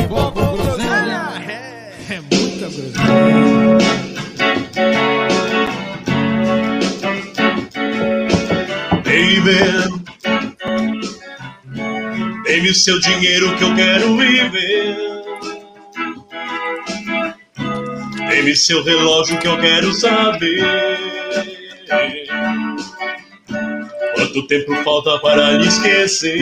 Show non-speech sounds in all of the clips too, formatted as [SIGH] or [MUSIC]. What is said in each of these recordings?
Futebol com groselha. É muita groselha. Baby, dê-me o seu dinheiro que eu quero viver. Dê-me seu relógio que eu quero saber. Quanto tempo falta para lhe esquecer?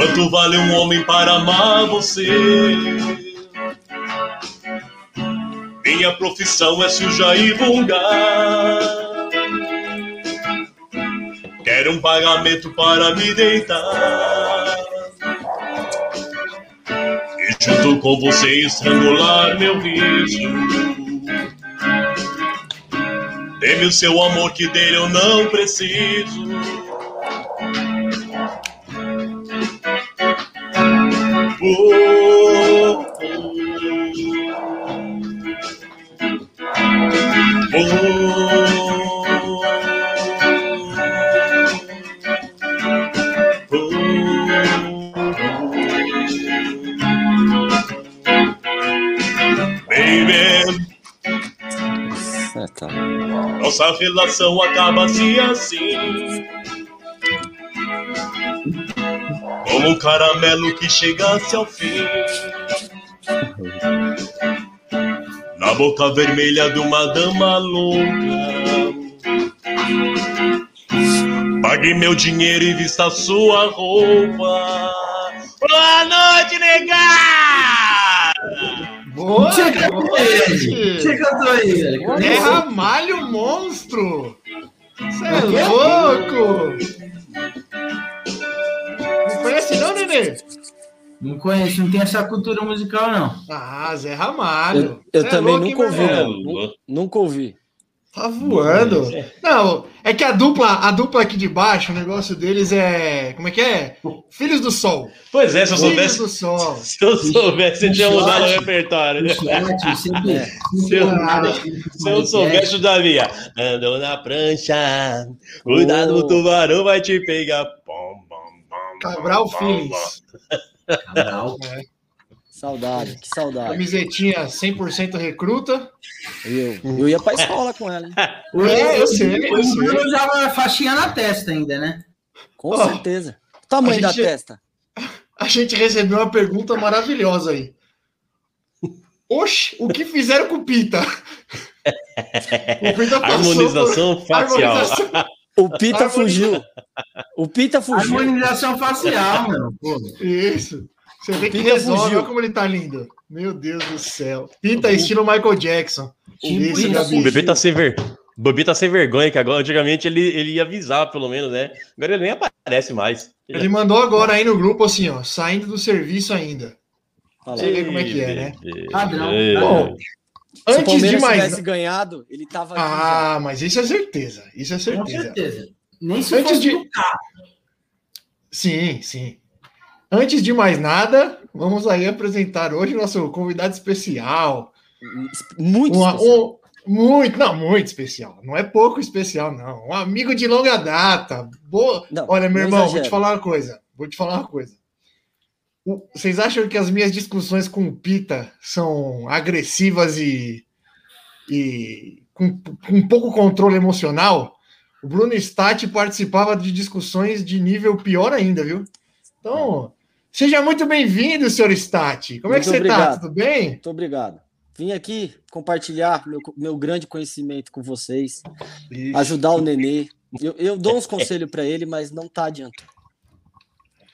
Quanto vale um homem para amar você? Minha profissão é suja e vulgar. Quero um pagamento para me deitar. E junto com você estrangular meu riso. Dê-me o seu amor que dele eu não preciso. Nossa relação acaba-se assim. Como um caramelo que chegasse ao fim. Na boca vermelha de uma dama louca. Pague meu dinheiro e vista sua roupa. Boa noite, negada! Boa, gente. Você cantou aí, velho. É Ramalho Monstro! Você é louco! Não conhece não, Nenê? Não conheço, não tem essa cultura musical, não. Ah, Zé Ramalho. Eu, eu é também louco, hein, nunca ouvi, não. Nu- Nunca ouvi. Tá voando. Não, é que a dupla, a dupla aqui de baixo, o negócio deles é. Como é que é? Filhos do Sol. Pois é, se eu Filhos soubesse, do Sol. [LAUGHS] se eu soubesse, eu tinha mudado o repertório. sempre. É. [LAUGHS] Se eu, se eu soubesse, eu já via. Andou na prancha, cuidado, o tubarão vai te pegar. Cabral Feelings. Cabral. Saudade, que saudade. Camisetinha 100% recruta. Eu, eu ia pra escola com ela, hein? É, eu sei, O. Bruno usava a faixinha na testa ainda, né? Com Ó, certeza. Tamanho a da gente- testa. A gente recebeu uma pergunta maravilhosa aí. Oxe, o que fizeram com o Pita? [LAUGHS] O Pita passou Harmonização por- facial. harmonização. O Pita fugiu. O Pita fugiu. Harmonização facial, meu. Pô. Isso. Você vê que resolve, fugiu. olha como ele tá lindo. Meu Deus do céu. Pita estilo Michael Jackson. Isso. O Gabi. bebê tá sem ver. O bebê tá sem vergonha, que agora antigamente ele, ele ia avisar, pelo menos, né? Agora ele nem aparece mais. Ele mandou agora aí no grupo assim, ó, saindo do serviço ainda. Você vê como é que é, né? Padrão. Bom, Se o antes de Palmeiras mais. tivesse ganhado, ele tava aqui. Ah, mas isso é certeza. Isso é Com certeza. certeza. Nem se Antes fosse de-. Sim, sim. Antes de mais nada, vamos aí apresentar hoje nosso convidado especial. Muito Um- especial. um- muito, não, muito especial. Não é pouco especial, não. Um amigo de longa data. Boa. Não, Olha, meu irmão, vou exagera. te falar uma coisa. Vou te falar uma coisa. Vocês acham que as minhas discussões com o Pita são agressivas e, e com, com pouco controle emocional? O Bruno Stati participava de discussões de nível pior ainda, viu? Então, seja muito bem-vindo, senhor Stati. Como é que Muito você tá? obrigado. Tudo bem? Muito obrigado. Vim aqui compartilhar meu, meu grande conhecimento com vocês, ajudar o Nenê. Eu, eu dou uns conselhos para ele, mas não tá adiantando.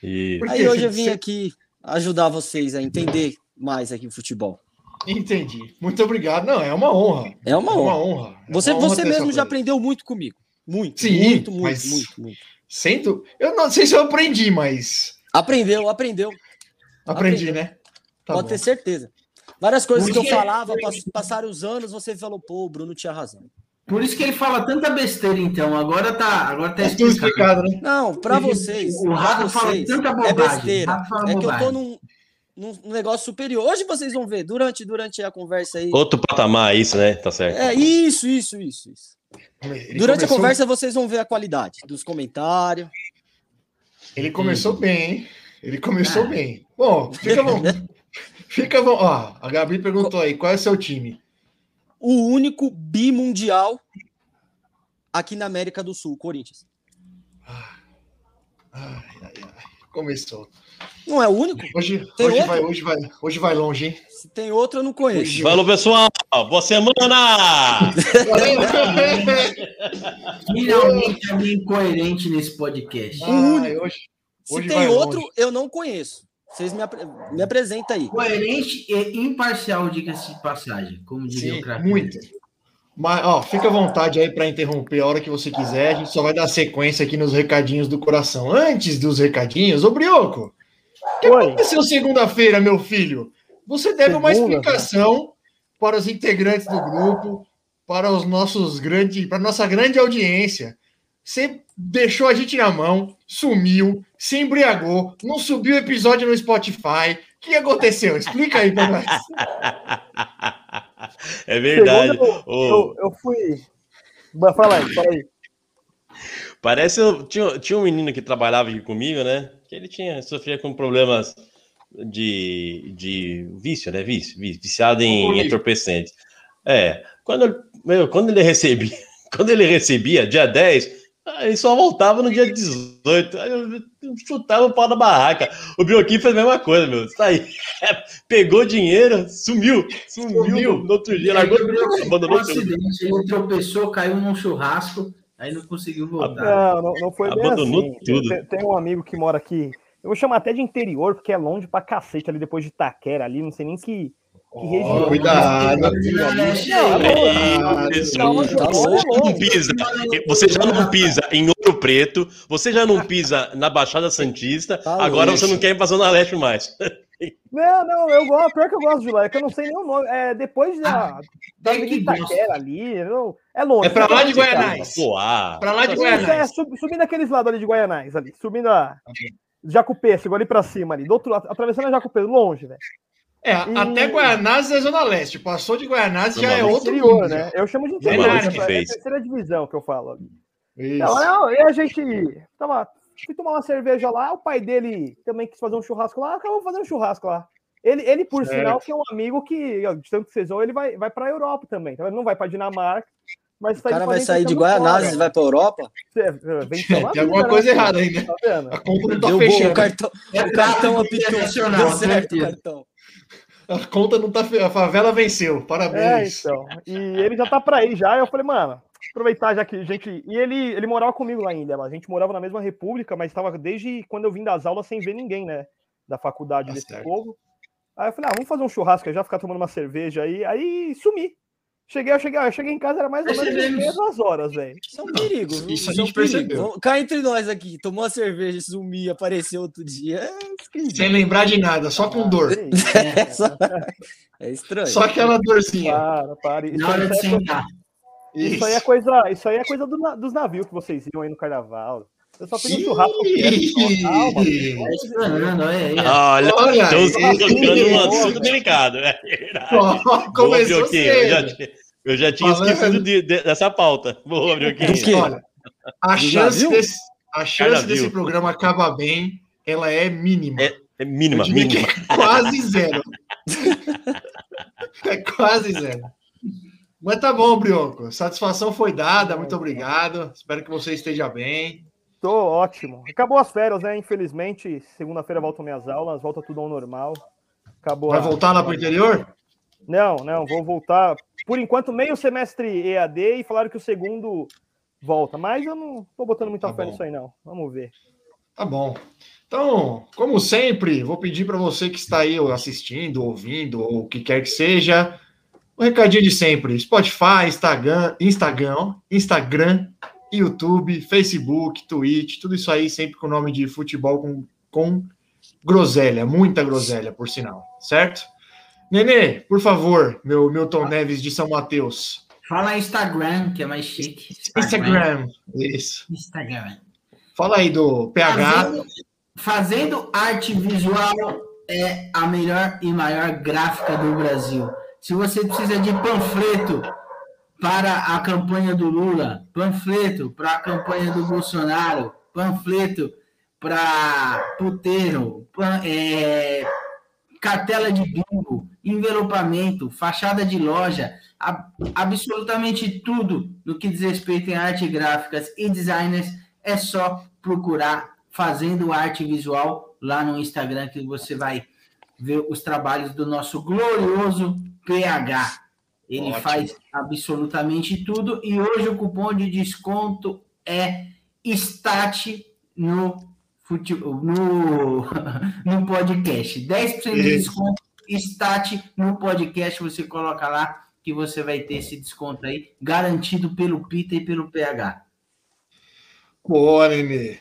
E... Aí hoje eu Você- vim aqui ajudar vocês a entender mais aqui o futebol. Entendi. Muito obrigado. Não, é uma honra. É uma É uma honra. honra. É Você, uma honra você mesmo já aprendeu muito comigo. Muito, Sim, muito, muito, mas- muito, muito. Sento... Eu não sei se eu aprendi, mas Aprendeu, aprendeu. Aprendi, Aprendeu. né? Tá Pode bom. ter certeza. Várias coisas que eu falava, pass- passaram os anos, você falou, pô, o Bruno tinha razão. Por isso que ele fala tanta besteira, então. Agora tá, agora tá tudo explicado. explicado, né? Não, pra Ele- vocês, o Rafa fala tanta é bobagem, besteira. Rafa fala É que eu tô num, num negócio superior. Hoje vocês vão ver, durante, durante a conversa aí. Outro patamar, isso, né? Tá certo. É, isso, isso, isso, isso. Ele Durante a começou- conversa vocês vão ver a qualidade dos comentários. Ele começou bem, hein? Ele começou Ah. bem. Bom, fica bom. [LAUGHS] fica bom. Ó, a Gabi perguntou aí, qual é o seu time? O único bimundial aqui na América do Sul, Corinthians. Ai, ai, ai. Começou. Não é o único? Hoje, Tem hoje, vai, hoje, vai, hoje vai longe, hein? Se tem outro, eu não conheço. Falou, pessoal. Boa semana! Finalmente alguém coerente nesse podcast. Ai, hoje, Se hoje tem vai outro, longe. eu não conheço. Vocês me, apre- me apresentam aí. Coerente e imparcial, diga-se de passagem, como diria Sim, o craque. muito. Mas, ó, fica à vontade aí para interromper a hora que você quiser. A gente só vai dar sequência aqui nos recadinhos do coração. Antes dos recadinhos, ô Brioco, o que Oi. aconteceu segunda-feira, meu filho? Você deve uma explicação para os integrantes do grupo, para os nossos grandes, para nossa grande audiência. Você deixou a gente na mão, sumiu, se embriagou, não subiu o episódio no Spotify. O que aconteceu? Explica aí para nós. [LAUGHS] É verdade. Segunda, eu, eu, eu fui. Vai, Fala aí, fala aí. Parece eu tinha, tinha um menino que trabalhava aqui comigo, né? Que ele tinha sofria com problemas de, de vício, né? Vício, vício viciado em entorpecentes. É, quando, meu, quando ele recebia, [LAUGHS] quando ele recebia dia 10, ele só voltava no dia 18. Aí eu chutava o pau da barraca. O Bioquim fez a mesma coisa, meu. Tá aí. [LAUGHS] Pegou dinheiro, sumiu. Sumiu. Sumiu. No outro dia, largou, abandonou tudo. acidente, ele tropeçou, caiu num churrasco, aí não conseguiu voltar. Não, não, não foi bem Abandonou assim. tudo. Tem, tem um amigo que mora aqui. Eu vou chamar até de interior, porque é longe pra cacete ali depois de Itaquera ali, não sei nem que, que região. cuidado. Não, pisa, você já não pisa em Ouro Preto, você já não pisa na Baixada Santista, Tá agora louco. você não quer ir pra Zona Leste mais. [LAUGHS] Não, não, eu gosto, pior que eu gosto de lá, é que eu não sei nem o nome. É depois da, da tem Avenida que Itaquera ali, não, é longe. É pra lá de Cara. Pô, ah, Pra lá de Isso, é, sub- subindo aqueles lados ali de Guaianais, ali, subindo a Jacupê, chegou ali pra cima ali, do outro lado, atravessando a Jacupê, longe, velho. É, até Guaianazes é Zona Leste. Passou de Guaianazes já é outro Interior, mundo, né? Eu chamo de É interior, né? que É a fez. terceira divisão que eu falo. Isso. Não, e a gente tava, fui tomar uma cerveja lá, o pai dele também quis fazer um churrasco lá, acabou fazendo um churrasco lá. Ele, ele por Certo. sinal, que é um amigo que, de tanto que vocês vão, ele vai, vai pra Europa também. Então ele não vai pra Dinamarca, mas O cara vai sair de intercâmbio Guaianazes e vai pra Europa? Cê- é, vem Tem alguma coisa errada aí, né? Tá vendo? A conta não tá Deu bom, fechando. o cartão, É o cartão apitou. Deu certo o cartão. A conta não tá. A favela venceu. É, Parabéns. então. E ele já tá pra ir já. Eu falei, mano, aproveitar já que a gente. E ele, ele morava comigo lá ainda. A gente morava na mesma república, mas estava desde quando eu vim das aulas sem ver ninguém, né? Da faculdade Tá desse certo. povo. Aí eu falei, ah, vamos fazer um churrasco aí, já ficar tomando uma cerveja aí. Aí sumi. Cheguei, eu cheguei, eu cheguei em casa, era mais ou menos meia duas horas, velho. Isso é um perigo? Isso a é um gente perigo. percebeu. Vamos- Cá entre nós aqui, tomou uma cerveja, sumir, apareceu outro dia. É. Sem lembrar de nada, só com dor. Que isso, [LAUGHS] É, só- é estranho. Só aquela dorzinha. Para, para. Isso, Na hora aí de é coisa- sentar. isso aí é coisa, isso aí é coisa do dos navios que vocês iam aí no carnaval. Eu só fiz um churrasco calma. Tá explanando, olha aí. Olha, Olha estamos tocando um assunto delicado. É verdade. Boa, começou Brioquinho, eu já, eu já tinha Falando- esquecido de- de- dessa pauta. Boa? Brioquinho. Olha, a chance, desse, a chance desse programa acabar bem, ela é mínima. É, é mínima, mínima. é quase zero. é quase zero. Mas tá bom, Brioco. Satisfação foi dada, muito obrigado. Espero que você esteja bem. Tô ótimo. Acabou as férias, né? Infelizmente, segunda-feira voltam minhas aulas, volta tudo ao normal. Acabou. Vai a- voltar lá pro interior? Não, não, vou voltar. Por enquanto, meio semestre EAD e falaram que o segundo volta. Mas eu não tô botando muita Tá fé bom. nisso aí, não. Vamos ver. Tá bom. Então, como sempre, vou pedir para você que está aí assistindo, ouvindo, ou o que quer que seja, o recadinho de sempre: Spotify, Instagram, Instagram, Instagram, YouTube, Facebook, Twitch, tudo isso aí sempre com o nome de futebol com, com groselha, muita groselha, por sinal, certo? Nenê, por favor, meu Milton Neves de São Mateus. Fala Instagram, que é mais chique. Instagram. Isso. Instagram. Fala aí do PH. Fazendo, fazendo arte visual é a melhor e maior gráfica do Brasil. Se você precisa de panfleto para a campanha do Lula, panfleto para a campanha do Bolsonaro, panfleto para puteiro, pan, é, cartela de bingo, envelopamento, fachada de loja, a, absolutamente tudo no que diz respeito em arte gráficas e designers, é só procurar fazendo arte visual lá no Instagram que você vai ver os trabalhos do nosso glorioso PH. Ele Ótimo. faz absolutamente tudo e hoje o cupom de desconto é STAT no, no, [LAUGHS] no podcast. 10% de desconto STAT no podcast. Você coloca lá que você vai ter esse desconto aí, garantido pelo Pita e pelo PH. Boa, Nenê.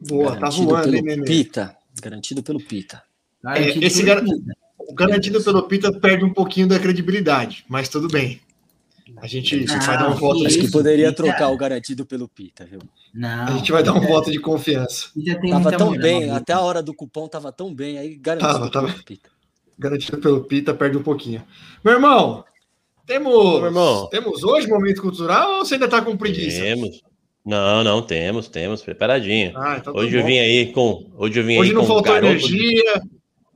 Boa, tá garantido tá voando, pelo Nenê. Pita. Garantido pelo Pita. Garantido é, esse pelo gar... Pita. O garantido pelo Pita perde um pouquinho da credibilidade, mas tudo bem. A gente ah, vai dar um voto. Acho que poderia Pita. trocar o garantido pelo Pita, viu? Não. A gente vai dar um voto de confiança. Tava tão bem, até a hora do cupom tava tão bem, aí garantido tava, tava. pelo Pita. Garantido pelo Pita, perde um pouquinho. Meu irmão, temos, meu irmão. temos hoje momento cultural ou você ainda tá com preguiça? Temos. Não, não, temos, temos, preparadinho. Ah, então tá hoje eu vim aí com. Hoje eu vim hoje aí não faltou garoto... energia.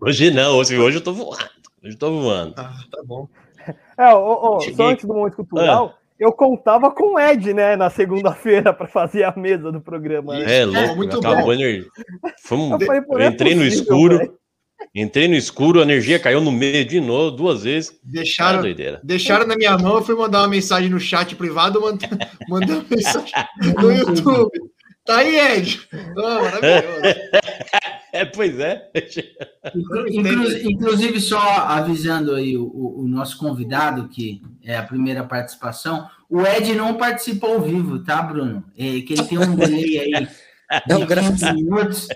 Hoje não, hoje, hoje eu tô voando. Hoje eu tô voando. Ah, tá bom. É, só antes do momento cultural, ah. eu contava com o Ed, né, na segunda-feira [LAUGHS] para fazer a mesa do programa. Né? É, louco, muito acabou bom. Energia. Fomos, eu, falei, eu é entrei é possível, no escuro. Véio. Entrei no escuro, a energia caiu no meio de novo, duas vezes. Deixaram, é deixaram na minha mão, eu fui mandar uma mensagem no chat privado, [LAUGHS] uma mensagem no YouTube. Tá aí, Ed. Oh, maravilhoso. [LAUGHS] É, pois é. Inclusive, inclusive, só avisando aí o, o, nosso convidado, que é a primeira participação, o Ed não participou ao vivo, tá, Bruno? É, que ele tem um delay aí de 15 minutos.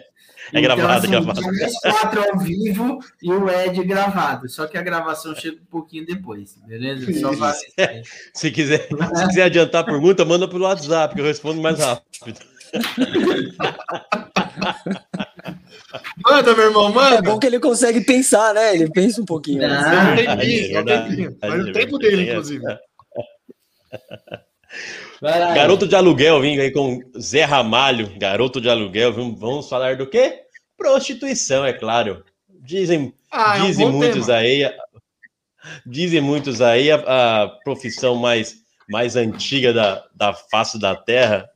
É gravado, então, assim, gravado. Nós quatro ao vivo e o Ed gravado. Só que a gravação chega um pouquinho depois, beleza? [LAUGHS] Se, quiser, se quiser adiantar a pergunta, manda pelo WhatsApp, que eu respondo mais rápido. [LAUGHS] manda, meu irmão, manda. É bom que ele consegue pensar, né? Ele pensa um pouquinho. Ah, né? Mas o tempo dele, inclusive. [LAUGHS] Garoto de aluguel, vim aí com Zé Ramalho, garoto de aluguel. Vamos falar do quê? Prostituição, é claro. Dizem, ah, dizem é um muitos tema. aí, dizem muitos aí a, a, profissão mais, mais antiga da, da face da Terra.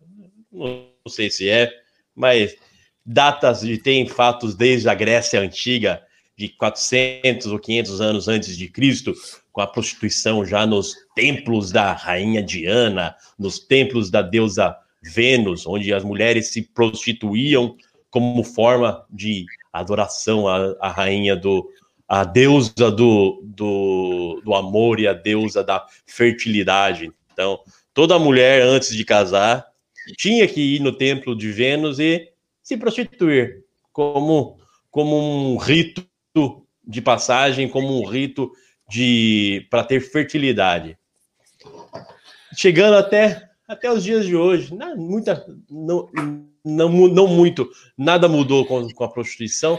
Não sei se é, mas datas de tem fatos desde a Grécia antiga, de 400 ou 500 anos antes de Cristo, com a prostituição já nos templos da rainha Diana, nos templos da deusa Vênus, onde as mulheres se prostituíam como forma de adoração à, à rainha do a deusa do, do, do amor e a deusa da fertilidade. Então, toda mulher antes de casar tinha que ir no templo de Vênus e se prostituir como como um rito de passagem, como um rito de para ter fertilidade. Chegando até até os dias de hoje, não, muita, não, não, não muito, nada mudou com, com a prostituição.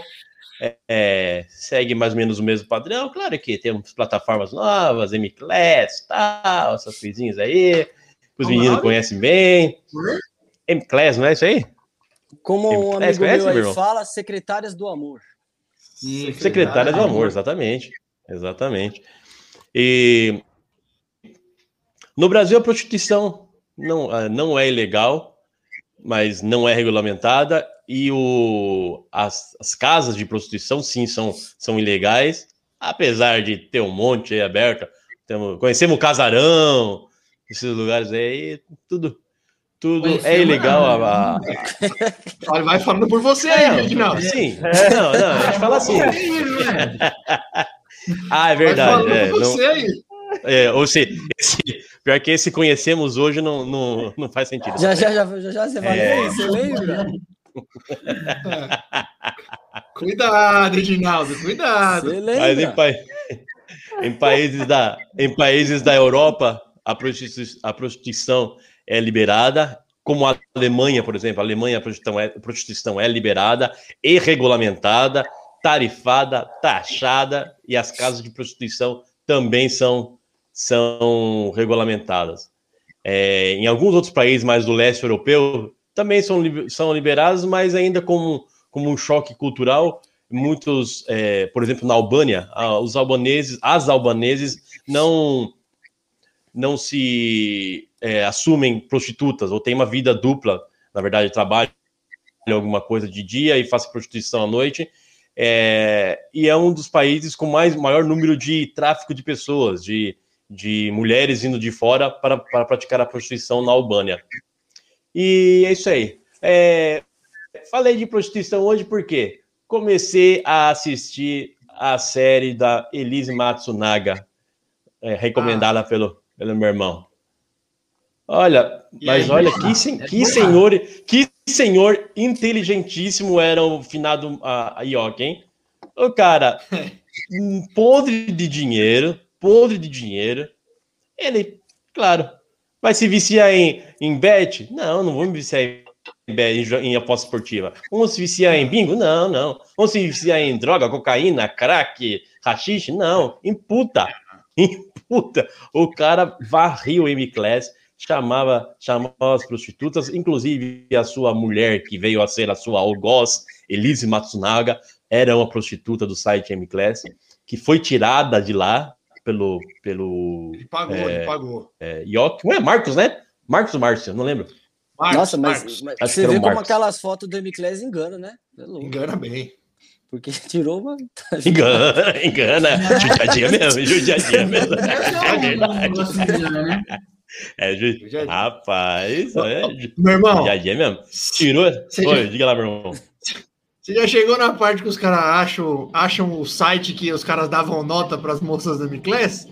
É, é, segue mais ou menos o mesmo padrão. Claro que temos plataformas novas, MClass, tal, essas coisinhas aí, os meninos conhecem bem. MClass, não é isso aí? Como um amigo meu aí fala, secretárias do amor. Secretárias do amor, exatamente. Exatamente. E no Brasil a prostituição não, ah, não é ilegal, mas não é regulamentada e o, as, as casas de prostituição sim são, são ilegais, apesar de ter um monte aí aberto. Temos, conhecemos o Casarão, esses lugares aí, tudo tudo é ilegal. A, a... [LAUGHS] Vai falando por você aí, Reginaldo. Sim, não, não, a gente fala assim. Ah, é verdade. É, não, é, ou seja, esse, pior que esse conhecemos hoje não, não, não faz sentido. Já, já, já, já, já você vai é... você lembra? [LAUGHS] Cuidado, Reginaldo, cuidado. Você Mas em, pa- em países da, em países da Europa, a prostitu- a prostituição é liberada, como a Alemanha, por exemplo. A Alemanha, a prostituição é, a prostituição é liberada e regulamentada, tarifada, taxada, e as casas de prostituição também são, são regulamentadas. É, em alguns outros países mais do leste europeu, também são, são liberadas, mas ainda como, como um choque cultural, muitos, é, por exemplo, na Albânia, os albaneses, as albaneses não não se é, assumem prostitutas ou têm uma vida dupla, na verdade, trabalham alguma coisa de dia e fazem prostituição à noite. É, e é um dos países com mais maior número de tráfico de pessoas, de, de mulheres indo de fora para, para praticar a prostituição na Albânia. E é isso aí. É, falei de prostituição hoje porque comecei a assistir a série da Elise Matsunaga, é, recomendada pelo, pelo meu irmão. Olha, mas olha que, sen- que senhor, que senhor inteligentíssimo era o finado a, a Ioki, hein? O cara, [LAUGHS] um podre de dinheiro, podre de dinheiro. Ele, claro, vai se viciar em, em bet? Não, não vou me viciar em, em, em aposta esportiva. Vamos se viciar em bingo? Não, não. Vamos se viciar em droga, cocaína, crack, rachixe? Não, em puta. Em puta. O cara varria o M-Class, chamava, chamava as prostitutas, inclusive a sua mulher, que veio a ser a sua algoz, Elise Matsunaga, era uma prostituta do site M-Class, que foi tirada de lá pelo, pelo Ele pagou, É. ele pagou. é, Ioki. Não é Marcos, né? Marcos Márcio? Não lembro. Marcos, Nossa, mas, mas você vê como aquelas fotos do M-Class engana, né? É louco. engana bem. Porque tirou uma. Engana, engana. Judiadia mesmo, judiadia mesmo. É verdade. né? É, ju... Rapaz, é Meu irmão, judiadia mesmo. Tirou. Você Oi, já- diga lá, meu irmão. você já chegou na parte que os caras acham, acham o site que os caras davam nota para as moças da Miclés?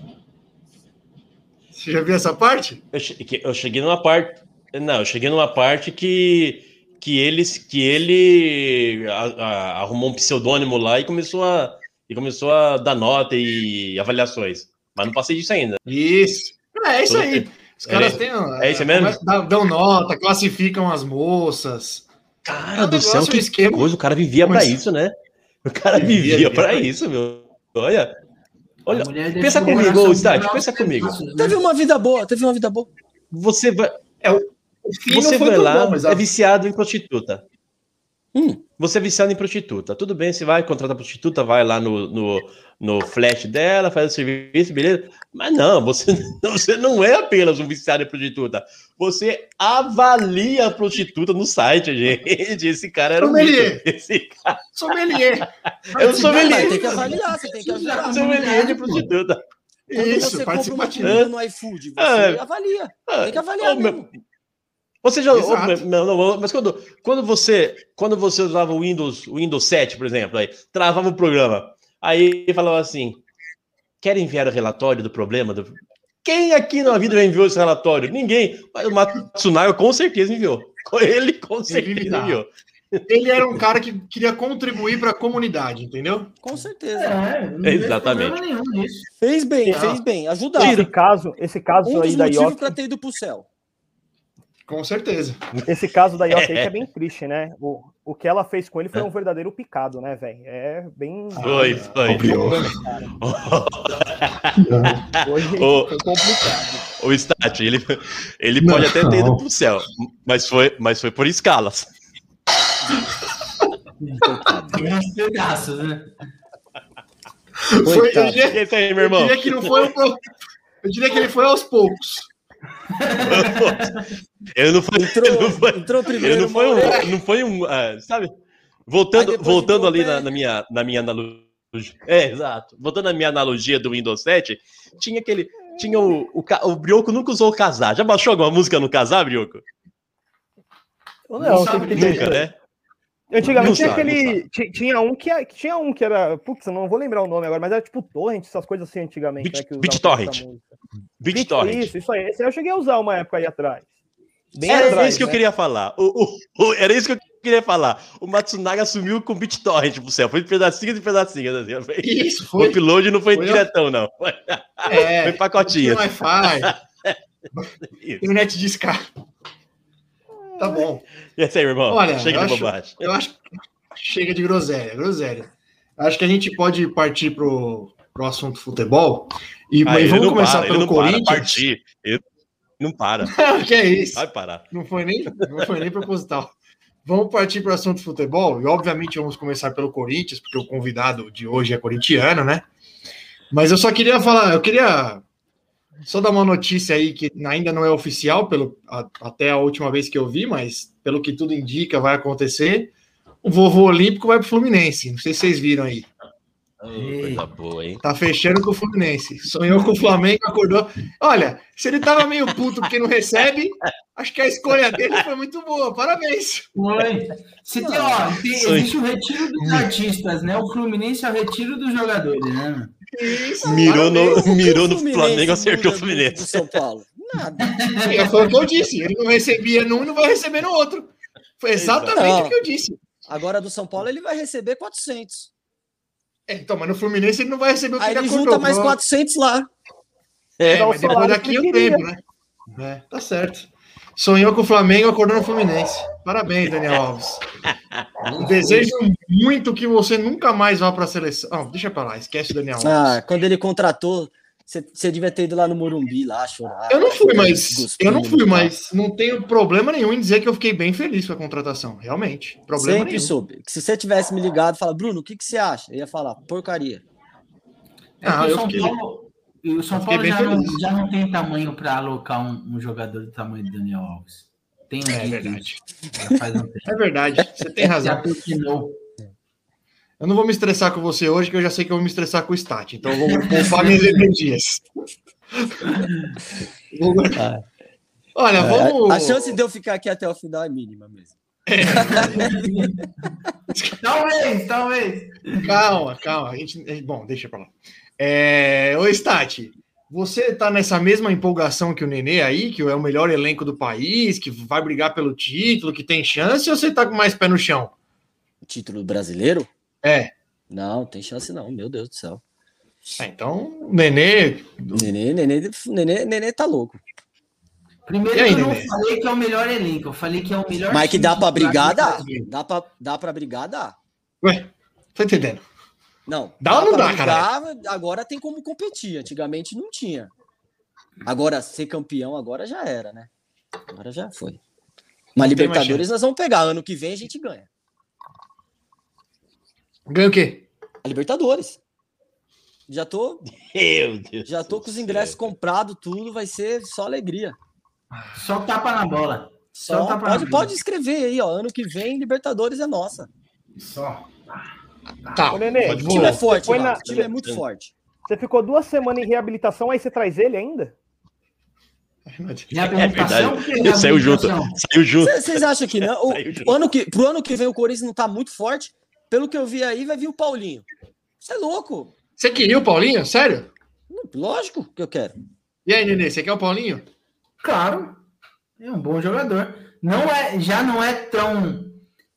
Você já viu essa parte? Eu cheguei numa parte. Não, eu cheguei numa parte que. Que, eles, que ele a- a- arrumou um pseudônimo lá e começou a, e começou a dar nota e avaliações. Mas não passei disso ainda. Isso. É, isso aí. Os caras É- têm. é isso mesmo? dão- Dão nota, classificam as moças. Cara É um do céu, que esquema. coisa. O cara vivia pra Mas- isso, né? O cara Vivia, vivia vivia pra pra isso, meu. Olha. Olha, pensa comigo, Stati, pensa os comigo. né? Teve uma vida boa, teve uma vida boa. você vai, O fim você foi lá, bom, mas a- é viciado em prostituta. Hum. Você é viciado em prostituta. Tudo bem, você vai contratar a prostituta, vai lá no, no, no flash dela, faz o serviço, beleza? Mas não, você, [LAUGHS] você não é apenas um viciado em prostituta. Você avalia a prostituta no site, [LAUGHS] gente. Esse cara era um Sommelier. mito. Esse cara sommelier. [LAUGHS] é um sommelier. Tem que avaliar, você tem que avaliar. sommelier de prostituta. Quando Isso, você compra uma participativo. comida no iFood, você É. avalia. Ah, Tem que avaliar meu- mesmo. Você já. Exato. Não, não, mas quando, quando, você, quando você usava o Windows, o Windows 7, por exemplo, aí, travava o programa, aí falava assim: quer enviar o relatório do problema? Do... Quem aqui na vida já enviou esse relatório? Ninguém. Mas o Matsunaga com certeza enviou. [LAUGHS] Ele com certeza enviou. Ele era um cara que queria contribuir para a comunidade, entendeu? Com certeza. É, não Exatamente. problema nenhum nisso. Fez bem, Ah. fez bem. Ajudar. Esse caso, esse caso Um aí da Yoki, pra ter ido pro céu. Com certeza. esse caso da aí que é bem triste, né? O, o que ela fez com ele foi um verdadeiro picado, né, velho? É bem. Foi, foi. [LAUGHS] Hoje Ô. foi complicado. O Stat, ele, ele Não. pode até ter ido pro céu, mas foi, mas foi por escalas. Pedaços, né? Foi, eu, diria, aí, meu eu irmão. diria que não foi. um Eu diria que ele foi aos poucos. [LAUGHS] Ele não foi, Entrou, ele não foi, entrou ele primeiro. não foi um, não foi um, ah, sabe? Voltando, voltando ali na, na minha, na minha analogia. É, exato. Voltando na minha analogia do Windows 7, tinha aquele, tinha o, o, o Brioco nunca usou o casar. Já baixou alguma música no casar, Brioco? Ou Não, sabe Nunca, né? Antigamente tinha aquele. ti- Tinha um que, é- tinha um que era. Putz, eu não vou lembrar o nome agora, mas era tipo Torrent, essas coisas assim antigamente. Bit- né, BitTorrent. BitTorrent. Isso, isso aí. Esse aí eu cheguei a usar uma época aí atrás. Bem Era atrás, isso que eu né? queria falar. O, o- o- era isso que eu queria falar. O Matsunaga sumiu com BitTorrent pro céu. Foi de pedacinho de pedacinho. Assim. Isso, [LAUGHS] O foi. upload não foi, Foi- diretão, não. Foi, É, [LAUGHS] foi pacotinho. Tem Wi-Fi, [LAUGHS] internet de escada. Tá bom. E esse aí, irmão? Olha, Chega de acho- bobagem. Eu acho que chega de groselha, groselha. Acho que a gente pode partir pro, pro assunto futebol. E, Ah, ele vamos começar para, pelo não para, Corinthians. partir. Ele não para. [LAUGHS] que é isso? Vai parar. Não foi nem, não foi nem proposital. Vamos partir para o assunto futebol e, obviamente, vamos começar pelo Corinthians, porque o convidado de hoje é corintiano, né? Mas eu só queria falar, eu queria só dar uma notícia aí que ainda não é oficial, pelo, a- até a última vez que eu vi, mas pelo que tudo indica, vai acontecer. O vovô Olímpico vai para o Fluminense. Não sei se vocês viram aí. Ô, coisa boa, hein? Tá fechando com o Fluminense. Sonhou com o Flamengo, acordou. Olha, se ele tava meio puto porque não recebe, acho que a escolha dele foi muito boa. Parabéns. Foi. Se tem, ó, tem- Sonho. existe o retiro dos artistas, né? O Fluminense é o retiro dos jogadores, né? Isso, Mirou parabéns. no, mirou no Flamengo, acertou o Fluminense. Do São Paulo. Nada. É, Foi o que eu disse. Ele não recebia num e não vai receber no outro. Foi exatamente o que eu disse. Agora do São Paulo ele vai receber 400. É, então, mas no Fluminense ele não vai receber o que Aí ele ele acordou. junta mais Pronto. 400 lá. É, É, mas depois daqui o tempo, né? É, tá certo. Sonhou com o Flamengo, acordou no Fluminense. Parabéns, Daniel Alves. [LAUGHS] Desejo muito que você nunca mais vá para a seleção. Ah, deixa pra lá, esquece o Daniel Alves. Ah, quando ele contratou, você devia ter ido lá no Morumbi lá chorar. Eu não fui, mas eu não fui, carro. mas não tenho problema nenhum em dizer que eu fiquei bem feliz com a contratação. Realmente, problema Sempre nenhum. soube. Que se você tivesse me ligado, fala, Bruno, o que, que você acha? Eu ia falar, porcaria. É Ah, eu o São fiquei- Paulo, o São Paulo já não, já não tem tamanho para alocar um, um jogador do tamanho do Daniel Alves. Tem um É dito verdade. um. [LAUGHS] É verdade, você tem [LAUGHS] Já razão. Eu não vou me estressar com você hoje, que eu já sei que eu vou me estressar com o Stat. Então eu vou poupar minhas energias. [LAUGHS] Olha, vamos. A chance de eu ficar aqui até o final é mínima mesmo. [LAUGHS] Talvez, talvez. Calma, calma. A gente... é, Bom, deixa pra lá. É... Ô, Stat, você tá nessa mesma empolgação que o Nenê aí, que é o melhor elenco do país, que vai brigar pelo título, que tem chance, ou você tá com mais pé no chão? Título brasileiro? É. Não, tem chance não, meu Deus do céu. Ah, então, Nenê. Nenê, nenê, nenê, nenê tá louco. Primeiro aí, que eu não Nenê? falei que é o melhor elenco, eu falei que é o melhor. Mas que dá pra brigar, dá. Dá pra, dá pra brigar, dá. Ué, tá entendendo? Não. Dá ou não pra dá, brigar, Agora tem como competir. Antigamente não tinha. Agora, ser campeão agora já era, né? Agora já foi. Mas Libertadores nós vamos pegar. Ano que vem a gente ganha. Ganha o quê? A Libertadores. Já tô, Meu Deus. já tô com os ingressos comprados, tudo. Vai ser só alegria. Só tapa na bola. Só, Só, tapa na pode, bola. pode escrever aí, ó. Ano que vem, Libertadores é nossa. Só. Tá. Ô, Nenê, O time é forte, na- O time é muito forte. Você ficou duas semanas em reabilitação, aí você traz ele ainda? Reabilitação? É Por que Ele saiu junto. reabilitação? Saiu junto. Vocês acham que não? O [LAUGHS] ano que, pro ano que vem o Corinthians não tá muito forte. Pelo que eu vi aí, vai vir o Paulinho. Você é louco. Você queria o Paulinho? Sério? Lógico que eu quero. E aí, Nenê, você quer o Paulinho? Claro. É um bom jogador. Não é, já não é tão,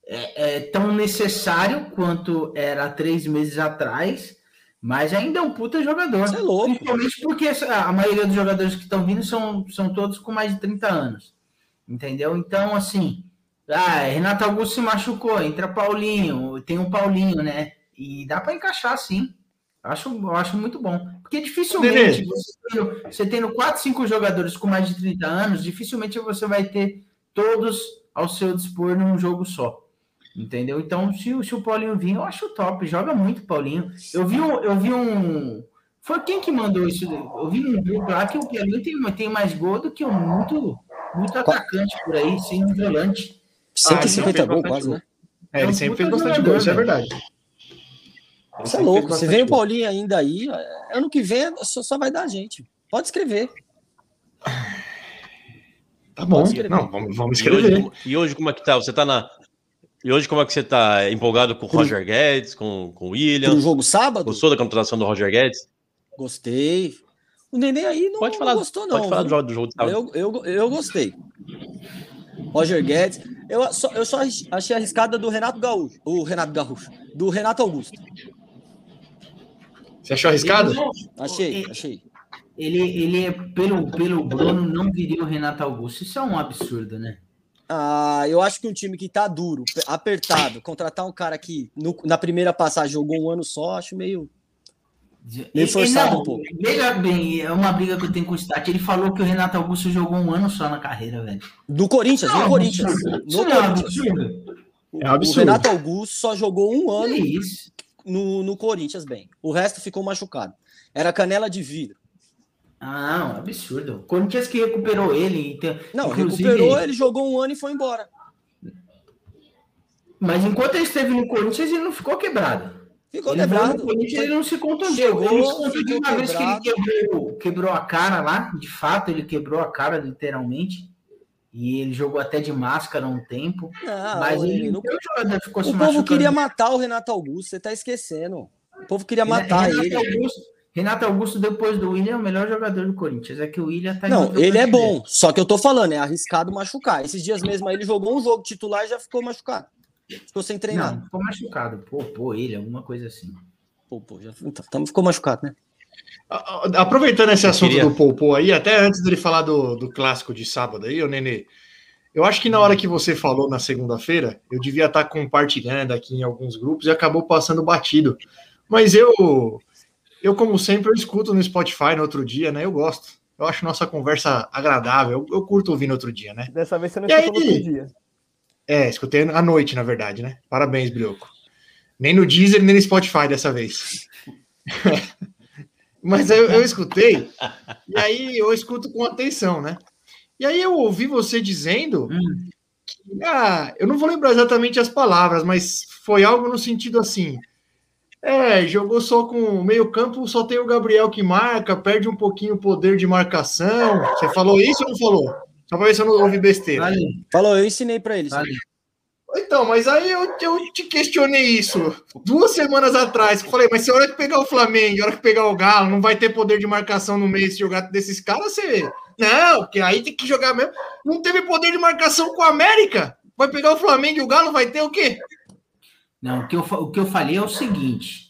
é, é tão necessário quanto era há três meses atrás, mas ainda é um puta jogador. Você é louco. Principalmente porque a maioria dos jogadores que estão vindo são, são todos com mais de 30 anos. Entendeu? Então, assim, ah, Renato Augusto se machucou, entra Paulinho, tem um Paulinho, né? E dá para encaixar, sim. Acho, acho muito bom. Porque dificilmente você tendo, você tendo 4, 5 jogadores com mais de 30 anos, dificilmente você vai ter todos ao seu dispor num jogo só. Entendeu? Então, se, o- se o Paulinho vir, eu acho top. Joga muito, Paulinho. Eu vi um. Eu vi um foi quem que mandou isso? Eu vi um grupo lá que o Paulinho tem, tem mais gol do que um muito, muito atacante por aí, sem um volante. 150 Ah, gols quase, né? É, ele sempre fez bastante gol, isso é velho. verdade. Você é louco. Se vem o. Paulinho ainda aí, ano que vem só, só vai dar gente. Pode escrever. Tá bom. Escrever. Não, vamos, vamos E hoje, escrever. e hoje como é que tá? Você tá na. E hoje como é que você tá empolgado com o Roger Guedes, com, com o Pro Williams? jogo sábado, Gostou da contratação do Roger Guedes? gostei. O Nenê aí não, Pode não falar, gostou, não. pode falar do jogo do jogo de sábado. Eu, eu, eu gostei. Roger Guedes. Eu só, eu só achei arriscada do Renato Gaúcho. O Renato Gaúcho. Do Renato Augusto. Você achou arriscado? Achei, achei. Ele, ele é, pelo, pelo Bruno, não viria o Renato Augusto. Isso é um absurdo, né? Ah, eu acho que um time que tá duro, apertado, contratar um cara que no- na primeira passagem jogou um ano só, acho meio. Meio forçado não, um pouco. Veja bem, é uma briga que eu tenho com o Stat. Ele falou que o Renato Augusto jogou um ano só na carreira, velho. Do Corinthians, no Corinthians. absurdo. Isso No não é um Corinthians. absurdo. O, É absurdo. o Renato Augusto só jogou um ano isso? no, no Corinthians bem. O resto ficou machucado. Era canela de vidro. Ah, não, absurdo. O Corinthians que recuperou ele. Então, Não, inclusive- recuperou, ele jogou um ano e foi embora. Mas enquanto ele esteve no Corinthians, ele não ficou quebrado. Ficou ele quebrado. Corinthians, ele não se contundiu. Chegou, ele se contundiu uma vez que ele quebrou, quebrou a cara lá. De fato, ele quebrou a cara, literalmente. E ele jogou até de máscara um tempo. Não, mas ele ele não O povo queria matar o Renato Augusto, você tá esquecendo. O povo queria Renato matar ele. Augusto, Renato Augusto, depois do William, é o melhor jogador do Corinthians. É que o William tá Não, ele é bom, só que eu tô falando, é arriscado machucar. Esses dias mesmo aí ele jogou um jogo titular e já ficou machucado. Ficou sem treinar. Não, ficou machucado. Pô, pô, ele, alguma coisa assim. Pô, pô, já então, então ficou machucado, né? Aproveitando esse Eu assunto queria- do Poupô aí, até antes dele falar do, do clássico de sábado aí, ô Nenê, eu acho que na hora que você falou na segunda-feira, eu devia estar compartilhando aqui em alguns grupos e acabou passando batido. Mas eu, eu como sempre, eu escuto no Spotify no outro dia, né? Eu gosto. Eu acho nossa conversa agradável. Eu, eu curto ouvir no outro dia, né? Dessa vez você não E escutou no aí? outro dia. É, escutei à noite, na verdade, né? Parabéns, Brioco. Nem no Deezer, nem no Spotify dessa vez. [LAUGHS] Mas eu, eu escutei, e aí eu escuto com atenção, né? E aí eu ouvi você dizendo Hum. que, ah, eu não vou lembrar exatamente as palavras, mas foi algo no sentido assim. É, jogou só com o meio-campo, só tem o Gabriel que marca, perde um pouquinho o poder de marcação. Você falou isso ou não falou? Só pra ver se eu não ouvi besteira. Vale, Falou, eu ensinei pra eles. vale. Então, mas aí eu, eu te questionei isso duas semanas atrás. eu Falei, mas se a hora que pegar o Flamengo, a hora que pegar o Galo, não vai ter poder de marcação no meio se jogar desses caras, você. Não, porque aí tem que jogar mesmo. Não teve poder de marcação com a América. Vai pegar o Flamengo e o Galo, vai ter o quê? Não, o que eu, o que eu falei é o seguinte: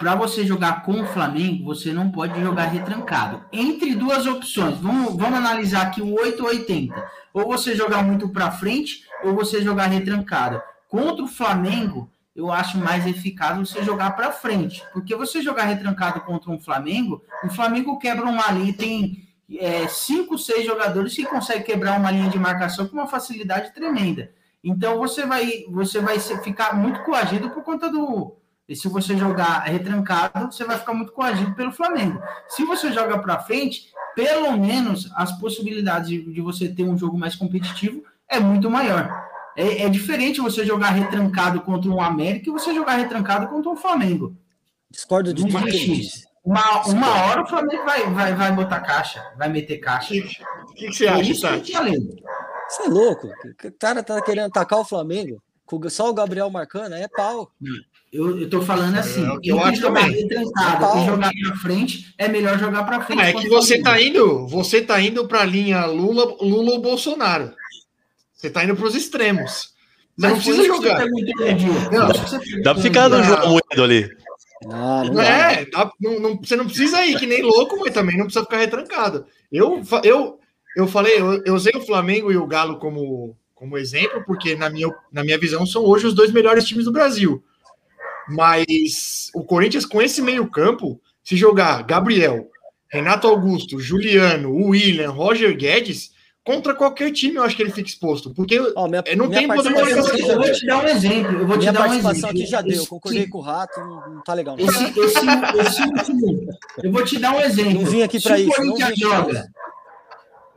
para você jogar com o Flamengo, você não pode jogar retrancado. Entre duas opções, vamos, vamos analisar aqui o 8 ou 80. Ou você jogar muito para frente, ou você jogar retrancado. Contra o Flamengo, eu acho mais eficaz você jogar para frente. Porque você jogar retrancado contra um Flamengo, o Flamengo quebra uma linha, tem é, cinco, seis jogadores que conseguem quebrar uma linha de marcação com uma facilidade tremenda. Então você vai, você vai ficar muito coagido por conta do. E se você jogar retrancado, você vai ficar muito coagido pelo Flamengo. Se você joga para frente, pelo menos as possibilidades de, de você ter um jogo mais competitivo é muito maior. É, é diferente você jogar retrancado contra um América e você jogar retrancado contra um Flamengo. Discordo de tudo. Uma, uma hora o Flamengo vai, vai, vai botar caixa, vai meter caixa. o que que você É acha, isso Tati? Você é louco? O cara tá querendo atacar o Flamengo. com Só o Gabriel marcando, é pau. Eu, eu tô falando assim, É o que eu acho jogar também. retrancado e jogar pra frente, é melhor jogar pra frente. É que você Flamengo. tá indo, você tá indo para a linha Lula, Lula ou Bolsonaro. Você tá indo para os extremos. Você não precisa jogar. Não. Que você Dá pra perguntou ficar no. João Moedo ali. Ah, não é, dá- não, não- você não precisa ir que nem louco, mas também não precisa ficar retrancado. Eu, eu, eu falei, eu, eu usei o Flamengo e o Galo como, como exemplo, porque na minha, na minha visão são hoje os dois melhores times do Brasil. Mas o Corinthians, com esse meio-campo, se jogar Gabriel, Renato Augusto, Juliano, William, Roger Guedes, contra qualquer time, eu acho que ele fica exposto. Porque Ó, minha, não minha tem poder de Eu vou te dar um exemplo. Eu vou te Minha dar um participação exemplo. aqui já deu. Concordei com o rato, não, não tá legal. Não. Esse, esse, esse último, eu vou te dar um exemplo. Não vim aqui o isso, não Corinthians joga,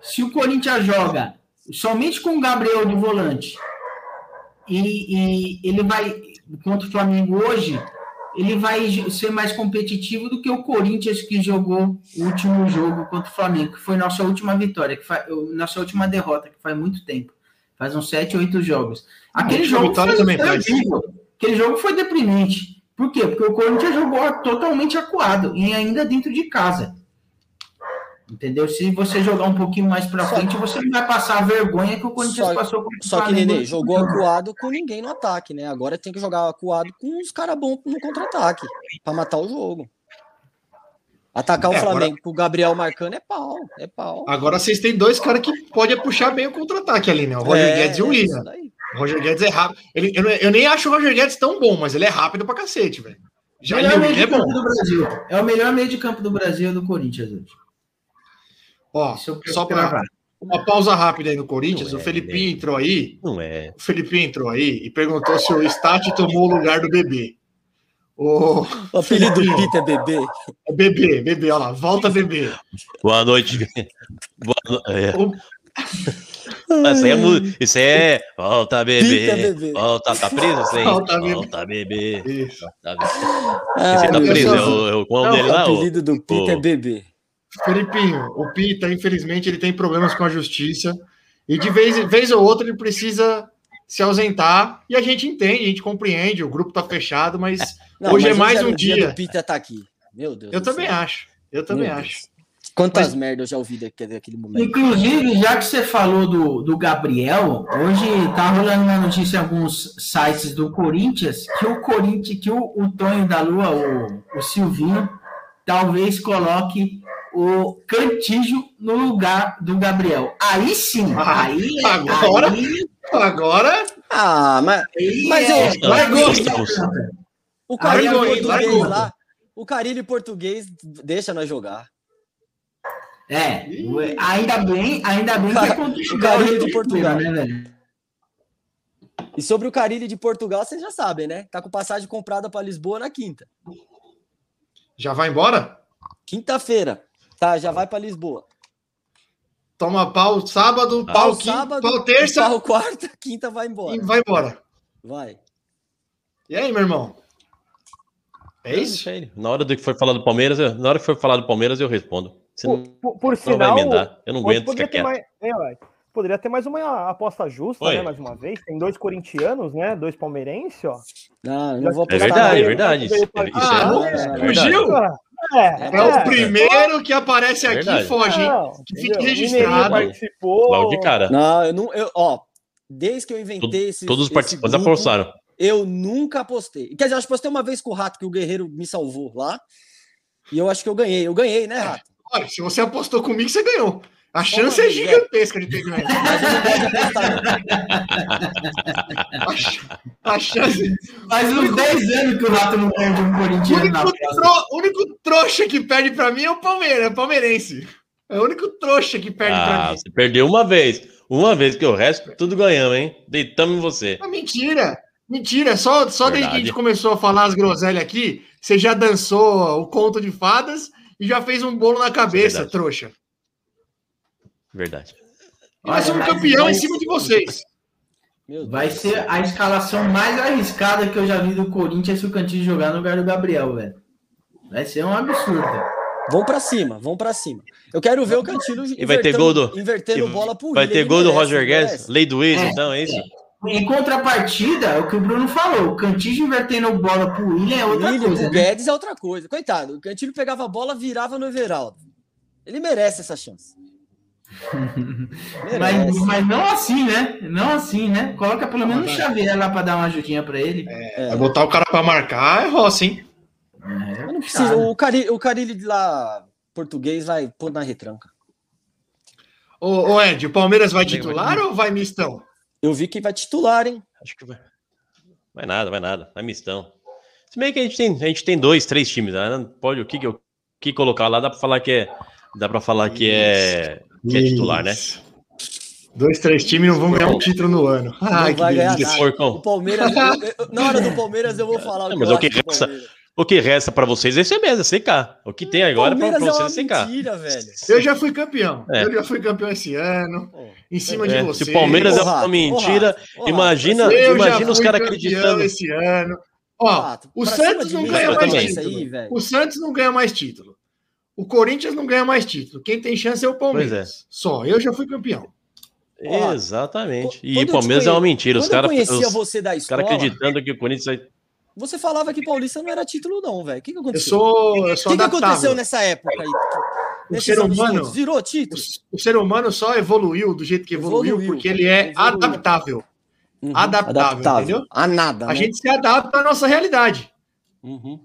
se o Corinthians joga somente com o Gabriel de volante e, e ele vai contra o Flamengo hoje, ele vai ser mais competitivo do que o Corinthians que jogou o último jogo contra o Flamengo, que foi nossa última vitória, que nossa última derrota, que faz muito tempo. Faz uns 7, 8 jogos. Aquele jogo foi também faz. Aquele jogo foi deprimente. Por quê? Porque o Corinthians jogou totalmente acuado e ainda dentro de casa. Entendeu? Se você jogar um pouquinho mais pra Só- frente, você não vai passar a vergonha que o Corinthians Só- passou com o Só que. Nenê, jogou acuado com ninguém no ataque, né? Agora tem que jogar acuado com os caras bons no contra-ataque pra matar o jogo. Atacar o É, agora- Flamengo com o Gabriel marcando é pau, é pau. Agora vocês têm dois caras que podem puxar bem o contra-ataque ali, né? O Roger É, Guedes e o é William. O Roger Guedes é rápido. Ele, eu, eu nem acho o Roger Guedes tão bom, mas ele é rápido pra cacete, velho. Já melhor o meio William de é campo bom. do Brasil. É o melhor meio de campo do Brasil do Corinthians hoje. Ó, Isso só pra gravar. uma pausa rápida aí no Corinthians, Não o é, Felipinho né? entrou aí. Não é. O Felipinho entrou aí e perguntou se o Stat tomou o lugar do bebê. O O apelido do. Pita é bebê. bebê, bebê, olha lá, volta bebê. Boa noite. Boa no... é. O- Isso aí é, isso aí é. Volta, bebê. bebê. Volta, tá preso isso aí? Volta, bebê. Volta, bebê. Isso. Tá bebê. Ah, Esse tá preso, só- é o, é o qual Não, dele o lá? ô? apelido do Pita é bebê. Felipinho, o Pita, infelizmente, ele tem problemas com a justiça e de vez, vez ou outra ele precisa se ausentar e a gente entende, a gente compreende, o grupo tá fechado, mas Não, hoje é mas mais era um o dia. do Pita tá aqui. Meu Deus. Eu do também céu. acho, eu também Meu acho. Deus. Quantas Mas- merdas eu já ouvi daquele, daquele momento. Inclusive, já que você falou do, do Gabriel, hoje tá rolando uma notícia em alguns sites do Corinthians que o Corinthians, que o, o Tonho da Lua, o, o Silvinho, talvez coloque o Cantígio no lugar do Gabriel. Aí sim, Ah, aí, agora? aí, Agora, Ah, mas aí Mas é, eu- largou, o Carilho português Largou. lá, o Carilho português deixa nós jogar. É, ainda bem, ainda bem que é contra o Carilho de o Portugal. né, velho? E sobre o Carilho de Portugal, vocês já sabem, né? Tá com passagem comprada para Lisboa na quinta. já vai embora? Quinta-feira. Tá, já vai para Lisboa. Toma pau sábado, Ah. pau, Pau quinta, sábado, pau terça pau quarta, [LAUGHS] quinta vai embora. e vai embora. Vai. E aí, meu irmão? É isso? Ele. Na hora do que foi falar do Palmeiras, eu- na hora que foi falar do Palmeiras, eu respondo. Você Por, por- por não vai sinal, emendar. Eu não aguento ficar poderia ter, quieto. mais, é, poderia ter mais uma aposta justa, Oi. né? Mais uma vez. Tem dois corintianos, né? Dois palmeirenses, ó. Não, eu não vou É apostar. verdade, é não. verdade. Isso, é, Ah, isso é não, verdade. Fugiu? É, É o primeiro que aparece aqui e Verdade. foge, hein? Não, Que fique registrado. Participou. Logo de cara. Não, eu não. Eu, ó, desde que eu inventei Todo- esse. Todos os participantes grupo, apostaram. Eu nunca apostei. Quer dizer, eu acho que postei uma vez com o Rato, que o Guerreiro me salvou lá. E eu acho que eu ganhei. Eu ganhei, né, Rato? Olha, se você apostou comigo, você ganhou. A chance é vez, é. gigantesca de ter ganho. A, ch- a chance. Faz uns 10 anos que o Rato não perde um O corintiano na único, tro- o único trouxa que perde pra mim é o Palmeiras, é o palmeirense. É o único trouxa que perde pra Ah, mim. você perdeu uma vez. Uma vez, que o resto tudo ganhamos, hein? Deitamos em você. Ah, mentira! Mentira, só, só desde que a gente começou a falar as groselhas aqui, você já dançou o conto de fadas e já fez um bolo na cabeça, verdade. trouxa. Verdade. E nós somos campeão em cima de vocês. Vai ser a escalação mais arriscada que eu já vi do Corinthians se o Cantinho jogar no lugar do Gabriel, velho. Vai ser um absurdo. Vão pra cima, vão pra cima. Eu quero ver o Cantilho E vai ter gol do- invertendo e bola pro Vai ter ele gol do Roger Guedes, lei do ex, É. então, é isso? Em contrapartida, é o que o Bruno falou, o Cantinho invertendo bola pro William é outra Willian, coisa, o né? Guedes é outra coisa. Coitado, o Cantilho pegava a bola, virava no Everaldo. Ele merece essa chance. [LAUGHS] Mas, mas não assim, né? Não assim, né? Coloca pelo menos o Xavier lá pra dar uma ajudinha pra ele. É. Vai botar o cara pra marcar é roça, hein? É, não precisa. O Carilho, o Carilho de lá, português, vai pôr na retranca. Ô, ô Ed, o Palmeiras vai titular ou vai mistão? Eu vi que vai titular, hein? Acho que vai. Vai nada, vai nada. Vai mistão. Se bem que a gente tem, a gente tem dois, três times, né? Não Pode o que, que, eu- que colocar lá, dá pra falar que é. Dá pra falar que é, que é titular, né? Dois, três times não vão ganhar um título no ano. Ai, não que vai ganhar nada. Porcão. O Palmeiras, eu- na hora do Palmeiras eu vou falar o que mas o que resta-. O que resta pra vocês é isso mesmo, é secar. O que tem agora é Palmeiras é vocês uma secar. mentira, velho. Eu já fui campeão. É. Eu já fui campeão esse ano. Pô, Em cima É, de você. se o Palmeiras é Ô, uma mentira, Rato, imagina, imagina os caras acreditando. esse ano. Ó, Rato, o Santos não ganha mais título. aí. O Santos não ganha mais título. O Corinthians não ganha mais título. Quem tem chance é o Palmeiras. Pois Só. Eu já fui campeão. Ó, Exatamente. E o Palmeiras é uma mentira. Os caras conhecia os, você da os escola, caras acreditando que o Corinthians você falava que Paulista não era título não, velho. O que, que Eu aconteceu? sou, eu O sou que, que adaptável. aconteceu nessa época aí? o ser humano-? Virou título? O, o ser humano só evoluiu do jeito que evoluiu, Evoluiu, porque ele é evoluiu. adaptável. Uhum, adaptável, entendeu? A nada, A né? gente se adapta à nossa realidade. Uhum.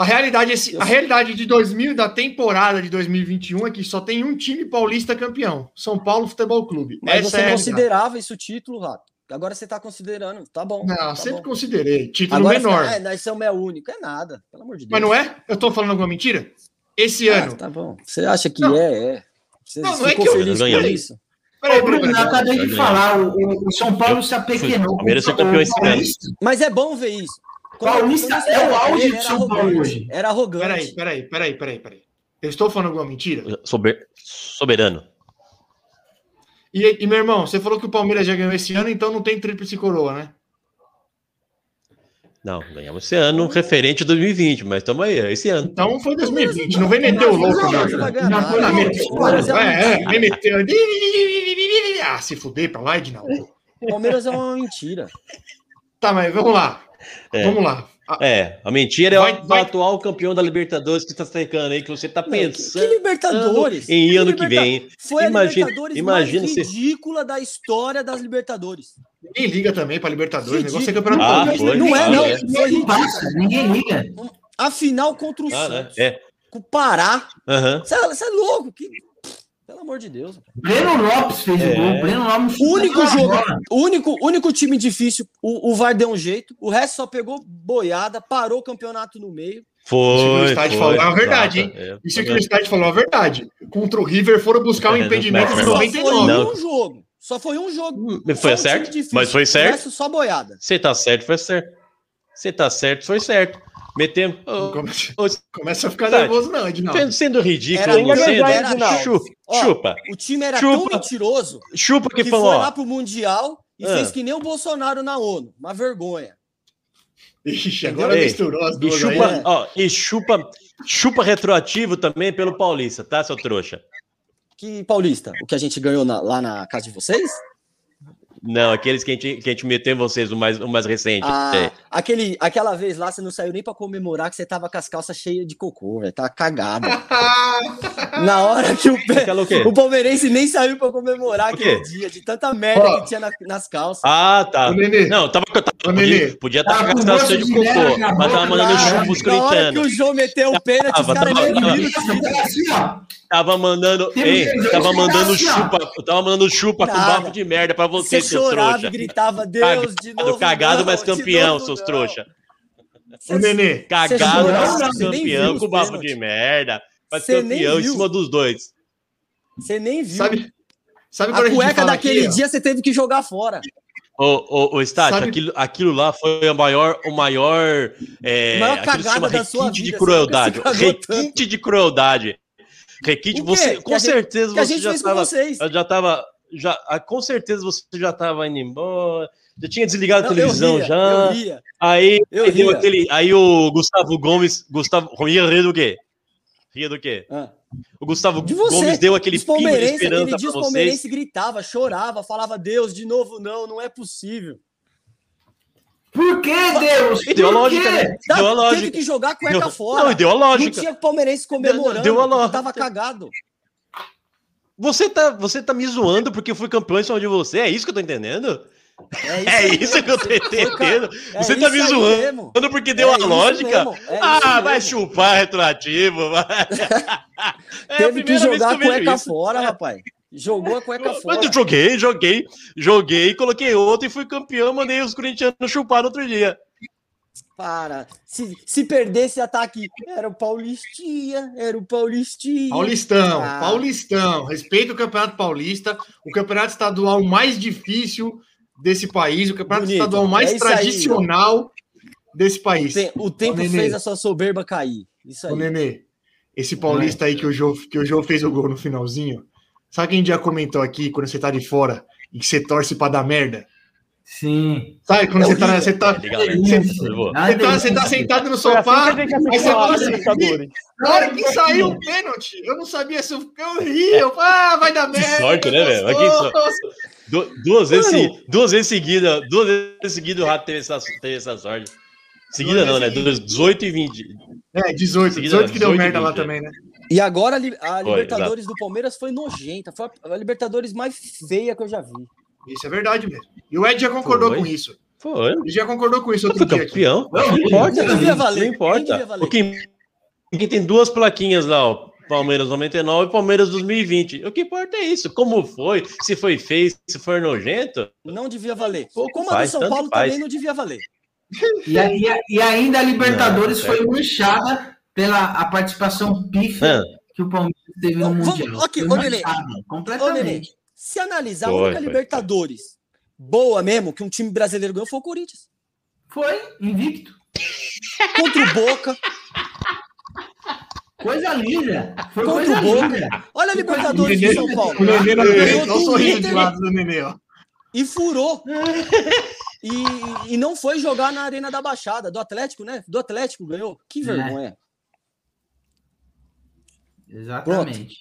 A realidade, esse, Eu- a realidade de 2000, da temporada de 2021 é que só tem um time paulista campeão: São Paulo Futebol Clube. Mas Essa você é considerava isso título, Rato. Agora você tá considerando. Tá bom. Não, tá sempre bom. considerei. Título Agora menor. Você, é, nós somos é único. É nada, pelo amor de Deus. Mas não é? Eu tô falando alguma mentira? Esse Ah, ano. tá bom. Você acha que Não. é? É. Você Não, não é que eu- feliz Ganhei. por isso? Peraí, Bruno, eu acabei de falar, o, o- São Paulo se apequenou. Palmeiras foi O campeão esse ano. Mas é bom ver isso. Paulista é o auge de São Paulo hoje. Era arrogante. Peraí, peraí, peraí, peraí, peraí. Eu estou falando alguma mentira? Sober- Soberano. E, e, meu irmão, você falou que o Palmeiras já ganhou esse ano, então não tem tríplice coroa, né? Não, ganhamos esse ano, referente a 2020, mas estamos aí, é esse ano. Então foi 2020. Não vem meter o louco, Não, não. meteu- O Palmeiras é aí meteu. Ah, se fuder pra lá, Edinaldo. O Palmeiras é uma mentira. Tá, mas vamos lá. [LAUGHS] É. Vamos lá. É, a mentira é Vai- o vai- atual campeão da Libertadores que está cercando aí, que você está Que pensando Libertadores? em Que ano que Liberta- vem. Foi Imagina- a Libertadores imagina mais se- ridícula da história das Libertadores. Ninguém liga também pra Libertadores. O negócio é campeonato Ah, paulista. foi. Não é, não. é. Foi Ninguém ridículo. passa, ninguém liga. A final contra o Ah, né? Santos. É. Com o Pará. Você é, você é louco. Que... Pelo amor de Deus. Breno Lopes fez É. o gol. Breno Lopes O único a jogo, o único, único time difícil, o, o VAR deu um jeito, o resto só pegou boiada, parou o campeonato no meio. Foi. Isso que o falou é uma verdade, exato, é. Isso que o estádio falou é verdade. Contra o River foram buscar um É, impedimento não, de não, Só foi 99. Um jogo. Só foi um jogo. Hum, Foi um certo? Mas foi O certo? resto só boiada. Você tá certo, foi certo. Você tá certo, foi certo. Metemos. Ô, Começa, [LAUGHS] ô, começa a ficar nervoso, não, Edinaldo. sendo, sendo ridículo, Era não sendo. era Edinaldo. Chupa, Ó, chupa. O time era tão Chupa. mentiroso Chupa que, que falou, foi lá pro Mundial e Ah. fez que nem o Bolsonaro na ONU. Uma vergonha. Ixi, agora Ei, misturou as E duas aí. chupa, né? ó, e chupa, chupa retroativo também pelo Paulista, tá, seu trouxa? Que Paulista, o que a gente ganhou na- lá na casa de vocês? Não, aqueles que a gente, que a gente meteu em vocês, o mais, o mais recente. Ah, É. aquele, aquela vez lá, você não saiu nem pra comemorar que você tava com as calças cheias de cocô, velho. Tava cagada. [LAUGHS] Na hora que o, pé, Aquela o quê? o palmeirense nem saiu pra comemorar aquele dia, de tanta merda Ó. que tinha na- nas calças. Ah, tá. Não, tava, tava, podia, podia estar Tava com as calças gosto de cocô, mas tava mandando cara. chupa na hora que o João meteu o pênalti, os Tava, caras tava, nem tava. viram. Ó. Tava mandando, ei, tava mandando assim, chupa, tava mandando chupa com Nada. bafo de merda pra você, Você seus chorava trouxa. e gritava, Deus, de Cagado, novo cagado, não, mas campeão, novo seus não. trouxa. Ô, Nenê. Cagado, mas campeão com bafo de merda. Mas campeão em cima dos dois. Você nem viu. Sabe, sabe a a, cueca fala daquele aqui, ó? dia você teve que jogar fora. Ô, ô, ô Stati, Sabe- aquilo, aquilo lá foi o maior, o maior, é, Maior cagada da sua requinte vida, de crueldade. Requinte de crueldade. Requinte, você, com certeza você já estava, vocês. já já, com certeza você já estava indo embora, já tinha desligado Não, a televisão ria, já. Ria. Aí, aí aquele, aí o Gustavo Gomes, Gustavo, ria, ria do quê? Ria do quê? Ah. O Gustavo De você. Gomes deu aquele pingo de esperança dia pra os vocês. palmeirenses gritava, chorava, falava, Deus, de novo não, não é possível. Por que, Deus? Ideológica, né? Ideológica. Teve que jogar a cueca Deu- fora. Não, ideológica. Não tinha palmeirense comemorando, Deu a porque lógica. tava cagado. Você tá, você tá me zoando porque eu fui campeão em cima de você? É isso que eu tô entendendo? É [LAUGHS] aí isso que eu tô mesmo. Entendendo? É Você tá me isso zoando mesmo. porque deu É a isso lógica? mesmo, é ah, isso vai mesmo. chupar retroativo. vai. [LAUGHS] É Teve que jogar a cueca isso. fora, rapaz. Jogou a cueca Mas fora. eu joguei, joguei, joguei, coloquei outro e fui campeão, mandei os corintianos chupar no outro dia. Para. Se, se perdesse ataque, era o Paulistinha, era o Paulistinha. Paulistão, Ah. Paulistão. Respeita o Campeonato Paulista, o campeonato estadual mais difícil desse país, o campeonato Bonito. estadual mais É isso aí, tradicional desse país. O tempo Nenê. fez a sua soberba cair. Isso aí. Nenê, esse paulista aí que o, Jô, que o Jô fez o gol no finalzinho, sabe quem já comentou aqui quando você tá de fora e que você torce pra dar merda? Sim. Sabe quando É você tá, você tá, Legal, né? Isso. Eu vou. Ah, você tá, você tá sentado no assim sofá, que a gente aí você fala assim, na hora que saiu o pênalti, eu não sabia se eu, eu ria, eu ah, vai dar merda. sorte, né, velho? Que. Du- duas, vezes, Mano. se- duas vezes seguida, duas vezes seguida o Rato teve essa, teve essa sorte. Seguida Duas não, né? vezes Dos 18 e 20. É, 18, Seguida, 18 que deu 18 merda lá minutos, também, né? E agora a, a Libertadores do Palmeiras foi nojenta. Foi a, a Libertadores mais feia que eu já vi. Isso é verdade mesmo. E o Ed já concordou Foi. com isso. Foi. Ele já concordou com isso Eu outro dia aqui. campeão. Não importa. Quem devia valer? Não importa. O que, que tem duas plaquinhas lá, ó. Palmeiras 99 e Palmeiras 2020. O que importa é isso. Como foi? Se foi feio, se foi nojento. Não devia valer. Como a do faz, São Paulo faz. também não devia valer. E, e e ainda a Libertadores Não, foi manchada pela a participação pífia Ah, que o Palmeiras teve no Vamos- Mundial. aqui, Foi ô, Nenê. manchada, Ô, Nenê, completamente. se analisar a Foi, única foi, Libertadores boa mesmo que um time brasileiro ganhou foi o Corinthians. Foi invicto. Contra o Boca. Coisa linda. Foi Contra coisa o Boca. linda. Olha a Libertadores de São Paulo. O Nenê não Ganhou do sorriso de lado do Nenê, ó. e furou. E, e não foi jogar na Arena da Baixada, do Atlético, né? Do Atlético ganhou. Que É. Exatamente.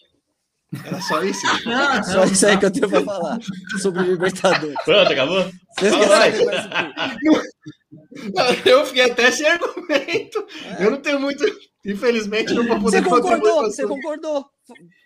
Era só isso. Não, [LAUGHS] Só isso aí que eu tenho pra falar sobre o Libertadores. Pronto, acabou? Vocês? [LAUGHS] Eu fiquei até sem argumento. Eu não tenho muito. Infelizmente, não vou poder Você concordou, você concordou. A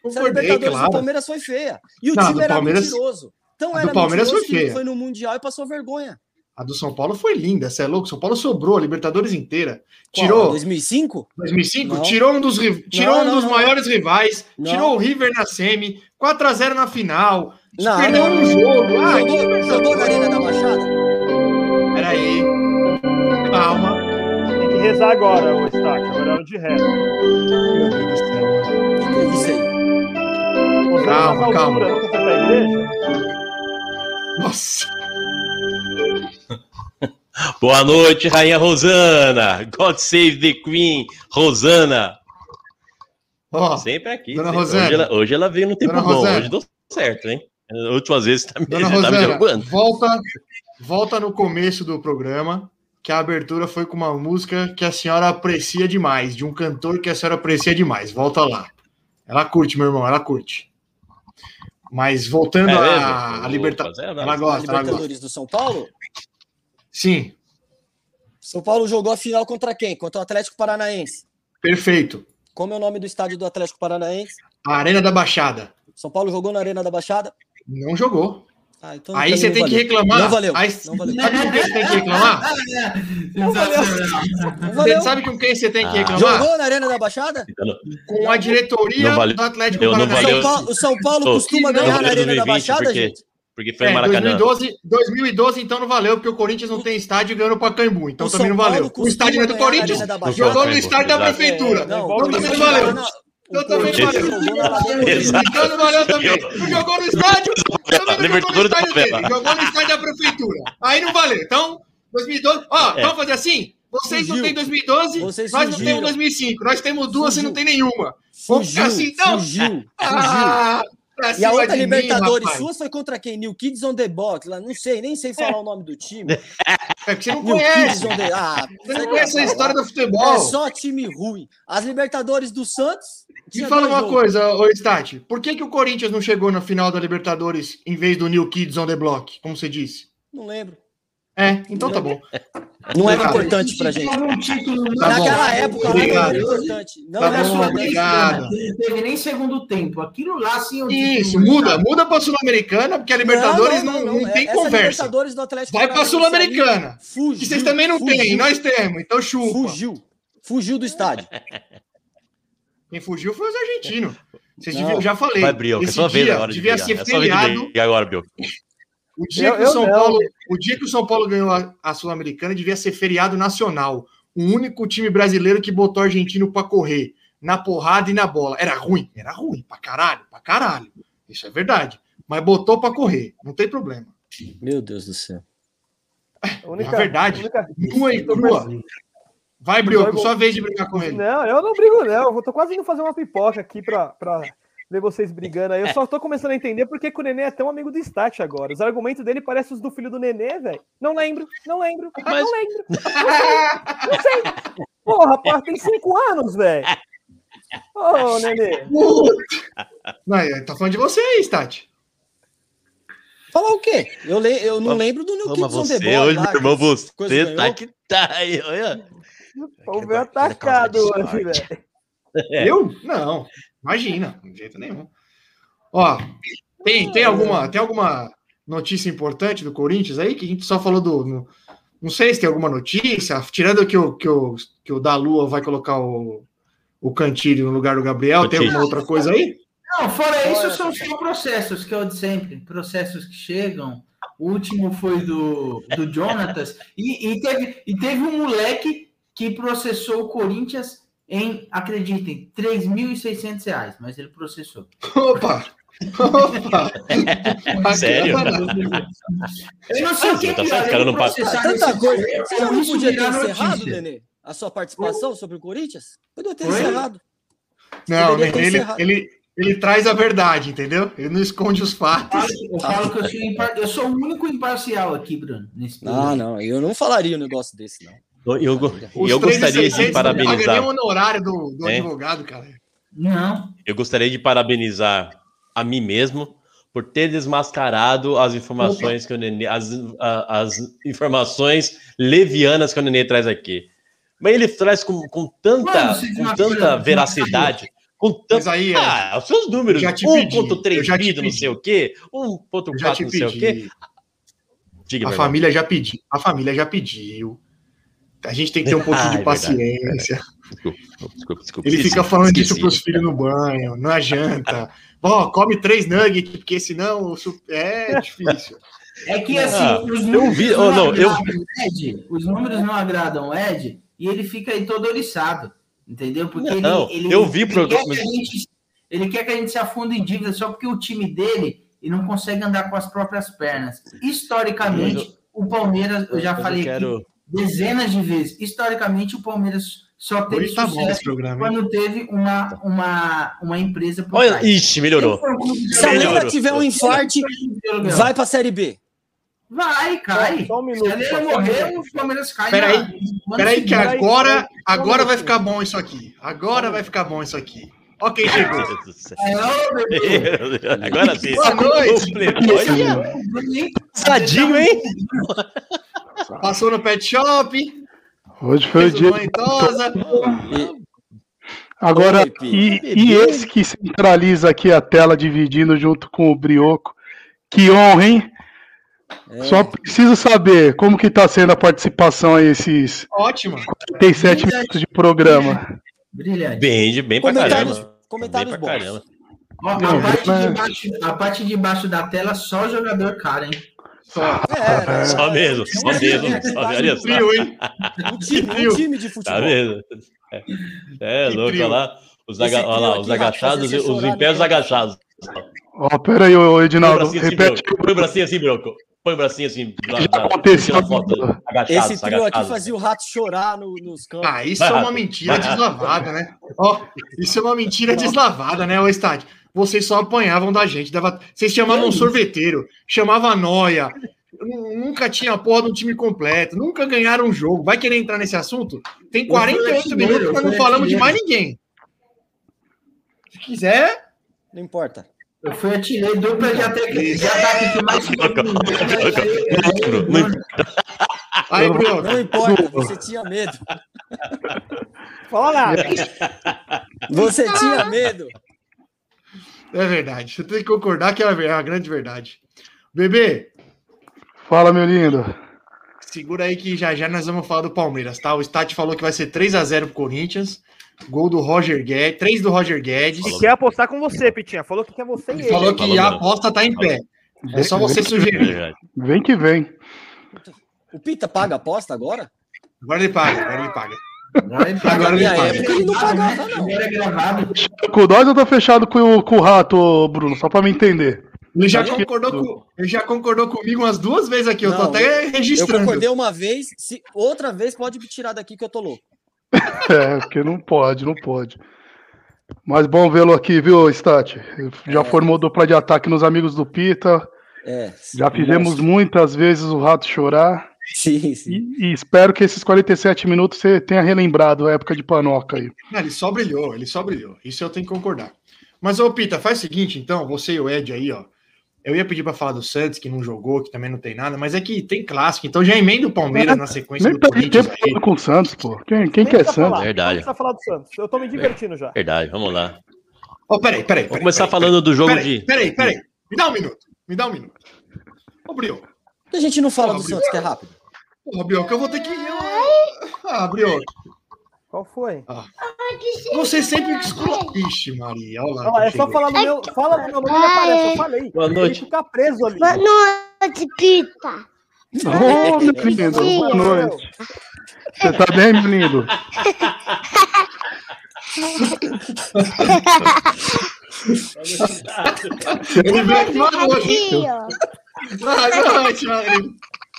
Concordei, Libertadores do claro. Palmeiras foi feia. E o Não, time era Palmeiras- mentiroso. Então era do Palmeiras mentiroso foi feia. foi no Mundial e passou vergonha. A do São Paulo foi linda, você é louco? São Paulo sobrou a Libertadores inteira. Qual? Tirou 2005? 2005, Não. tirou um dos, tirou Não, um não, dos não. maiores rivais, Não. tirou o River na semi, 4x0 na final, Não, perdeu não, um jogo. Ah, Jogou, jogou na Arena da Baixada? peraí. Calma. Tem que rezar agora, o Stack. Agora é hora de reza. Meu Deus do céu. O que é isso aí? Você Calma, calma. altura igreja? Nossa. Boa noite, Rainha Rosana. God save the Queen, Rosana. Ó, Sempre aqui. Dona sempre. Rosana. Hoje, ela, hoje ela veio no tempo Dona bom. Rosana. Hoje deu certo, hein? As últimas vezes tá me, Dona [LAUGHS] tá me Rosana, derrubando. volta, volta no começo do programa, que a abertura foi com uma música que a senhora aprecia demais, de um cantor que a senhora aprecia demais. Volta lá. Ela curte, meu irmão, ela curte. Mas voltando É à Opa, Libertadores. Ela gosta, ela gosta. Libertadores do São Paulo? Sim, São Paulo jogou a final contra quem? Contra o Atlético Paranaense. perfeito. Como é o nome do estádio do Atlético Paranaense? A Arena da Baixada. São Paulo jogou na Arena da Baixada? Não jogou. Ah, então Aí você tem não que valeu. reclamar. Não valeu. Aí- Não valeu. Sabe com quem você tem que reclamar? [LAUGHS] Não valeu. Não Você valeu. sabe com quem você tem que Ah. reclamar? Jogou na Arena da Baixada? Com a diretoria valeu. do Atlético Paranaense. valeu. São Paulo, o São Paulo costuma ganhar valeu na Arena da 2020, Baixada, porque- gente? Porque foi É, Maracanã. 2012, 2012, então não valeu, porque o Corinthians não tem estádio e ganhou no Pacaembu. Então O também São não valeu. Paulo O estádio é do Corinthians, jogou no estádio da prefeitura. É, não, então o também não valeu. Então também não valeu. Então não valeu também. Não jogou no estádio, também [LAUGHS] não jogou no estádio dele. Jogou no estádio da prefeitura. Aí não valeu. Então, 2012. Ó, É. vamos fazer assim? Vocês não Fugiu. têm 2012, Vocês nós não temos 2005. Nós temos duas, você Fugiu. não tem nenhuma. Vamos Fugiu, ficar assim, então? fugiu, [LAUGHS] fugiu. Ah, pra E a outra mim, Libertadores rapaz. suas foi contra quem? New Kids on the Box. Lá, não sei, nem sei falar o nome do time. [LAUGHS] É que você não New conhece. Kids on the... Ah, Você não conhece a história do É futebol. só time ruim. As Libertadores do Santos. Me fala uma jogos. coisa, ô Stati. Por que, que o Corinthians não chegou na final da Libertadores em vez do New Kids on the Block, como você disse? Não lembro. É, então tá bom. Não era Obrigado. importante pra gente. Um título Tá bom. Naquela época, lá não Obrigado. era importante. Não Tá era bom, importante. obrigado. Não teve nem segundo tempo. Aquilo lá, sim, é um Isso, muda, muda pra Sul-Americana, porque a Libertadores não, não, tem Essa conversa. Libertadores do Atlético Vai pra Sul-Americana. Que vocês também não fugiu, têm, nós temos, então chupa. Fugiu. Fugiu do estádio. [LAUGHS] Quem fugiu foi os argentinos. Vocês Não. deviam, eu já falei. Vai, Brioca. É esse vez dia agora de devia ser É de feriado. brigar agora, Brioca. O dia, Eu- que o, São não. Paulo, o dia que o São Paulo ganhou a, a Sul-Americana devia ser feriado nacional. O único time brasileiro que botou o argentino para correr na porrada e na bola. Era ruim, era ruim, pra caralho, pra caralho. Isso é verdade. Mas botou para correr, não tem problema. Meu Deus do céu. A única, É verdade. única- Nua e crua. Vai, Brioco, sua vez de brigar com ele. Não, eu não brigo, não. Eu tô quase indo fazer uma pipoca aqui pra, pra ver vocês brigando aí. Eu só tô começando a entender por que o Nenê é tão amigo do Stat agora. Os argumentos dele parecem os do filho do Nenê, velho. Não lembro, não lembro, Mas- não lembro. Não sei, não sei. Porra, rapaz, tem cinco anos, velho. Ô, Nenê. Não, tá falando de você aí, Stati. Falar o quê? Eu, le... eu não lembro do New Kids on você, the Board hoje, lá, meu irmão, você ganhou. tá que tá aí, olha. Tô meio atacado hoje, velho. É. Eu? Não. Imagina, de jeito nenhum. Ó, tem, tem, alguma, tem alguma notícia importante do Corinthians aí? Que a gente só falou do. No, não sei se tem alguma notícia, tirando que o, que o, que o da Lua vai colocar o, o Cantilho no lugar do Gabriel, tem alguma outra coisa aí? Não, fora isso, são só processos, que é o de sempre. Processos que chegam. O último foi do, do Jonatas. E, e, teve, e teve um moleque que processou o Corinthians em, acreditem, R$ 3.600, mas ele processou. [LAUGHS] Opa! Opa! [LAUGHS] Sério? Eu não sei o que Tá é ele não processar Tanta coisa. Você não podia ter encerrado. Nenê? A sua participação sobre o Corinthians? Podia ter Oi? encerrado. Não, ele, encerrado. ele, ele traz a verdade, entendeu? Ele não esconde os fatos. Eu falo que eu sou, impar- eu sou o único imparcial aqui, Bruno. Nesse Não, programa. não, eu não falaria um negócio desse, não. Eu, eu, eu gostaria de 600 Não paga nem parabenizar. o honorário do, do É. advogado, cara. Não. Eu gostaria de parabenizar a mim mesmo por ter desmascarado as informações que o Nenê, as, as informações levianas que o Nenê traz aqui. Mas ele traz com, com tanta, com tanta veracidade, com Mas tanto. aí, é, Ah, os seus números, Eu já te pedi, 1.3 eu já te bi, não sei o quê, eu 1.4 já te não sei o quê. pedi. Diga, A família já pediu. A família já pediu. A gente tem que ter um pouquinho [LAUGHS] Ah, de é verdade, paciência. Desculpa, desculpa, desculpa. Ele fica falando esqueci. disso pros filhos no banho, na janta. Ó, come três nuggets, porque senão é difícil. É que assim, Ah, os eu números vi- não, oh, não, eu- agradam o Ed, os números não agradam o Ed e ele fica aí todo oriçado, entendeu? Porque Não, ele, ele, eu vi ele quer que a gente, ele quer que a gente se afunde em dívida só porque o time dele e não consegue andar com as próprias pernas. Historicamente, Mas o Palmeiras, eu já Mas falei eu quero... aqui dezenas de vezes, historicamente o Palmeiras só teve tá sucesso programa. quando teve uma, uma, uma empresa por Olha, ixi, melhorou. Se a. Leila tiver um infarte, vai pra Série B. Vai, cai. Só um Se minuto. ele só um morrer, o Palmeiras cai. Peraí, Peraí que agora, agora vai ficar bom isso aqui. Agora vai ficar bom isso aqui. Quem chegou. É. Agora sim. Boa noite. Sadinho, hein? Passou no pet shop, Hoje foi o dia. tosa. Agora, Oi, e, e esse que centraliza aqui a tela dividindo junto com o Brioco. Que honra, hein? É. Só preciso saber como que tá sendo a participação aí, esses Ótimo. 37 minutos de programa. Brilhante. Bem, bem pra Comentários, caramba. comentários Bem bons. caramba. Ó, a, Não, parte mas- de baixo, a parte de baixo da tela, só jogador cara, hein? Só. É, né? Só mesmo, só mesmo. Só, olha só. Frio, hein? Um time, frio. [LAUGHS] um time de futebol. Tá vendo? É, é louco, olha lá. Os, aga, olha lá, os aqui, agachados, os em pés no- agachados. Ó, pera aí, ô Põe o Edinaldo, bracinho assim, repete. Põe o bracinho assim, Broco. Põe o bracinho assim. Lá, lá, aconteceu. foto. Agachados, Esse trio aqui agachados. fazia o rato chorar no- nos campos. Ah, isso é uma mentira [LAUGHS] deslavada, né? Ó, isso é uma mentira deslavada, né, ô Estádio? Vocês só apanhavam da gente. Dava... Vocês chamavam um sorveteiro, chamava a noia. nu- Nunca tinha a porra do time completo, nunca ganharam um jogo. Vai querer entrar nesse assunto? Tem 48 artilheiro, minutos, nós não falamos de artilheiro. mais ninguém. Se quiser, Não importa. Eu fui atirei dupla de ataque. De ataque que mais. Não importa. aí. Não importa, você tinha medo. Fala nada. Você tinha medo. É verdade. Você tem que concordar que é a grande verdade. Bebê, Fala, meu lindo. segura aí que já já nós vamos falar do Palmeiras, tá? O Stat falou que vai ser 3 a 0 pro Corinthians. Gol do Roger Guedes, 3 do Roger Guedes. E quer apostar com você, Pitinha. Falou que quer você e Ele ele. falou que Falou a aposta tá em pé. É só você É sugerir. Vem que vem. O Pita paga aposta agora? Agora ele paga, agora ele paga. Agora ele paga. Época ele não pagava, não. Agora é gravado. Com nós eu tô fechado com, o- com o rato, Bruno, só pra me entender. Ele já, Acho que- concordou com, ele já concordou comigo umas duas vezes aqui. Eu tô até Eu registrando. concordei uma vez, se outra vez pode me tirar daqui que eu tô louco. [LAUGHS] É, porque não pode, não pode. Mas bom vê-lo aqui, viu, Stat? Já É. formou dupla de ataque nos amigos do Pita. É. Já fizemos muitas vezes o rato chorar. Sim, sim. E, e espero que esses 47 minutos você tenha relembrado a época de panoca aí. Não, ele só brilhou, ele só brilhou. Isso eu tenho que concordar. Mas, ô, Pita, faz o seguinte, então, você e o Ed aí, ó. Eu ia pedir pra falar do Santos, que não jogou, que também não tem nada, mas é que tem clássico, então já emenda o Palmeiras na sequência Nem do Corinthians tempo aí. com o Santos, pô. Quem, quem quer precisa Santos? falar, Verdade. Precisa falar do Santos. Eu tô me divertindo já. Verdade, vamos lá. Ó, peraí, peraí. Vamos começar falando do jogo peraí, de. Peraí, peraí. Me dá um minuto. Me dá um minuto. Ô, Brioco. A gente não fala do. Santos, que é rápido. Porra, Brioco, eu vou ter que. Ah, Brioco. Qual foi? Você sempre. Ixi, Maria. Olha lá. É só falar no meu. Fala no meu nome e aparece. Eu falei. Boa Ele noite. fica preso ali. Boa noite, Pita. Ô, meu lindo, boa noite. Você tá bem, meu lindo? [LAUGHS] Ele veio hoje. Aqui, ó. Boa noite, Maria.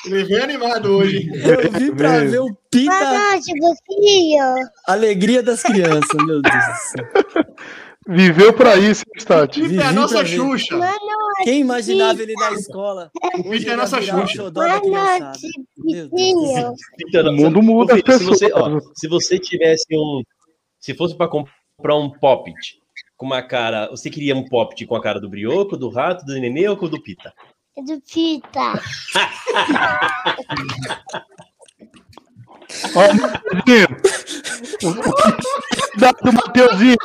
Ele veio animado hoje. Eu vim pra Mesmo. ver o Boa Pita, noite, Bufinho. alegria das crianças, meu Deus do céu. Viveu pra isso, Stati? Pita é a Vivi nossa pra ver. Xuxa. Boa noite, Quem imaginava ele na escola? O Pita é a nossa Xuxa. Então, O mundo muda filho, se você, ó, se você tivesse um. Se fosse para comprar um Poppit com uma cara. Você queria um Poppit com a cara do Brioco, do Rato, do Nenê ou com o do Pita? É do Pita. [LAUGHS] Ó, Mateuzinho. Dá do Mateuzinho.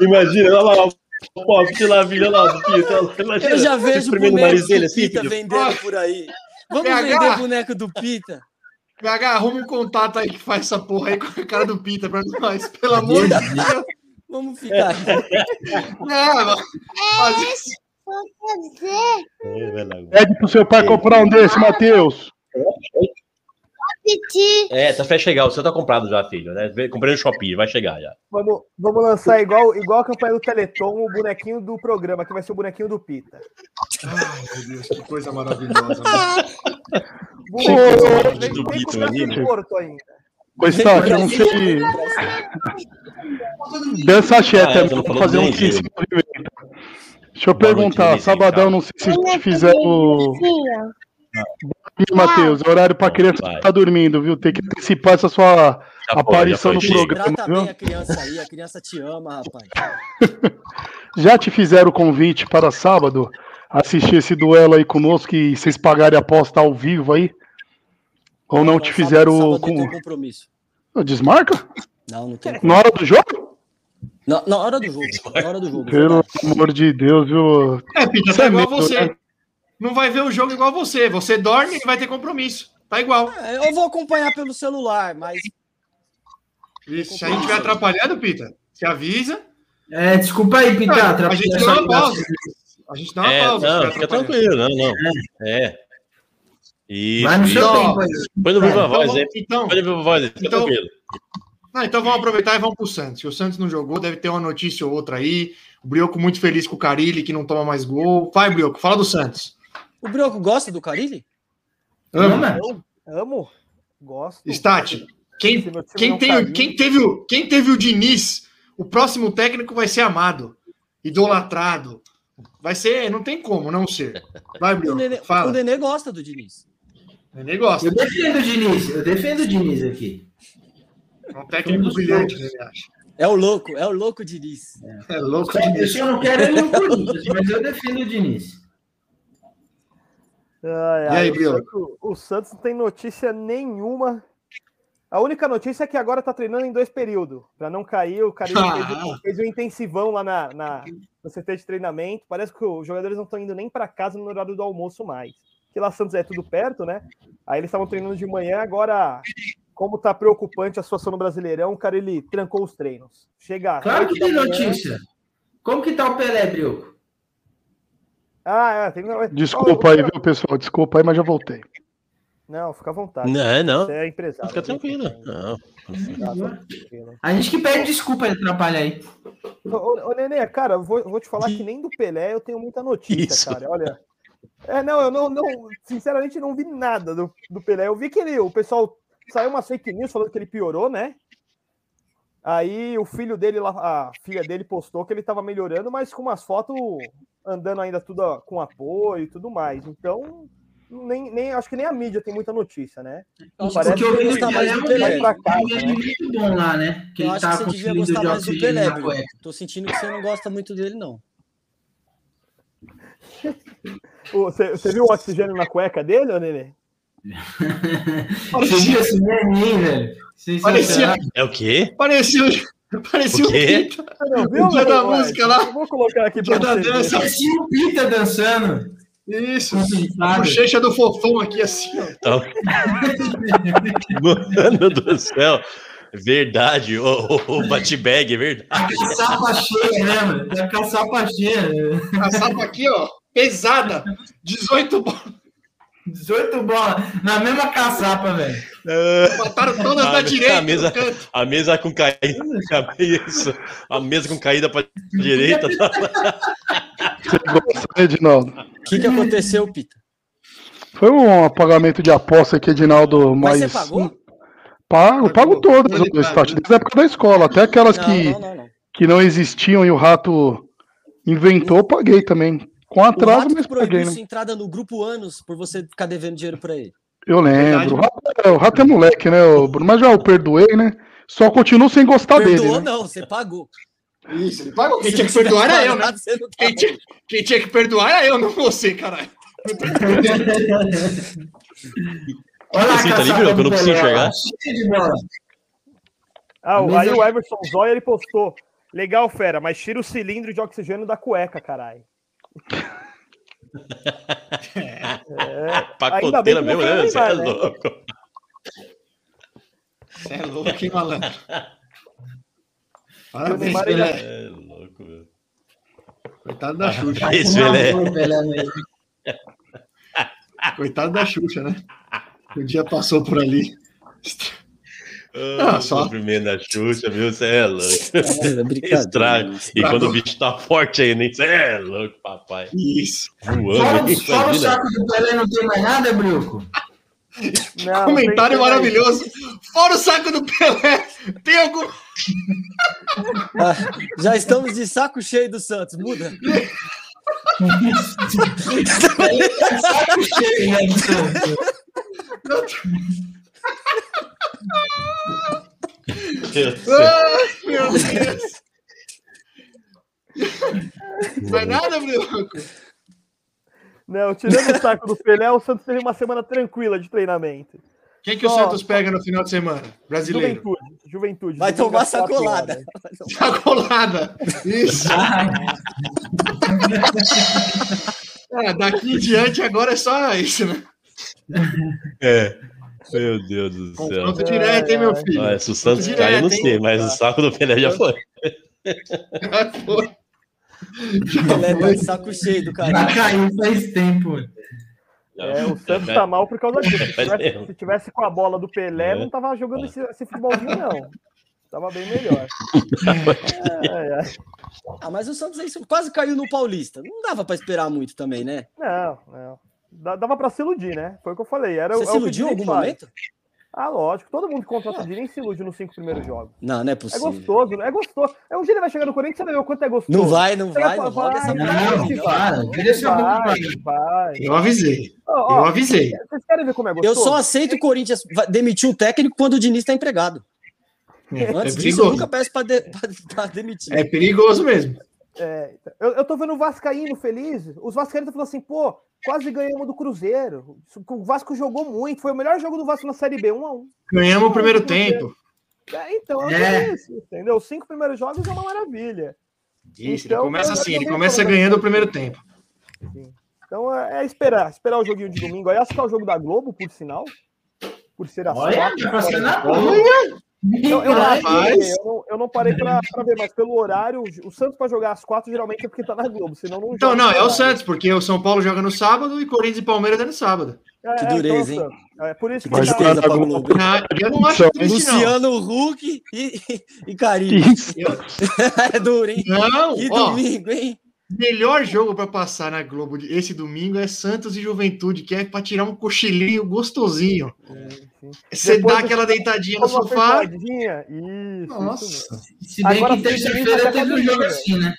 Imagina, olha lá, o Poppit lá, filha lá do Pita. olha Imagina, Eu já você vejo o o boneco do assim, Pita filho. vendendo por aí. Vamos PH. vender boneco do Pita? PH, arruma um contato aí que faz essa porra aí com a cara do Pita pra nós. Pelo amor de Deus. Vamos ficar aqui. É, vai lá. Pede pro seu pai comprar um desse, Matheus. É, tá pra chegar. O seu tá comprado já, filho. Né? Comprei no Shopee, vai chegar já. Vamos, vamos lançar igual, igual a campanha do Teleton, o bonequinho do programa, que vai ser o bonequinho do Pita. Ai, meu Deus, que coisa maravilhosa. né? Bonequinho, do Pita, com o braço menino. morto ainda. Ô, Stati, eu não sei. Dança Ah, cheta, é, não falou fazer um nem quiz dele. movimento. Deixa eu Boa noite, perguntar, Denise, sabadão, tá? não sei se te fizeram. Bufinho. Matheus, é horário pra criança que tá dormindo, viu? Tem que antecipar essa sua Já foi, aparição no foi, chega. programa, Trata viu? bem a criança aí, a criança te ama, rapaz. [LAUGHS] Já te fizeram o convite para sábado assistir esse duelo aí conosco e vocês pagarem a aposta ao vivo aí? Ou não te sábado- fizeram sábado eu com. tenho compromisso. Desmarca? Não, não tem. Na hora do jogo? Na, na hora do jogo. [LAUGHS] Na hora do jogo. Pelo amor de Deus, viu? É, Pita, tá é igual medo, você. né? Não vai ver o jogo igual você. Você dorme e vai ter compromisso. Tá igual. É, Eu vou acompanhar pelo celular, mas Isso. Se a gente estiver atrapalhando, Pita, se avisa. É, desculpa aí, Pita. a atrapalhar gente dá uma pausa. A gente dá uma É, pausa. não, fica tranquilo, não, não. É. Isso. Vai no seu isso. Então, tempo aí. Põe no Viva Então, Voz, vamos- aí. então, Põe no Viva Voz, aí, fica Então- tranquilo. Ah, então vamos aproveitar e vamos pro Santos. Se o Santos não jogou, deve ter uma notícia ou outra aí. O Brioco muito feliz com o Carilli, que não toma mais gol. Vai, Brioco, fala do Santos. o Brioco gosta do Carilli? Ama. Eu amo. Gosto. Stati, quem, quem, tem, quem, teve o, quem teve o Diniz, o próximo técnico vai ser amado, idolatrado. Vai ser, não tem como não ser. Vai, O Brioco, Nenê, o fala. Nenê gosta do Diniz. O Nenê gosta. Eu defendo o Diniz. Eu defendo o Diniz aqui. É um técnico brilhante, né, ele acha. É o louco, é o louco Diniz. É louco Só Diniz. eu não quero ele no Corinthians, mas eu defendo o Diniz. Ai, E ai, aí, o? Santos, o Santos não tem notícia nenhuma. A única notícia é que agora tá treinando em dois períodos. Para não cair, o cara Ah. fez, o- fez um intensivão lá na, na, no CT de treinamento. Parece que os jogadores não estão indo nem para casa no horário do almoço mais. Que lá Santos é tudo perto, né? Aí eles estavam treinando de manhã, agora, como tá preocupante a situação no Brasileirão, o cara ele trancou os treinos. Chega. Claro que tem manhã- notícia. Como que tá o Pelé, Brioco? Ah, é, tem... Desculpa aí, viu, pessoal? Desculpa aí, mas já voltei. Não, fica à vontade. Não, não. Você é empresário. Fica né? tranquilo. Não. Tá, tá. A gente que pede desculpa de atrapalhar aí. Ô, ô, Nenê, cara, vou, eu vou te falar que nem do Pelé eu tenho muita notícia, Isso. cara. Olha. É, não, eu não, não, sinceramente, não vi nada do, do Pelé. Eu vi que ele, o pessoal saiu uma fake news falando que ele piorou, né? Aí o filho dele, a filha dele postou que ele tava melhorando, mas com umas fotos andando ainda tudo com apoio e tudo mais. Então, nem, nem acho que nem a mídia tem muita notícia, né? Eu acho Parece que eu vi que mais ele do é Pelé. um pra casa, menino muito bom lá, né? Que Eu ele acho que tá você devia gostar de mais do Pelé. Tô sentindo que você não gosta muito dele, não. Você, você viu o oxigênio na cueca dele, ô Nenê? Você viu esse neném, velho? Parecia. É o quê? parecia, Parecia O o quê? Pita. Você não viu, O dia da Ué, música lá. Eu vou colocar aqui Dia pra da você. dança. Parecia o Pita dançando. Isso. Complicado. Bochecha do fofão aqui, assim, ó. Então... [LAUGHS] Mano do céu. Verdade, o, o, o Batbag, é verdade. A caçapa cheia, né, mano? A caçapa cheia. A sapa aqui, ó, pesada. 18 bolas. 18 bolas. Na mesma caçapa, velho. Mataram todas A da me- direita. a mesa-. A mesa com caída. Isso. A mesa com caída pra direita. Tá... Você gosta, né, Edinaldo? O que, que aconteceu, Pita? Foi um apagamento de aposta que Edinaldo Mas mais. você pagou? Pago, pago Pagou. todas, o paga. Stat, desde a época da escola. Até aquelas Não, que, não, não, não. que não existiam e o rato inventou, eu paguei também. Com O atraso, Rato mas que proibiu paguei, né? sua entrada no grupo anos por você ficar devendo dinheiro pra ele. Eu Verdade. lembro. O rato, é, o rato é moleque, né, Bruno? Mas já eu perdoei, né? Só continuo sem gostar Perdoou, dele. Né? não, você pagou. Isso, ele pagou. Quem tinha que perdoar era eu, né? pagado, você não Quem tinha, quem tinha que perdoar era eu, não você, caralho. Olha Esse tá que eu não preciso enxergar. Ah, o- aí o Everson Zóia ele postou. Legal, fera, mas tira o cilindro de oxigênio da cueca, caralho. É, Pacoteira bem mesmo, né? Você é né? louco. Você é louco, hein, malandro? Parabéns, Pelé. É louco, velho. Coitado da Xuxa. Pelé. Não, Pelé mesmo. Coitado da Xuxa, né? O dia passou por ali. Ah, só- sofrimento da Xuxa, viu? Você é louco. É brincadeira. Estrago. E quando o bicho tá forte ainda, hein? Você é louco, papai. Isso. Fora, Voando, hein? o- fora o Imagina. saco do Pelé não tem mais nada, Bruco? Não, [LAUGHS] Comentário maravilhoso. Fora o saco do Pelé, tem algum. Ah, já estamos de saco cheio do Santos, muda. [LAUGHS] Saco cheio, né? Meu [LAUGHS] Deus meu Deus. Não vai nada, Bruco. Não, tirando o saco do Pelé, o Santos teve uma semana tranquila de treinamento. Quem que o Ó. Santos pega no final de semana? Brasileiro. Juventude, juventude. Vai tomar quatro sacolada. horas. Sacolada. Isso. É, daqui em diante agora é só isso, né? É. Meu Deus do céu. Confronto direto, hein, meu filho? Ah, se o Santos cair, eu não sei, hein? mas o saco do Pelé já foi. Foi. [LAUGHS] Pelé tá de saco cheio do cara. Já caiu faz tempo. É, o Santos tá mal por causa disso. Se Faz tivesse, se tivesse com a bola do Pelé, É. não tava jogando esse, esse futebolzinho, não. Tava bem melhor. É, é. Ah, mas o Santos aí quase caiu no Paulista. Não dava pra esperar muito também, né? Não, não. Dava pra se iludir, né? Foi o que eu falei. Era, Você é se iludiu em algum faz. momento? Ah, lógico. Todo mundo que contrata o Diniz se ilude nos cinco primeiros jogos. Não, não é É possível. gostoso, né? É gostoso. É um dia ele vai chegar no Corinthians e você vai ver o quanto é gostoso. Não vai, não vai, não vai, essa. Não, não. para. Eu avisei. Ó, Eu ó, avisei. vocês querem ver como é Eu gostoso? só aceito o Corinthians demitir o técnico quando o Diniz tá empregado. É, Antes é disso, eu nunca peço pra, de, [LAUGHS] pra, pra demitir. É perigoso mesmo. É, eu, eu tô vendo o Vascaíno feliz. Os Vascaínos falando assim, pô, quase ganhamos do Cruzeiro. O Vasco jogou muito. Foi o melhor jogo do Vasco na Série B, 1 a 1 Ganhamos o primeiro tempo. É, então, É. é isso, entendeu? Os cinco primeiros jogos é uma maravilha. Isso, ele Então, começa eu- assim, ele começa ganhando o primeiro tempo. Então é, é esperar, esperar o joguinho de domingo. Aí acho que é o jogo da Globo, por sinal. Por ser às Olha, quatro, tá boa. casa. Eu, eu, [LAUGHS] larguei, eu, não, eu não parei pra, pra ver, mas pelo horário, o Santos pra jogar às quatro geralmente é porque tá na Globo, senão não Então, joga não, no é o. Santos, porque o São Paulo joga no sábado e Corinthians e Palmeiras é no sábado. É, Que é, então dureza, é o hein? É por isso que tá- jogar Tristeza na pra Globo. Globo. Não, eu não acho triste, não. Luciano Huck e, e Carinho. Isso. [LAUGHS] É duro, hein? Não, Que ó, domingo, hein? Melhor jogo pra passar na Globo esse domingo é Santos e Juventude, que é pra tirar um cochilinho gostosinho. sim. Você Depois dá aquela deitadinha no sofá. Isso, isso. Nossa, Se bem Agora, que terça-feira teve um jogo assim, né?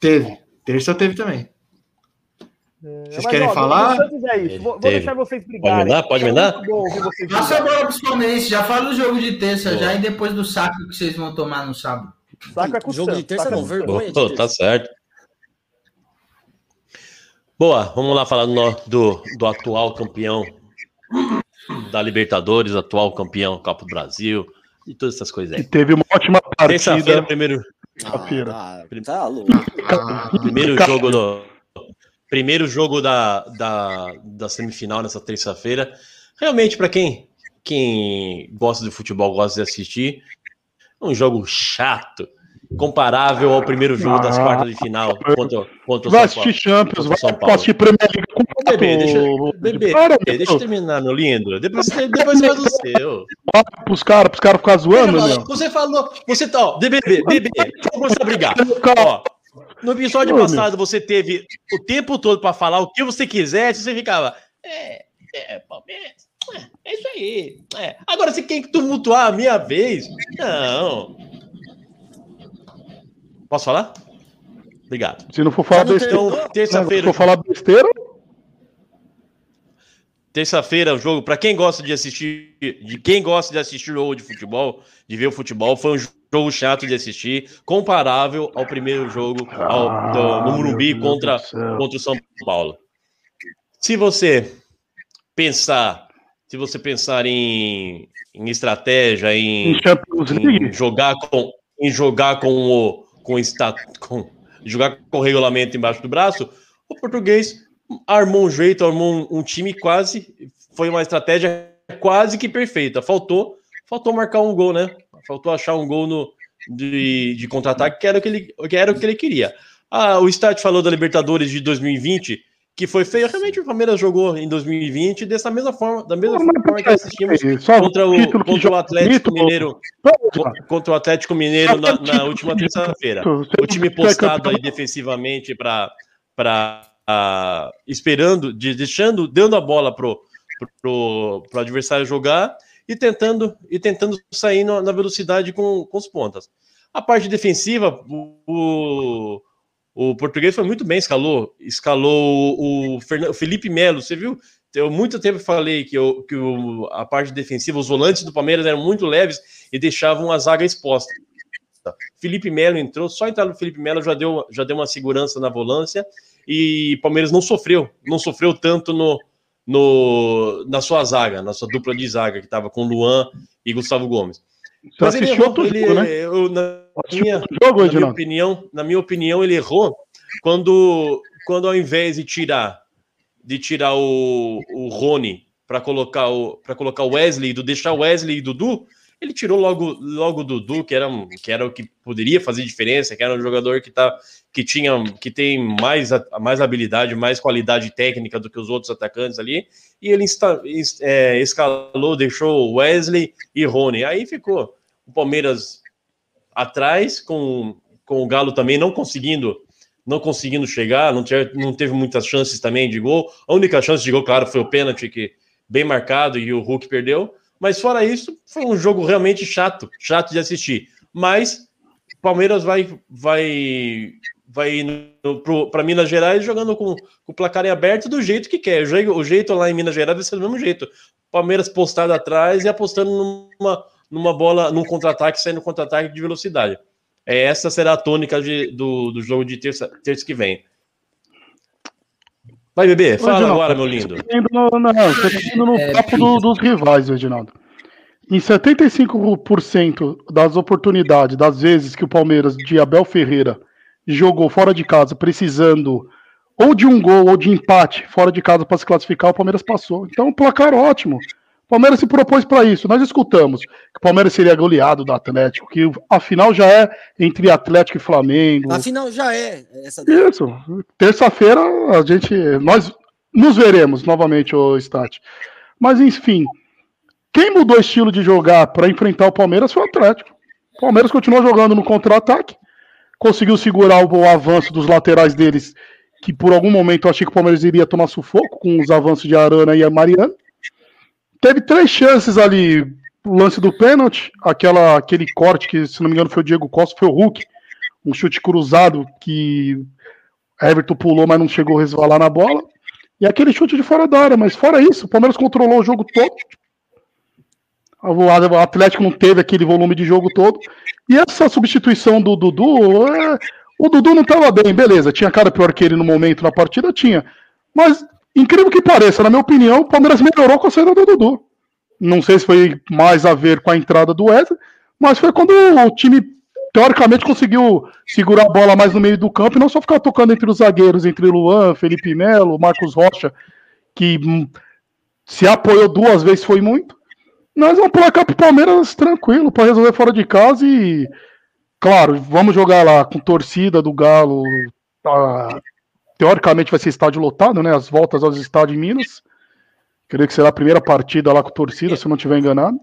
teve. Terça teve também. É, Vocês mas, querem ó, falar? é isso. Vou, vou deixar vocês brigarem. Pode É emendar? muito bom ouvir vocês Passa a bola pros palmeirenses, já fala do jogo de terça Boa. já e depois do saco que vocês vão tomar no sábado. Saco é com o Jogo de terça saco é não, com o Santos. vergonha de Pô, terça. tá certo. Boa, vamos lá falar do, do, do atual campeão da Libertadores, atual campeão Copa do Brasil, e todas essas coisas aí. teve uma ótima Terça-feira, partida. primeiro, Terça-feira. Ah, tá louco. primeiro jogo do. Primeiro jogo da, da, da semifinal nessa terça-feira. Realmente, para quem, quem gosta de futebol, gosta de assistir, é um jogo chato, comparável ao primeiro jogo das Ah, quartas de final contra, contra o Vai São Paulo. Champions, vai o São Paulo. assistir Premier League com Bebê, deixa, bebê, Para, bebê, deixa eu terminar, meu lindo. Depois, depois faz o seu. Olha pros caras, pros caras zoando, Você meu. falou, você falou, você tá, ó, bebê, bebê, vamos brigar. Ó, no episódio Ô, meu. passado você teve o tempo todo para falar o que você quisesse, você ficava, é, é, Palmeiras, é, é isso aí. é. Agora você quer tumultuar a minha vez? Não. Posso falar? Obrigado. Se não for falar não besteira, Então, se terça-feira, for falar besteira, terça-feira, o jogo, para quem gosta de assistir, de quem gosta de assistir jogo de futebol, de ver o futebol, foi um jogo chato de assistir, comparável ao primeiro jogo ao, do, no Ah, Morumbi meu Deus contra do contra o São Paulo. Se você pensar, se você pensar em, em estratégia, em, em em jogar com em jogar com o com, esta, com jogar com o regulamento embaixo do braço, o português armou um jeito, armou um, um time quase foi uma estratégia quase que perfeita. Faltou faltou marcar um gol, né? Faltou achar um gol no de, de contra-ataque que era o que ele que era o que ele queria. Ah, o Stat falou da Libertadores de 2020 que foi feio. Realmente o Palmeiras jogou em 2020 dessa mesma forma, da mesma forma que assistimos contra o, contra o Atlético Mineiro contra o Atlético Mineiro na, na última terça-feira. O time postado aí defensivamente para para esperando, de, deixando, dando a bola pro, pro, pro adversário jogar e tentando e tentando sair no- na velocidade com, com os pontas. A parte defensiva, o, o, o português foi muito bem, escalou, escalou o, o Felipe Melo, você viu? Eu muito tempo falei que, eu, que o, a parte defensiva, os volantes do Palmeiras eram muito leves e deixavam a zaga exposta. Felipe Melo entrou, só entrar no Felipe Melo já deu, já deu uma segurança na volância e Palmeiras não sofreu, não sofreu tanto no, no, na sua zaga, na sua dupla de zaga, que estava com Luan e Gustavo Gomes. Você Mas ele errou, ele, né? eu, na, Assistiu minha, jogo, na minha opinião, na minha opinião, ele errou quando, quando ao invés de tirar de tirar o, o Rony para colocar o para colocar o Wesley, do deixar o Wesley e Dudu, ele tirou logo logo o Dudu, que era que era o que poderia fazer diferença, que era um jogador que tá que tinha que tem mais mais habilidade, mais qualidade técnica do que os outros atacantes ali, e ele insta- é, escalou, deixou Wesley e Rony. Aí ficou o Palmeiras atrás com com o Galo também não conseguindo não conseguindo chegar, não, teve- não teve muitas chances também de gol. A única chance de gol, claro, foi o pênalti que bem marcado e o Hulk perdeu. Mas fora isso, foi um jogo realmente chato, chato de assistir. Mas Palmeiras vai vai vai para Minas Gerais jogando com, com o placar em aberto do jeito que quer. O jeito, o jeito lá em Minas Gerais vai ser do mesmo jeito. Palmeiras postado atrás e apostando numa, numa bola, num contra-ataque, saindo contra-ataque de velocidade. É, essa será a tônica de- do, do jogo de terça, terça que vem. Vai, bebê, fala Edinaldo, agora, meu lindo. Você tá indo no, não, você tá indo no É, papo do- dos rivais, Edinaldo. Em 75% das oportunidades, das vezes que o Palmeiras de Abel Ferreira jogou fora de casa, precisando ou de um gol ou de empate fora de casa para se classificar, o Palmeiras passou. Então, um placar ótimo. Palmeiras se propôs para isso. Nós escutamos que o Palmeiras seria goleado do Atlético, que a final já é entre Atlético e Flamengo. Afinal, já é essa. Isso. Terça-feira a gente. Nós nos veremos novamente, o Stat. Mas enfim. Quem mudou o estilo de jogar para enfrentar o Palmeiras foi o Atlético. O Palmeiras continuou jogando no contra-ataque, conseguiu segurar o, avanço dos laterais deles, que por algum momento eu achei que o Palmeiras iria tomar sufoco com os avanços de Arana e a Mariano. Teve três chances ali, o lance do pênalti, aquela, aquele corte que, se não me engano, foi o Diego Costa, foi o Hulk, um chute cruzado que Everton pulou, mas não chegou a resvalar na bola. E aquele chute de fora da área, mas fora isso, o Palmeiras controlou o jogo todo. O Atlético não teve aquele volume de jogo todo. E essa substituição do Dudu, é, o Dudu não estava bem, beleza. Tinha cara pior que ele no momento na partida, tinha. Mas, incrível que pareça, na minha opinião, o Palmeiras melhorou com a saída do Dudu. Não sei se foi mais a ver com a entrada do Wesley, mas foi quando o time teoricamente conseguiu segurar a bola mais no meio do campo e não só ficar tocando entre os zagueiros, entre Luan, Felipe Melo, Marcos Rocha, que hum, se apoiou duas vezes foi muito. Nós vamos placar pro Palmeiras tranquilo para resolver fora de casa e claro, vamos jogar lá com torcida do Galo. tá, teoricamente vai ser estádio lotado, né? As voltas aos estádios em Minas. Creio que será a primeira partida lá com torcida, se eu não estiver enganado.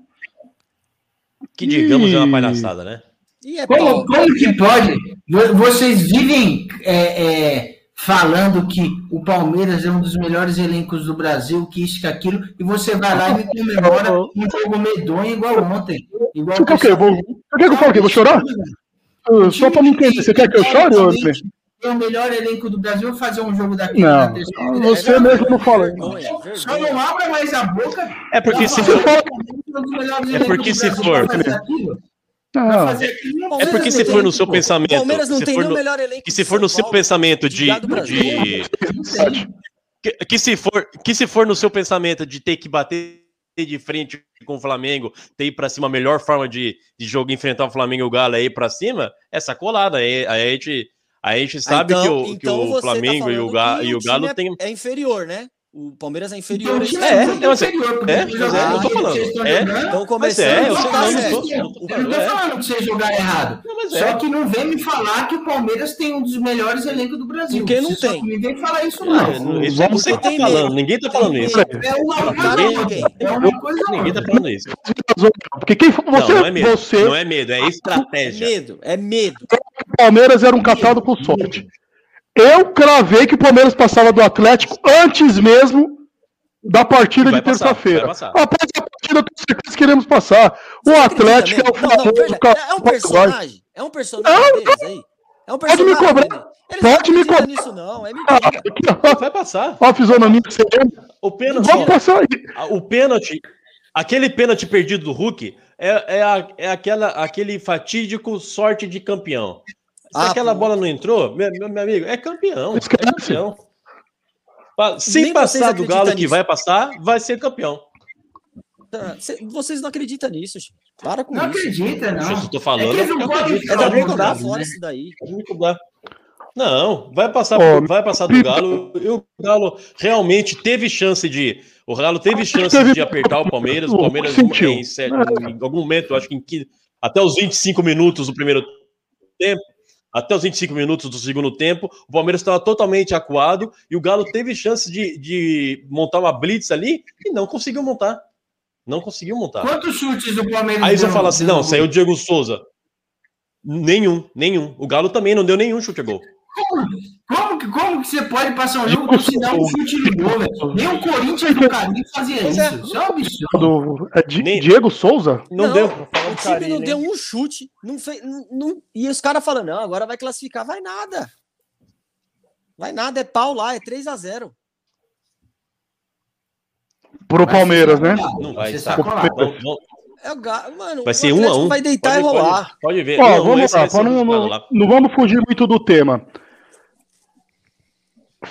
Que digamos é Ih. uma palhaçada, né? E é Como, como que pode? Vo- Vocês vivem é, é, falando que o Palmeiras é um dos melhores elencos do Brasil, que isso, que aquilo, e você vai lá e me comemora um jogo medonho igual ontem. Igual que eu vou, por que eu falo que eu vou chorar? Só pra me entender, você quer que eu chore, ô André? É o melhor elenco do Brasil, fazer um jogo na Não, terça-feira. você mesmo não fala. Só não abra mais a boca. É porque se falar for. que é É porque se for- pra Não, É porque se for no seu pensamento. Palmeiras não se tem no- melhor elenco se for no seu pensamento de. De que, que se for, que se for no seu pensamento de ter que bater de frente com o Flamengo, ter ir pra cima, a melhor forma de, de jogo enfrentar o Flamengo e o Galo é ir pra cima, é sacolada. Aí, aí a gente, a gente sabe Ah, que então- o, que então o você tá Flamengo e o, Ga, que e o Galo é- tem. É inferior, né? O Palmeiras é Então, inferior. o esse time É, é é, é- inferior, é, é, jogador eu tô que falando, é. Então começando. é, eu sei, tá não, tô- Eu não tô falando, é. falando que você jogar errado. Não, Só é. que não vem me falar que o Palmeiras tem um dos melhores elencos do Brasil. Porque não Você tem. vem falar isso, não. não, Isso é você que tá Tem falando, medo. ninguém tá falando Tem isso. medo. É uma coisa ninguém. É Ninguém tá falando isso. porque quem você, Não, não é medo. Não é medo, é É estratégia. medo, é medo. Palmeiras era um catado com sorte. Eu cravei que o Palmeiras passava do Atlético antes mesmo da partida de terça-feira. Após a partida, com certeza queremos passar. O Você Atlético é o famoso é um personagem. É um personagem deles aí. É um Pode me personagem. cobrar. Eles Pode não me cobrar. nisso, não. É Ah, Vai passar. ó a fisionomia que você tem. O pênalti, Vamos passar aí. o pênalti, aquele pênalti perdido do Hulk é, é, a- é aquela, aquele fatídico sorte de campeão. Se Ah, aquela pô. bola não entrou, meu, meu- meu amigo, é campeão. É campeão. Se Nem passar do Galo que nisso. vai passar, vai ser campeão. Tá, cê- Vocês não acreditam nisso, gente. Para com Não isso. acredita, não. Eu tô falando, É que eles não podem. É da pra fora isso daí. Não, vai passar, Ó, vai passar do Galo. E o Galo realmente teve chance de. O Galo teve chance teve- de apertar o Palmeiras. O Palmeiras, sentiu. em, certo- em algum momento, acho que em que- até os 25 minutos do primeiro tempo, até os 25 minutos do segundo tempo, o Palmeiras estava totalmente acuado e o Galo teve chance de, de montar uma blitz ali e não conseguiu montar. Não conseguiu montar. Quantos chutes o Palmeiras Aí você fala assim: não, saiu o Diego Souza. Nenhum, nenhum. O Galo também não deu nenhum chute a gol. Como que, como que você pode passar um jogo sem dar um chute no gol, velho? Nem o Corinthians do Carinho fazia Pois isso. é. Isso é um absurdo. Do, é Di- Diego Souza? Não, Não, deu. O time não deu um chute. Não fez, não, não- e os caras falando, não, agora vai classificar. Vai nada. Vai nada, é pau lá, é 3 a 0 Pro Palmeiras, né? Não vai vamos- É ga... Mano, Vai ser um a um. vai deitar Pode- e rolar. Pode, pode ver. Ó, Não, vamos lá, vai não, não, lá. não vamos fugir muito do tema.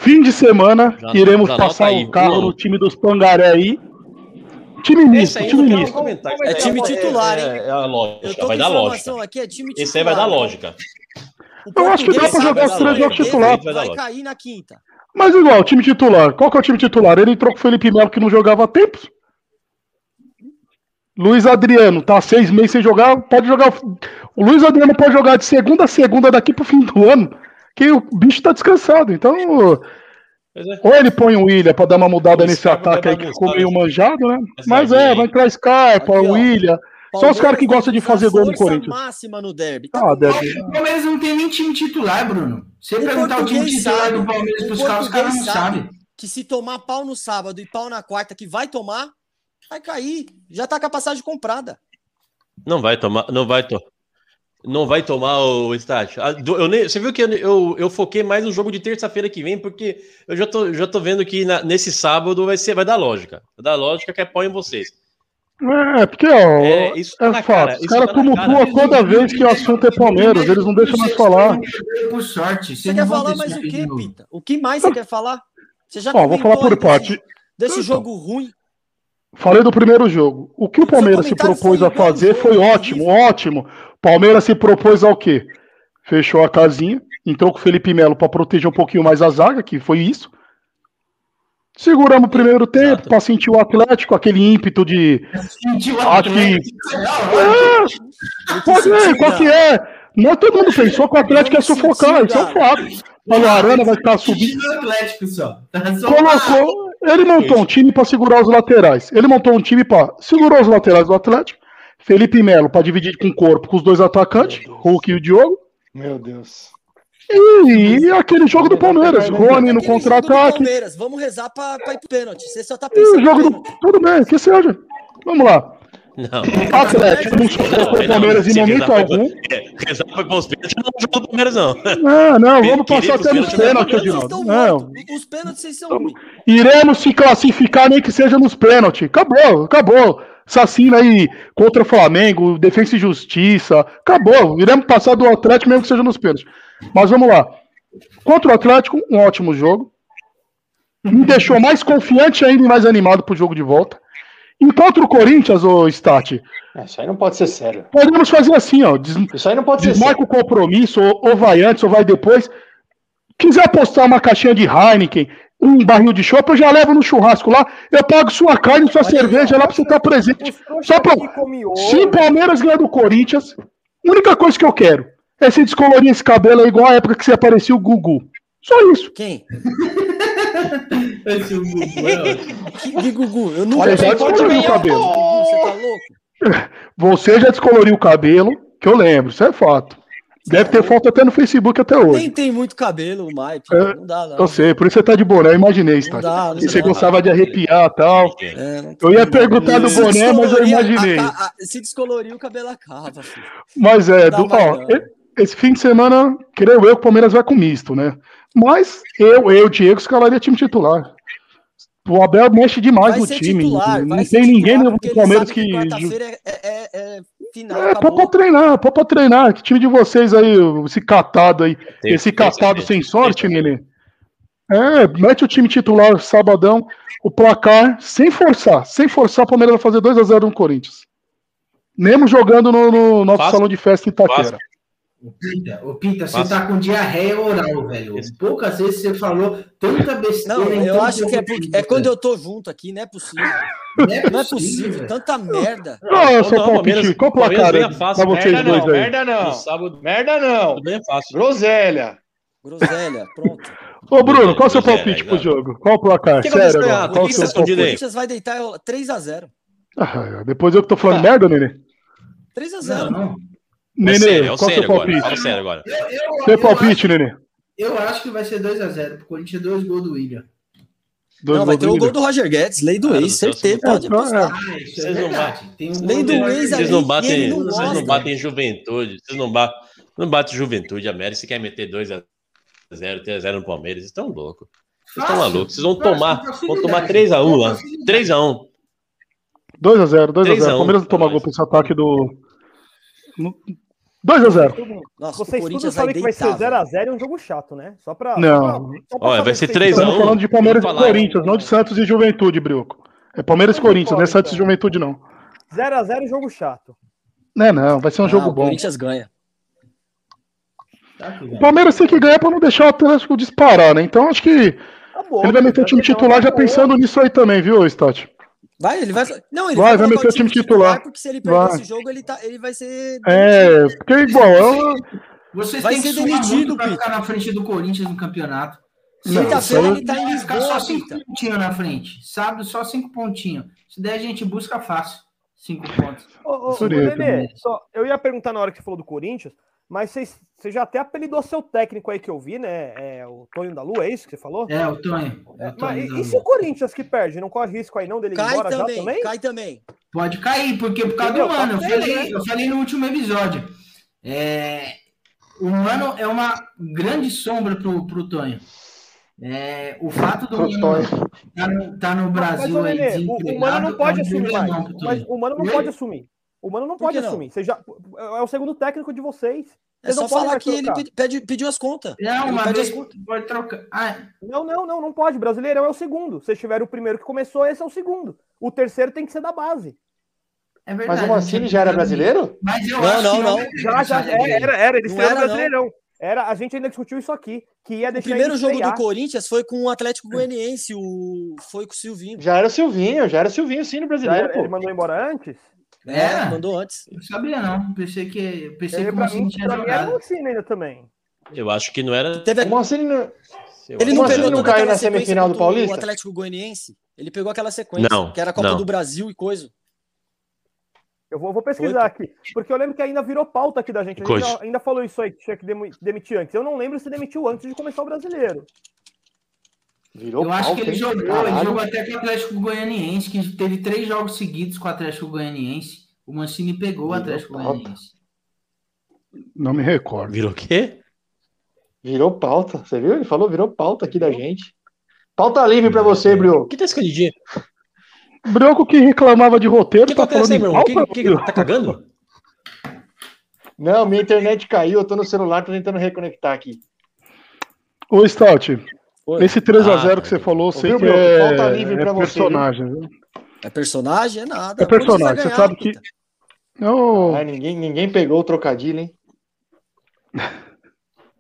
Fim de semana, Já- iremos já passar aí, o carro no time dos Pangaré aí. Time misto, time misto. É time titular, é, hein? É, é a Eu lógica. tô Vai dar lógica. aqui, é time titular. Esse aí vai dar lógica. O Eu acho que dá pra jogar os três jogos titular. Vai Vai cair na quinta. Mas igual, time titular. Qual que é o time titular? Ele entrou com o Felipe Melo que não jogava há tempos. Luiz Adriano, tá seis meses sem jogar, pode jogar. O Luiz Adriano pode jogar de segunda a segunda daqui pro fim do ano, que o bicho tá descansado. Então, é. ou ele põe o William pra dar uma mudada O nesse Scarpa ataque aí que ficou meio manjado, né? Essa Mas é, aí. vai entrar Scarpa, Aqui, o William. Só os caras que gostam de fazer gol no Corinthians. máxima no derby. Tá Ah, com deve. O Palmeiras não tem nem time titular, Bruno. Você O perguntar o time titular do Palmeiras pros caras, os caras não sabem. que se tomar pau no sábado e pau na quarta, que vai tomar, vai cair. Já tá com a passagem comprada. Não vai tomar, não vai tomar. Não vai tomar o estádio. Ah, eu nem- você viu que eu, eu, eu foquei mais no jogo de terça-feira que vem, porque eu já tô, já tô vendo que na- nesse sábado vai ser, vai dar lógica. Vai dar lógica que é pau em vocês. É, porque, ó, É, é, isso tá na fato. cara, Os caras tá tumultuam toda vez que o assunto é Palmeiras, eles não deixam mais falar. Por sorte. Você quer falar mais o quê, Pita? O que mais você quer falar? Você já Ó, vou falar por parte. desse Então. jogo ruim. Falei do primeiro jogo. O que o Palmeiras se propôs a fazer foi ótimo, ótimo. Palmeiras se propôs ao quê? Fechou a casinha, entrou com o Felipe Melo para proteger um pouquinho mais a zaga, que foi isso. Seguramos o primeiro tempo para sentir o Atlético, aquele ímpeto de. Sentiu Acho que. É, pode ver, qual que é? Não todo mundo pensou que o Atlético ia sufocar, isso é um fato. Falou, Arana vai ficar subindo. O Atlético. Tá colocou. Ele montou um time para segurar os laterais. Ele montou um time para segurar os laterais do Atlético. Felipe Melo para dividir com o corpo com os dois atacantes, Hulk e o Diogo. Meu Deus. E, e aquele jogo do Palmeiras, Rony no contra-ataque. Palmeiras, Vamos rezar pra ir pro pênalti. Você só tá E pensando o jogo do. Tudo bem, que seja. Vamos lá. Não. Atlético não sufocou o Palmeiras em momento rezar foi- algum. é, Rezar foi para os pênaltis, não é um jogo do Palmeiras, não. Não, não, vamos passar até nos pênaltis, pênaltis, Vocês estão Adinaldo. Não. Os pênaltis vocês são ruins. Iremos se classificar, nem que seja nos pênaltis. Acabou, acabou. Sassina aí contra o Flamengo, Defesa e Justiça. Acabou. Iremos passar do Atlético, mesmo que seja nos pênaltis. Mas vamos lá. Contra o Atlético, um ótimo jogo. Me deixou mais confiante ainda e mais animado pro jogo de volta. E contra o Corinthians, ô Stati, É, Isso aí não pode ser sério. podemos fazer assim, ó. Des Isso aí não pode ser desmarca sério. o compromisso, ou, ou vai antes, ou vai depois. Quiser apostar uma caixinha de Heineken, um barril de chopp, eu já levo no churrasco lá. Eu pago sua carne, sua cerveja lá pra você estar presente. Os trouxas Só pra- Se o. Palmeiras ganhar do Corinthians, a única coisa que eu quero é se descolorir esse cabelo aí, igual a época que você aparecia o Gugu. Só isso. Quem? Esse é o Gugu, é. Que, Gugu? Eu nunca Olha, já descoloriu o Gugu, cabelo. Você tá louco? [LAUGHS] Você já descoloriu o cabelo, que eu lembro, isso é fato. Deve ter foto até no Facebook até hoje. Nem tem muito cabelo, o Mike. É, não dá, não. Eu sei, por isso você tá de boné, eu imaginei, Não tá? dá, não E você dá. gostava de arrepiar e tal. É, não Eu ia perguntar do boné, mas eu imaginei. a- a- se descolorir, o cabelo acaba. Filho. Mas é, do, ó, não. esse fim de semana, creio eu que o Palmeiras vai com misto, né? Mas eu, eu, Diego, escalaria time titular. O Abel mexe demais Vai no ser time. titular. não vai tem ser ninguém titular, no Palmeiras que. Quarta-feira é, é, é final, É, pô pra treinar, pô pra treinar. Que time de vocês aí, esse catado aí, Tem- esse tem catado sem sorte, Nenê. É, mete o time titular sabadão, o placar, sem forçar. Sem forçar, o Palmeiras vai fazer 2x0 no Corinthians. Mesmo jogando no, no nosso Fácil. salão de festa em Itaquera. Ô, Pita, ô, Pita, você tá com diarreia oral, velho. Poucas vezes você falou tanta besteira. Não, eu tão acho que é, porque, é quando eu tô junto aqui, não é possível. Não é Não é possível. tanta merda. Qual é o seu Não, palpite? Qual o placar aí pra vocês Merda dois não, aí? merda não. sábado, Merda não. tudo bem fácil. Groselha. Groselha, pronto. Ô, Bruno, qual é o seu é, palpite pro não. jogo? Qual o placar? Que Sério, agora. Qual o seu tá O palpite? aí? Corinthians vai deitar 3x0. Ah, depois eu que tô falando merda, Nenê. 3x0. Não, não. É Nenê, sério, é qual o o seu agora. palpite? Fala sério agora. Eu, eu, Seu eu palpite, Nenê. acho, eu acho que vai ser 2x0 pro Corinthians, dois gols do William. Dois Não, vai gols ter do o gol do Roger Guedes, lei do Cara ex, certeza, pode apostar. Ah, isso Vocês é verdade. Um Lei do ex. Vocês não batem, não vocês não batem juventude. Vocês não batem, não batem juventude, América. Você quer meter 2x0, 3x0 no Palmeiras. Vocês estão loucos. Vocês estão malucos. Vocês vão tomar, vão tomar 3x1 lá. Facilidade. 3x1. 2x0, 2x0. 3 a 1 O Palmeiras não toma gol pra esse ataque do. 2x0. Nossa, Vocês o tudo sabem que vai ser velho. 0x0 e um jogo chato, né? Só pra. Não. Só pra, só pra Olha, vai ser vocês 3 a 1. estão- Estamos falando de Palmeiras e. Corinthians, não de Santos e Juventude, Brioco. É Palmeiras e Corinthians, não é Santos e Juventude, não. 0x0 e jogo chato. Não é, não, vai ser um Não, jogo o bom. Corinthians ganha. Tá O. Palmeiras tem que ganhar pra não deixar o Atlético disparar, né? Então acho que Acabou. ele vai meter o time Então, titular já pensando nisso aí também, viu, Stott? Vai, ele vai. Não, ele Vai, vai colocar meter o time titular. Porque se ele perder Vai. esse jogo, ele, tá, ele vai ser. É, porque é igual. é uma- Vocês Vai têm que ser suar demitido, Pita. ficar na frente do Corinthians no campeonato. Quinta-feira ele tá em Vai ficar só Lisboa, cinco pontinhos na frente. Sábado, só cinco pontinhos. Se der, a gente busca fácil. Cinco pontos. Ô, ô, Nenê, só- eu ia perguntar na hora que você falou do Corinthians, mas vocês- você já até apelidou seu técnico aí que eu vi, né? É, o Tonho da Lua, é isso que você falou? É, o Tonho. É, o Mas Tonho e, da e se o. Corinthians que perde? Não corre risco aí não dele ir Cai embora também, já também? cai também. Pode cair, porque por causa Entendeu? do Mano. Eu falei, né? eu falei no último episódio. É, o Mano é uma grande sombra pro, pro Tonho. É, o fato do Mano Tonho. tá no, tá no Mas, Brasil ô, aí Nenê, o, o Mano não pode é um assumir mais. Mas o Mano não pode assumir. O Mano não pode não? assumir. Você já, é o segundo técnico de vocês. É Vocês só falar que ele trocar. pede- pediu as contas. Não, Ele pede vez as contas. pode trocar. Ah, Não, não, não, não pode. Brasileirão é o segundo. Vocês tiveram o primeiro que começou, esse é o segundo. O terceiro tem que ser da base. é verdade. Mas o Mancini já era brasileiro? Mas eu Não, acho não, que não. Já, já, é, era, era, eles Não era, não. Era, a gente ainda discutiu isso aqui, que ia O deixar primeiro ele jogo do. Corinthians foi com o Atlético Goianiense, o... foi com o Silvinho. Já era o Silvinho, já era o Silvinho sim no brasileiro, era- ele mandou embora antes? É, É. mandou antes. Eu sabia não. Pensei que, pensei Ele, que o Mancini mim, tinha pra mim era jogado. Mancini ainda também. Eu acho que não era. Teve O Mancini não... Ele não pegou não caiu na semifinal do contra o Paulista? Atlético Goianiense. Ele pegou aquela sequência, Não, que era a Copa não. do Brasil e coisa. Eu vou, vou pesquisar aqui. Porque eu lembro que ainda virou pauta aqui da gente. A gente ainda, ainda falou isso aí, que tinha que demi- demitir antes. Eu não lembro se demitiu antes de começar o brasileiro. Virou Eu acho que ele hein? jogou, ele Caralho. jogou até com o Atlético Goianiense, que teve três jogos seguidos com o Atlético Goianiense. O Mancini pegou o Virou Atlético pauta. Goianiense. Não me recordo. Virou o quê? Virou pauta, você viu? Ele falou, virou pauta aqui da gente. Pauta livre pra você, O Brio. que tá escondidinho? Brioco que reclamava de roteiro, que tá falando aí, em pauta, Que, que, tá cagando? Não, minha internet caiu, eu tô no celular, tô tentando reconectar aqui. Ô, Stout, Oi. esse 3x0 Ah, que você falou, eu sei Ouviu, que Brioco? é, é pra você, personagem. viu? É personagem? É nada. É personagem, você sabe que- Pita. Ô, Ai, ninguém, ninguém pegou o trocadilho, hein? [LAUGHS]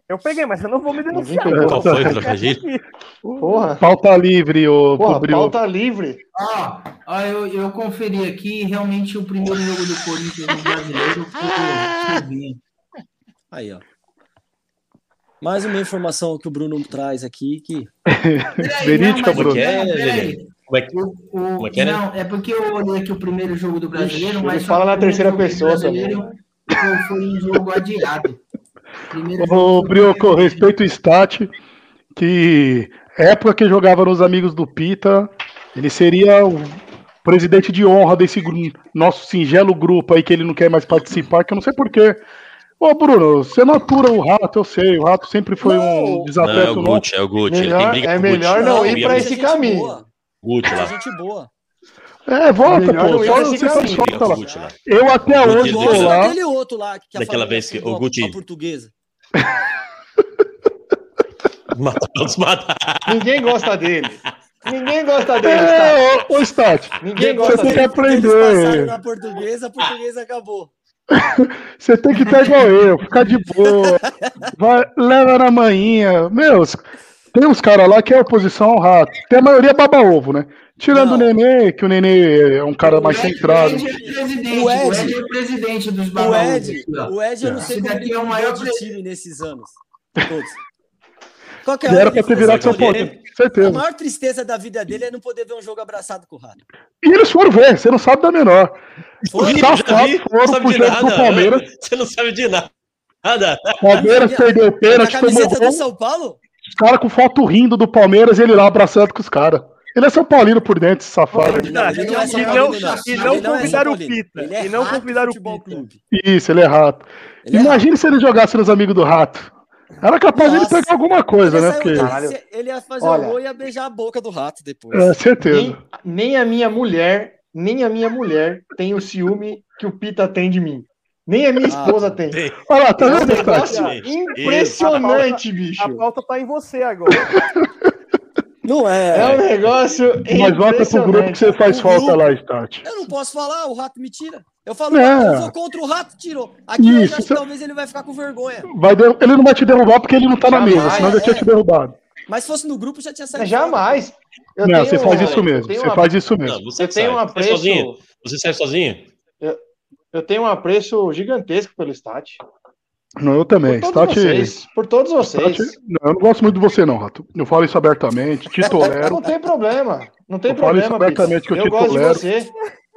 Eu peguei, mas eu não vou me denunciar. Qual foi o trocadilho? [LAUGHS] Porra, Pauta livre, ô, porra, pauta livre. Ó, ó, eu, eu conferi aqui, realmente o primeiro jogo do Corinthians no brasileiro foi. Aí, ó. Mais uma informação que o Bruno traz aqui, que Verídica, Bruno. É. Como é que. O- o- Como é que é, né? Não, é porque eu olhei aqui o primeiro jogo do brasileiro, Ixi, mas ele fala na o primeiro terceira pessoa brasileiro Foi, foi um jogo adiado. Primeiro Ô, Brioco, respeito o Stat, que época que jogava nos Amigos do Pita, ele seria o presidente de honra desse nosso singelo grupo aí que ele não quer mais participar, que eu não sei porquê. Ô, Bruno, você não atura o rato, eu sei, o rato sempre foi um Não. Não, é desafeto o. Gucci, é o Gucci. ele tem Melhor- briga é melhor Gucci. não Eu ir pra ver esse caminho. boa. Gucci É lá. gente boa. É, volta, pô, não só, você caminho. falta lá. O Gucci lá. Eu até hoje gosta lá. outro lá que Daquela vez que fundou o Gucci- a portuguesa. [LAUGHS] Ninguém gosta dele. Ninguém gosta dele, tá? É, ô, ô Stat, Ninguém você gosta tem que dele. Eles passaram aprender. na portuguesa, a portuguesa acabou. [LAUGHS] Você tem que estar igual eu, ficar de boa. Vai, leva na manhinha. Meus, tem uns caras lá que é oposição ao rato. Tem a maioria baba ovo, né? Tirando Não. o Nenê, que o Nenê é um cara mais O Ed- centrado. O Ed é presidente, O o Ed- Ed, é o presidente dos O babaús. Ed, o Ed, eu não sei como daqui ele é o maior time nesses anos. Todos. Qualquer hora era pra ele ter virado São. Paulo, A certeza. maior tristeza da vida dele é não poder ver um jogo abraçado com o Rato. E eles foram ver, você não sabe da menor. Foi, Os safados foram pro jogo nada. do Palmeiras. Você não sabe de nada. Nada. Palmeiras perdeu o Na pênalti, tomou gol. do São Paulo? Os caras com foto rindo do Palmeiras e ele lá abraçando com os caras. Ele é São Paulino por dentro, safado. Não, ele não é e não, é convidaram o Paulino. Pita. É E não Rato convidaram o Pita. Clube. Isso, ele é rato. Ele é Imagine se ele jogasse nos amigos do rato. Era capaz de ele pegar alguma coisa, Ele né? Porque, ele- Caralho. se- Ele ia fazer Olha. o gol e ia beijar a boca do rato depois. é, certeza. Nem, nem a minha mulher, nem a minha mulher tem o ciúme que o Pita tem de mim. Nem a minha Ah, esposa tá. tem. Tem. Olha lá, tá É vendo, Isso. impressionante, bicho. A pauta tá em você agora. [LAUGHS] Não É é. um negócio Mas volta pro grupo que você faz O falta grupo- lá, Stat. Eu não posso falar, o rato me tira. Eu falo, É. eu vou contra o rato, tirou. Aqui eu Isso, acho que isso- talvez ele vai ficar com vergonha. Vai der- Ele não vai te derrubar porque ele não tá na Jamais, mesa, senão ele já tinha é. te derrubado. Mas se fosse no grupo, já tinha saído. Mas jamais. Eu Não, você faz isso eu mesmo. Você uma- faz isso mesmo. Você Eu tenho um apreço. sozinho. Você sai sozinho? Eu tenho um apreço gigantesco pelo Stat. Não, eu também. Por todos Stat, vocês. Por todos vocês. Stat- Não, eu não gosto muito de você, não, Rato. Eu falo isso abertamente, te [LAUGHS] tolero. Não tem problema. Não tem Eu falo isso problema. abertamente que eu eu te gosto tolero. de você.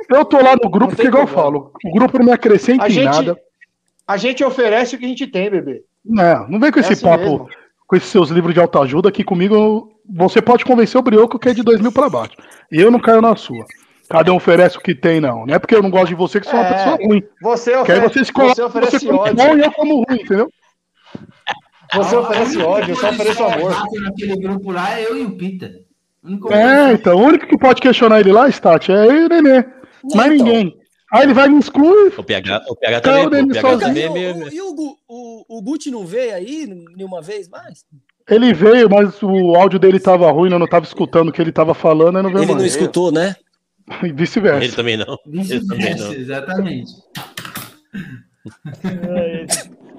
Eu tô lá no grupo porque, tem igual eu problema. falo, o grupo não me acrescenta A em gente, nada. a gente oferece o que a gente tem, bebê. Não, não vem com É esse assim papo, mesmo. com esses seus livros de autoajuda aqui comigo. Você pode convencer o Brioco que é de 2 mil pra baixo. E eu não caio na sua. Cada um oferece o que tem, não. Não é porque eu não gosto de você que sou uma É. pessoa ruim. Você Que aí oferece, você escolhe, você oferece você ódio. bom e eu como ruim, entendeu? Você oferece ódio, eu só ofereço amor. Naquele grupo lá é eu e o único É, então, o único que pode questionar ele lá, Stat, é eu e o Nenê. Mais então. ninguém. Aí ele vai me excluir. O PH, o PH Calma, também, pô, o ele PH sozinho. também E é o, meio... e o, o, o o Guti não veio aí nenhuma vez mais? Ele veio, mas o áudio dele tava ruim, eu não tava escutando o que ele tava falando, aí não veio Ele não mais. escutou, né? [LAUGHS] E Ele vice-versa. também não. Ele também não. Vice-versa, exatamente. É,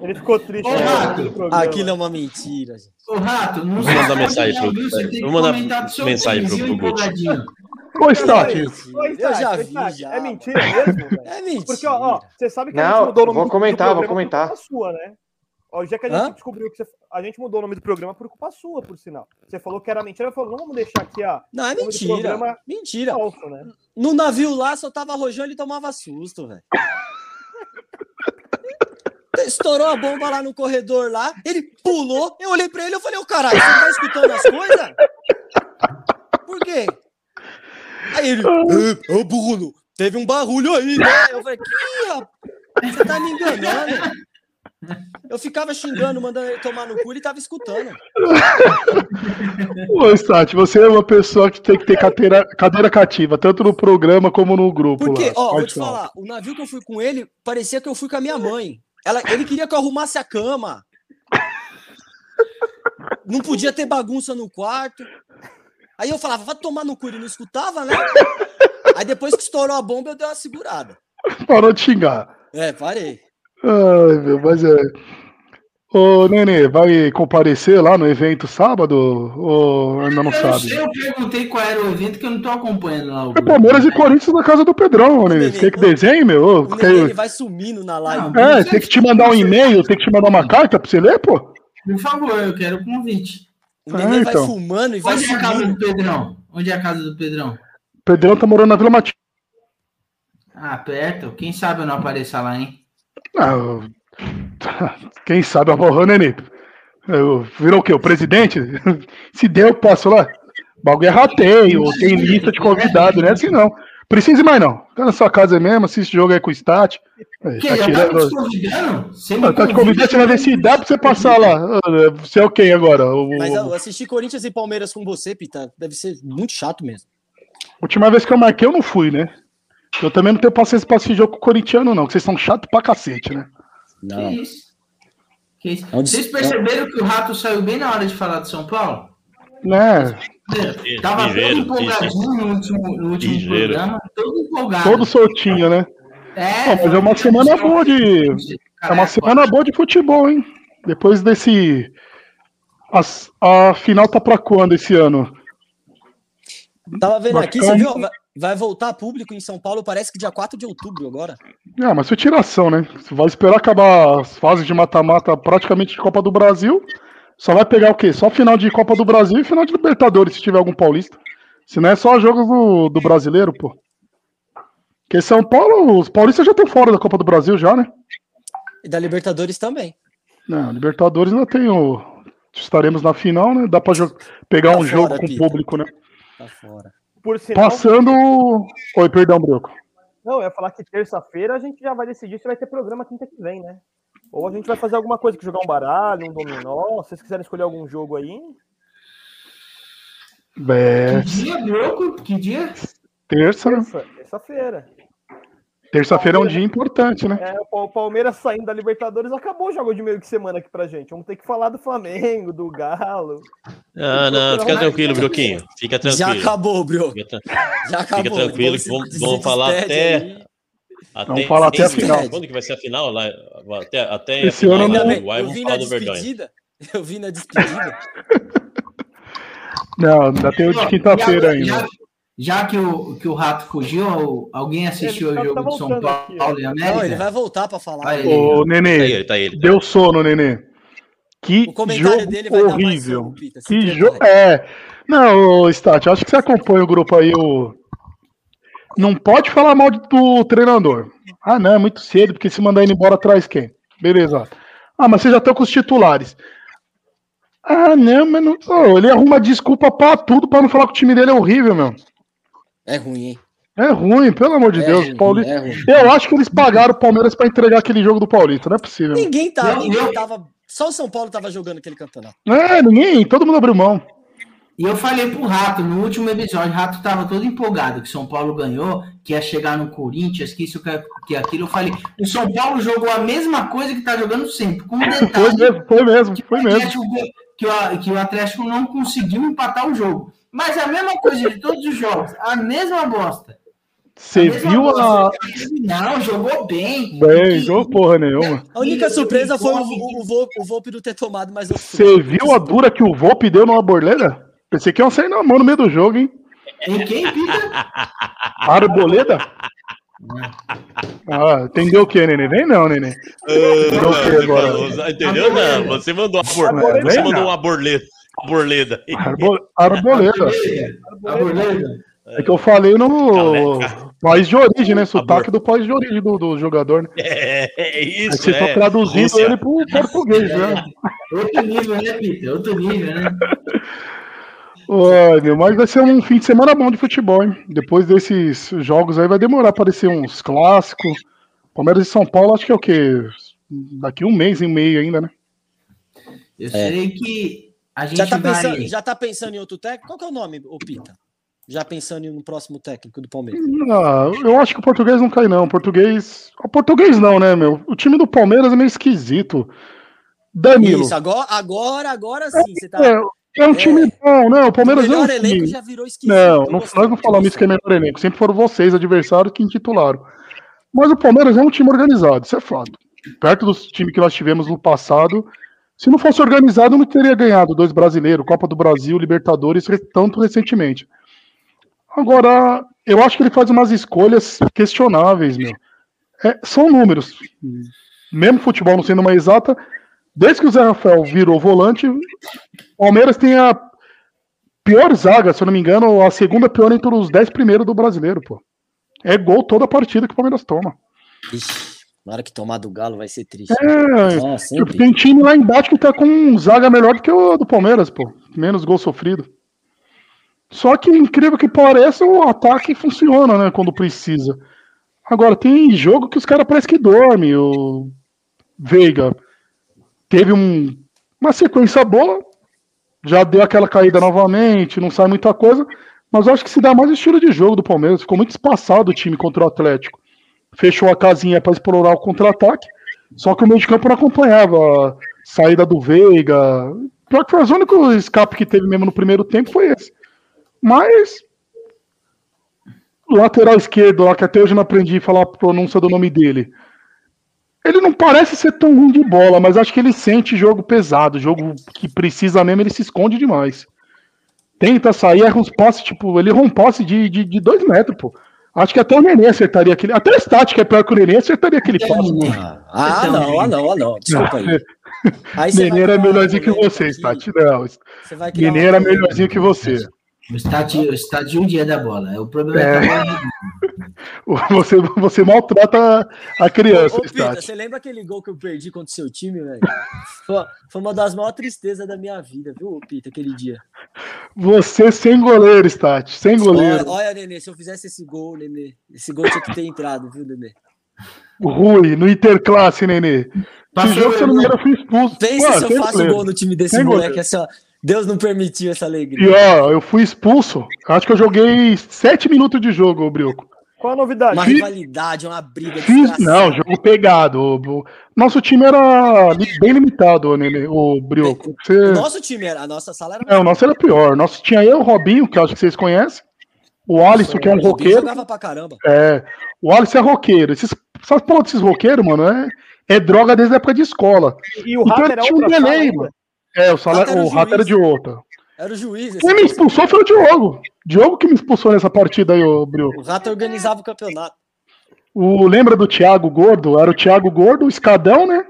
ele, ficou triste. Ô, né, Rato. Aquilo é uma mentira, gente. Ô, Rato, não Vou mandar mensagem pro- que vou mandar comentar do seu mensagem pro- empolgadinho. Ô, Stat, Oi, Eu já vi, já. É mentira mesmo? É mentira. Porque, ó, ó, você sabe que a Não, gente mudou o nome vou do comentar, vou comentar. Sua, né? Ó, já que a gente Hã? descobriu que você. A gente mudou o nome do programa por culpa sua, por sinal. Você falou que era mentira, não vamos deixar aqui, ó. Não, é mentira. Mentira. falso, né? No navio lá só tava rojão ele tomava susto, velho. [LAUGHS] Estourou a bomba lá no corredor lá, ele pulou, eu olhei pra ele e falei, ô caralho, você tá escutando as coisas? Por quê? Aí ele, ô ô, Bruno, teve um barulho aí, né? Eu falei, que rapaz, você tá me enganando. Eu ficava xingando, mandando ele tomar no cu, ele tava escutando. Ô, Stat, você é uma pessoa que tem que ter cadeira, cadeira cativa, tanto no programa como no grupo. Porque, lá. ó, vou Pode te falar. falar, o navio que eu fui com ele, parecia que eu fui com a minha mãe. Ela, ele queria que eu arrumasse a cama. Não podia ter bagunça no quarto. Aí eu falava, vai tomar no cu, ele não escutava, né? Aí depois que estourou a bomba, eu dei uma segurada. Parou de xingar. É, parei. Ai, meu, mas é. Ô, Nenê, vai comparecer lá no evento sábado? Ou ainda não eu sabe? sei, eu perguntei qual era o evento que eu não tô acompanhando lá. O É. Palmeiras e Corinthians na casa do Pedrão, Nenê. Você quer que desenhe, meu? O quer- ele vai sumindo na live. Não, É, tem que te mandar um e-mail, tem que te mandar uma carta pra você ler, pô. Por favor, eu quero o convite. O neném Ah, vai então. fumando e vai Onde é a casa do Pedrão? Onde é a casa do Pedrão? Pedrão tá morando na Vila Matilde. Ah, perto. Quem sabe eu não apareça lá, hein? Ah, eu- [LAUGHS] quem sabe a porra, Nenê? Eu- Virou o quê? O presidente? [LAUGHS] Se der, eu passo lá. O bagulho é rateio, tem lista de convidado, não é assim não. Precisa ir mais não. Tá na sua casa mesmo, assiste jogo aí com o Stat. É, Que? tá tá tirando- desconvidando? Você me Ah, Tá te convida, convidando, você vai ver se dá pra você passar lá. Você é o quem agora? O- Mas eu assisti Corinthians e Palmeiras com você, Pita, deve ser muito chato mesmo. Última vez que eu marquei, eu não fui, né? Eu também não tenho paciência pra assistir jogo com o corintiano, não, que vocês são chatos pra cacete, né? Que isso? Que isso? É um des- Vocês perceberam que o Rato saiu bem na hora de falar de São Paulo? Né? Tava Ligeiro, todo empolgadinho no último, no último Ligeiro. programa, todo empolgado. Todo soltinho, né? É, Pô, mas é uma semana boa de. É uma semana boa de futebol, hein? Depois desse. As- a final tá pra quando esse ano? Tava vendo aqui, você viu? Vai, vai voltar público em São Paulo, parece que dia 4 de outubro agora. Ah, mas foi tiração, né? Você vai esperar acabar as fases de mata-mata praticamente de Copa do Brasil. Só vai pegar o quê? Só final de Copa do Brasil e final de Libertadores, se tiver algum paulista. Se não é só jogos do, do brasileiro, pô. Porque São Paulo, os paulistas já estão fora da Copa do Brasil, já, né? E da Libertadores também. Não, Libertadores ainda tem o. Estaremos na final, né? Dá pra pegar Tá um jogo fora, com Pita. público, né? Tá fora. Por sinal, Passando. Oi, perdão, Broco. não, eu ia falar que terça-feira a gente já vai decidir se vai ter programa quinta que vem, né? Ou a gente vai fazer alguma coisa que jogar um baralho, um dominó. Se vocês quiserem escolher algum jogo aí. É, Que dia, Broco? Que dia? terça, né? Terça, terça-feira. Terça-feira é um dia importante, né? É, o Palmeiras saindo da Libertadores acabou o jogo de meio que semana aqui pra gente. Vamos ter que falar do Flamengo, do Galo. Ah, não, fica tranquilo, Broquinho. Fica Já tranquilo. acabou, bro. Fica, tran- Já acabou. fica tranquilo, que vamos, vamos falar até, aí. até. Vamos falar até a final. Quando que vai ser a final? Lá, até até Esse a final ano lá não- no Uruguai, eu vamos vi na falar do Verdão. despedida. Eu vi na despedida. [LAUGHS] Não, ainda tem o de quinta-feira Já- ainda. Já que o, que o Rato fugiu, alguém assistiu Ele o tá- jogo tá de São Paulo aqui, e América? Não, ele vai voltar pra falar. Vai, Ô, Tá Nenê, ele, tá ele. deu sono, Nenê. Que O comentário jogo dele vai dar mais horrível. sono, Pita, Que jogo. É. Não, Stat, acho que você acompanha o grupo aí. O... Não pode falar mal do treinador. Ah, não, é muito cedo, porque se mandar ele embora traz quem? Beleza. Ah, mas você já tá com os titulares. Ah, não, mas não. Ô, ele arruma desculpa pra tudo pra não falar que o time dele é horrível, meu. É ruim, hein? É ruim, pelo amor de É Deus. ruim, Paulista... é. Eu acho que eles pagaram o Palmeiras pra entregar aquele jogo do Paulista, não é possível. Ninguém tava, Eu- ninguém eu- tava. Só o São Paulo tava jogando aquele campeonato. É, ninguém, todo mundo abriu mão. E eu falei pro Rato no último episódio, o Rato tava todo empolgado que São Paulo ganhou. que ia chegar no Corinthians, que isso, que, que aquilo. Eu falei, o São Paulo jogou a mesma coisa que tá jogando sempre, com um Foi detalhe mesmo, foi mesmo, foi mesmo. Atlético- que, o, que o Atlético não conseguiu empatar o jogo. Mas é a mesma coisa de todos os jogos, a mesma bosta. Você mesma viu a. bosta. Não, jogou bem. Bem, jogou porra nenhuma. A única surpresa foi o, o, o, Volpe, o Volpe não ter tomado mais Você viu a dura que o Volpe deu numa borleda? Pensei que ia sair na mão no meio do jogo, hein? Em quem, Pita? Arboleda? Ah, entendeu o que, Nenê? Vem não, Nenê. Entendeu o que agora? Falou, Entendeu? Não, você mandou borleda. Você mandou uma borleda. Borleda. Arbo- Arboleda. Arboleda. É que eu falei no país de origem, né? Sotaque do país de origem do, do jogador, né? É, é isso, você tá é. traduzindo Rússia. ele pro português, né? Outro nível, né, Pita? Outro nível, né? [LAUGHS] Ai, meu, mas vai ser um fim de semana bom de futebol, hein? Depois desses jogos aí vai demorar a aparecer uns clássicos. Palmeiras e São Paulo, acho que é o quê? Daqui um mês e meio ainda, né? Eu sei que a gente Já tá, vai... pensando, já tá pensando em outro técnico? Qual que é o nome, ô Pita? Já pensando no próximo técnico do Palmeiras? Ah, eu acho que o português não cai, não. O português. O português não, né, meu? O time do Palmeiras é meio esquisito. Danilo. Isso, agora, agora, agora sim. Você tá. É, é um time bom, não. O Palmeiras o é um melhor elenco já virou esquisito. Não, não- nós não falamos isso que é melhor elenco. Sempre foram vocês, adversários, que intitularam. Mas o Palmeiras é um time organizado, isso é fato. Perto dos times que nós tivemos no passado, se não fosse organizado, não teria ganhado dois brasileiros, Copa do Brasil, Libertadores, re- tanto recentemente. Agora, eu acho que ele faz umas escolhas questionáveis, meu. É, são números. Mesmo futebol não sendo uma exata, desde que o Zé Rafael virou volante, o Palmeiras tem a pior zaga, se eu não me engano, a segunda pior entre os 10 primeiros do brasileiro, pô. É gol toda a partida que o Palmeiras toma. Ixi, na hora que tomar do Galo vai ser triste. É, tipo, tem time lá embaixo que tá com um zaga melhor do que o do Palmeiras, pô. Menos gol sofrido. Só que, incrível que pareça, o ataque funciona, né, quando precisa. Agora, tem jogo que os caras parecem que dormem. O Veiga teve um- uma sequência boa, já deu aquela caída novamente, não sai muita coisa, mas eu acho que se dá mais o estilo de jogo do Palmeiras. Ficou muito espaçado o time contra o Atlético. Fechou a casinha para explorar o contra-ataque, só que o meio de campo não acompanhava a saída do Veiga. Pior que foi o único escape que teve mesmo no primeiro tempo foi esse. Mas lateral esquerdo, lá que até hoje não aprendi a falar a pronúncia do nome dele. Ele não parece ser tão ruim de bola, mas acho que ele sente jogo pesado, jogo que precisa mesmo, ele se esconde demais. Tenta sair, erra uns passes, tipo, ele erra um passe de, de, de dois metros, pô. Acho que até o Nenê acertaria aquele. Até o Stat, que é pior que o Nenê, acertaria aquele passe. Ah, não, ah, não, ah, não. Desculpa aí. [LAUGHS] aí Nenê era melhorzinho que você, Stat. Não, Você vai criar Nenê era melhorzinho que você. O estádio, o estádio um dia da bola. O problema é, É. bola [LAUGHS] [LAUGHS] Você, você maltrata a criança, Ô, Pita, Stat. você lembra aquele gol que eu perdi contra o seu time, velho? Foi, foi uma das maiores tristezas da minha vida, viu, Pita, aquele dia. Você sem goleiro, Stat. Sem Olha, goleiro. olha, Nenê, se eu fizesse esse gol, Nenê, esse gol tinha que ter entrado, viu, Nenê? Rui, no Interclasse, Nenê. Esse Passou jogo, se eu não me engano, eu fui expulso. Pensa Pô, se eu faço goleiro. gol no time desse Sem moleque, assim, ó. Deus não permitiu essa E alegria. ó, eu fui expulso. Acho que eu joguei sete minutos de jogo, ô Brioco. Qual a novidade? Uma rivalidade, uma briga Fiz, não, jogo pegado. Nosso time era li- bem limitado, ô, Nenê, o Brioco. Você... O nosso time era, a nossa sala era. Não, o nosso era pior. Nosso tinha eu, o Robinho, que eu acho que vocês conhecem. O Alisson, que é um roqueiro. jogava pra caramba. É, o Alisson é roqueiro. Esses, essas porra desses roqueiros, mano, é, é droga desde a época de escola. E o Então Rato era um outra delay, mano. É, o, salário, Rato era o o rato era de outra. Era o juiz. Quem me expulsou foi o Diogo. Diogo que me expulsou nessa partida aí, ô Brioco. O Rato organizava o campeonato. O, lembra do Thiago Gordo? Era o Thiago Gordo, o Escadão, né?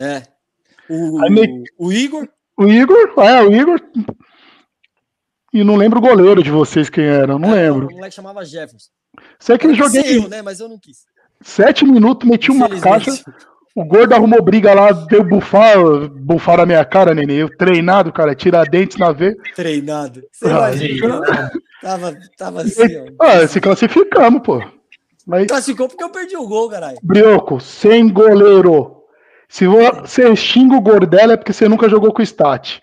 É. O, meio- o Igor. O Igor, é, o Igor. E não lembro o goleiro de vocês quem era, não é, lembro. O moleque chamava Jefferson. Sei que eu joguei eu, né? Mas eu não quis. sete minutos, meti uma caixa. O gordo arrumou briga lá, deu bufar, bufar na minha cara, neném. Eu treinado, cara, tiradentes na veia. Treinado. Você Ah, imagina? Tava, tava assim, ó. Ah, se classificamos, pô. Mas, Classificou porque eu perdi o gol, caralho. Brioco, sem goleiro. Se você xinga o Gordela é porque você nunca jogou com o Stat.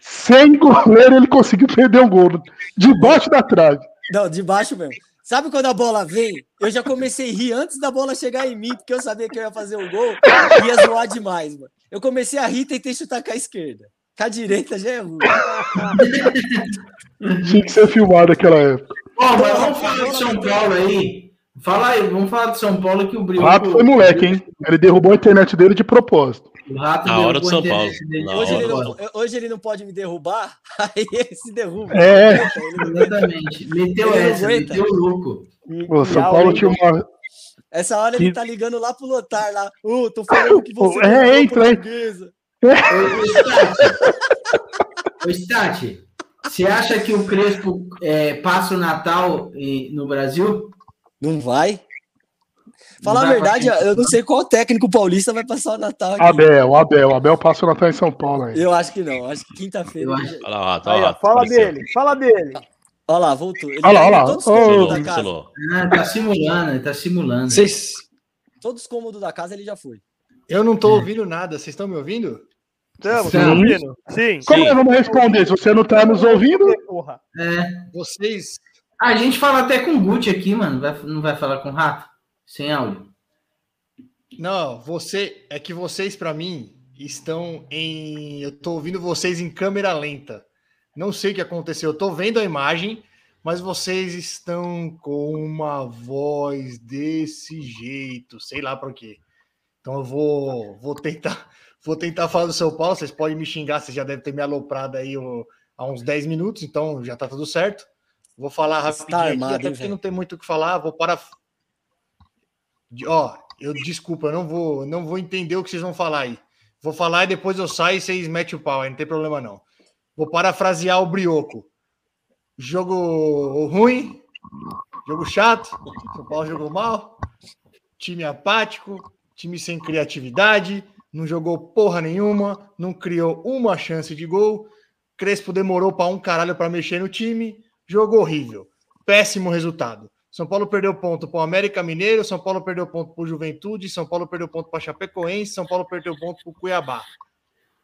Sem goleiro ele conseguiu perder um gol. Debaixo da trave. Não, de baixo mesmo. Sabe quando a bola vem? Eu já comecei a rir antes da bola chegar em mim, porque eu sabia que eu ia fazer o gol e ia zoar demais, mano. Eu comecei a rir e tentei chutar com a esquerda. Com a direita já é ruim. Tinha que ser filmado naquela época. Ó, mas vamos falar de São Paulo aí. Fala aí, vamos falar de São Paulo que o O Brioco... Rato foi moleque, hein? Ele derrubou a internet dele de propósito. O Rato Na hora do São Paulo. Hoje ele, não, hoje ele não pode me derrubar, [LAUGHS] aí ele se derruba. É. Exatamente. Meteu essa, meteu o louco. O e São Paulo tinha uma. Essa hora ele tá ligando lá pro Lotar lá. Ô, tô falando que você É, entra aí. Ô, Stati, você acha que o Crespo é, passa o Natal no Brasil? Não vai? Falar a verdade, eu não sei qual técnico paulista vai passar o Natal aqui. Abel, Abel. Abel passa o Natal em São Paulo aí. Eu acho que não. Acho que quinta-feira. Eu acho- Olha lá, Rato, Aí, lá, fala apareceu. dele, fala dele. Olha lá, voltou. Ele Olha lá, tá olha lá. Todos os cômodos da Vacilou, casa. Ah, tá simulando, ele tá simulando. Vocês. Todos os cômodos da casa ele já foi. Eu não tô ouvindo nada. Vocês estão me ouvindo? Estamos, Sim. tá ouvindo? Sim. Como Sim. nós vamos responder? Se você não tá nos ouvindo. É. Vocês. A gente fala até com o Gucci aqui, mano. Vai- não vai falar com o Rato? Sem áudio. Não, você. É que vocês, pra mim, estão em. Eu tô ouvindo vocês em câmera lenta. Não sei o que aconteceu. Eu tô vendo a imagem, mas vocês estão com uma voz desse jeito. Sei lá por quê. Então eu vou, vou tentar. [LAUGHS] Vou tentar falar do São Paulo. Vocês podem me xingar, vocês já devem ter me aloprado aí há uns 10 minutos, então já tá tudo certo. Vou falar Tá rapidinho aqui, armado, até hein, porque não tem muito o que falar. Vou para. Ó, eu desculpa, eu não vou, não vou entender o que vocês vão falar aí. Vou falar e depois eu saio e vocês metem o pau aí, não tem problema não. Vou parafrasear o Brioco. Jogo ruim, jogo chato, São Paulo jogou mal, time apático, time sem criatividade, não jogou porra nenhuma, não criou uma chance de gol. Crespo demorou para um caralho para mexer no time, jogo horrível, péssimo resultado. São Paulo perdeu ponto para o América Mineiro, São Paulo perdeu ponto para o Juventude, São Paulo perdeu ponto para Chapecoense, São Paulo perdeu ponto para o Cuiabá.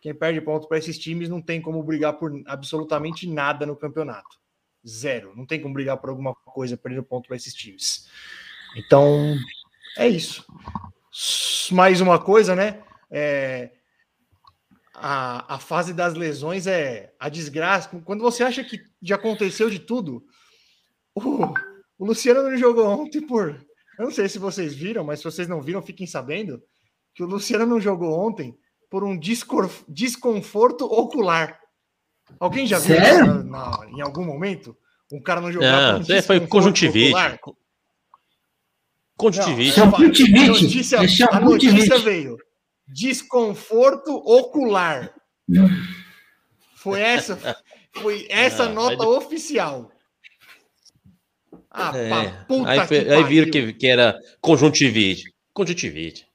Quem perde ponto para esses times não tem como brigar por absolutamente nada no campeonato. Zero. Não tem como brigar por alguma coisa perdendo ponto para esses times. Então, é isso. Mais uma coisa, né? É, a, a fase das lesões é a desgraça. Quando você acha que já aconteceu de tudo, o, o Luciano não jogou ontem por. Eu não sei se vocês viram, mas se vocês não viram, fiquem sabendo que o Luciano não jogou ontem por um discor- desconforto ocular. Alguém já viu Sério? isso na- na- em algum momento? Um cara não jogar Não, por um foi conjuntivite. ocular? Conjuntivite. Não, Champutivite. a notícia, É a notícia veio. Desconforto ocular. Foi essa, foi essa Ah, nota aí oficial. Ah, É. puta Aí, que aí viram que, que era conjuntivite. Conjuntivite.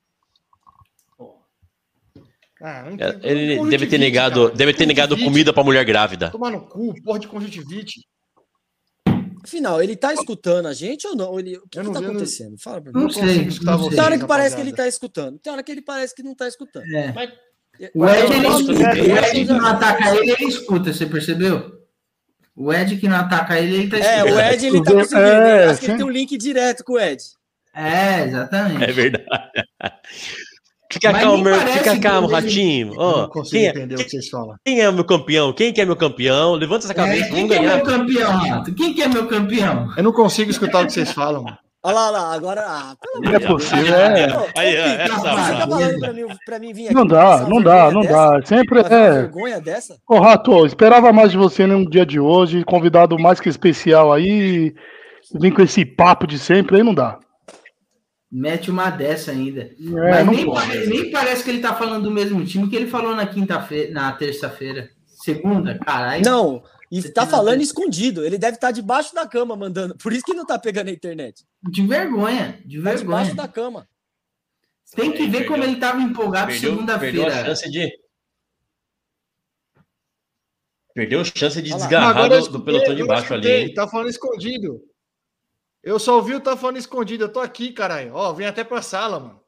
Ah, Ele deve ter negado, cara. deve ter negado comida pra mulher grávida. Tomar no cu, porra de conjuntivite. Afinal, ele tá escutando a gente ou não? Ele, o que, que não tá vi, eu não- acontecendo? Fala pra Não mim. sei, consigo escutar não sei. Tem hora que parece que ele tá escutando. Tem hora que ele parece que não tá escutando. É. Mas- O Ed, ele, escuta. O Ed que não ataca ele, ele escuta, você percebeu? O Ed que não ataca ele, ele tá É, escutando. o Ed, ele tá É, conseguindo. né? Acho que ele tem um link direto com o Ed. É, exatamente. É verdade. Fica Mas calmo, fica calmo, ratinho. Eu Ó, não consigo quem, é, entender o que vocês falam. quem é o meu campeão? Quem que é meu campeão? Levanta essa É, cabeça, quem vamos que é meu campeão, Rato? Quem que é meu campeão? Eu não consigo escutar o que vocês falam. Olha lá, olha lá, agora. Ah, não é possível. É. Aí, Pita, essa Você tá vai. falando pra mim, pra mim vir aqui? Não dá, não dá, não dessa? dá. Sempre é. vergonha dessa? Ô, Rato, esperava mais de você num dia de hoje, convidado mais que especial aí. Vem com esse papo de sempre, aí não dá. Mete uma dessa ainda. É, Mas nem, pode. pare- nem parece que ele tá falando do mesmo time que ele falou na quinta-feira, na terça-feira. Segunda, caralho. Não, e Você tá falando escondido. Ele deve estar debaixo da cama mandando. Por isso que não tá pegando a internet. De vergonha, de Tá vergonha. debaixo da cama. Tem que ver perdeu- como ele tava empolgado Perdeu, perdeu a segunda-feira. chance de. Perdeu a chance de desgarrar do, do pelotão de baixo ali. hein? Tá falando escondido. Eu só ouvi o tá falando escondido. Eu tô aqui, caralho. Ó, vem até pra sala, mano.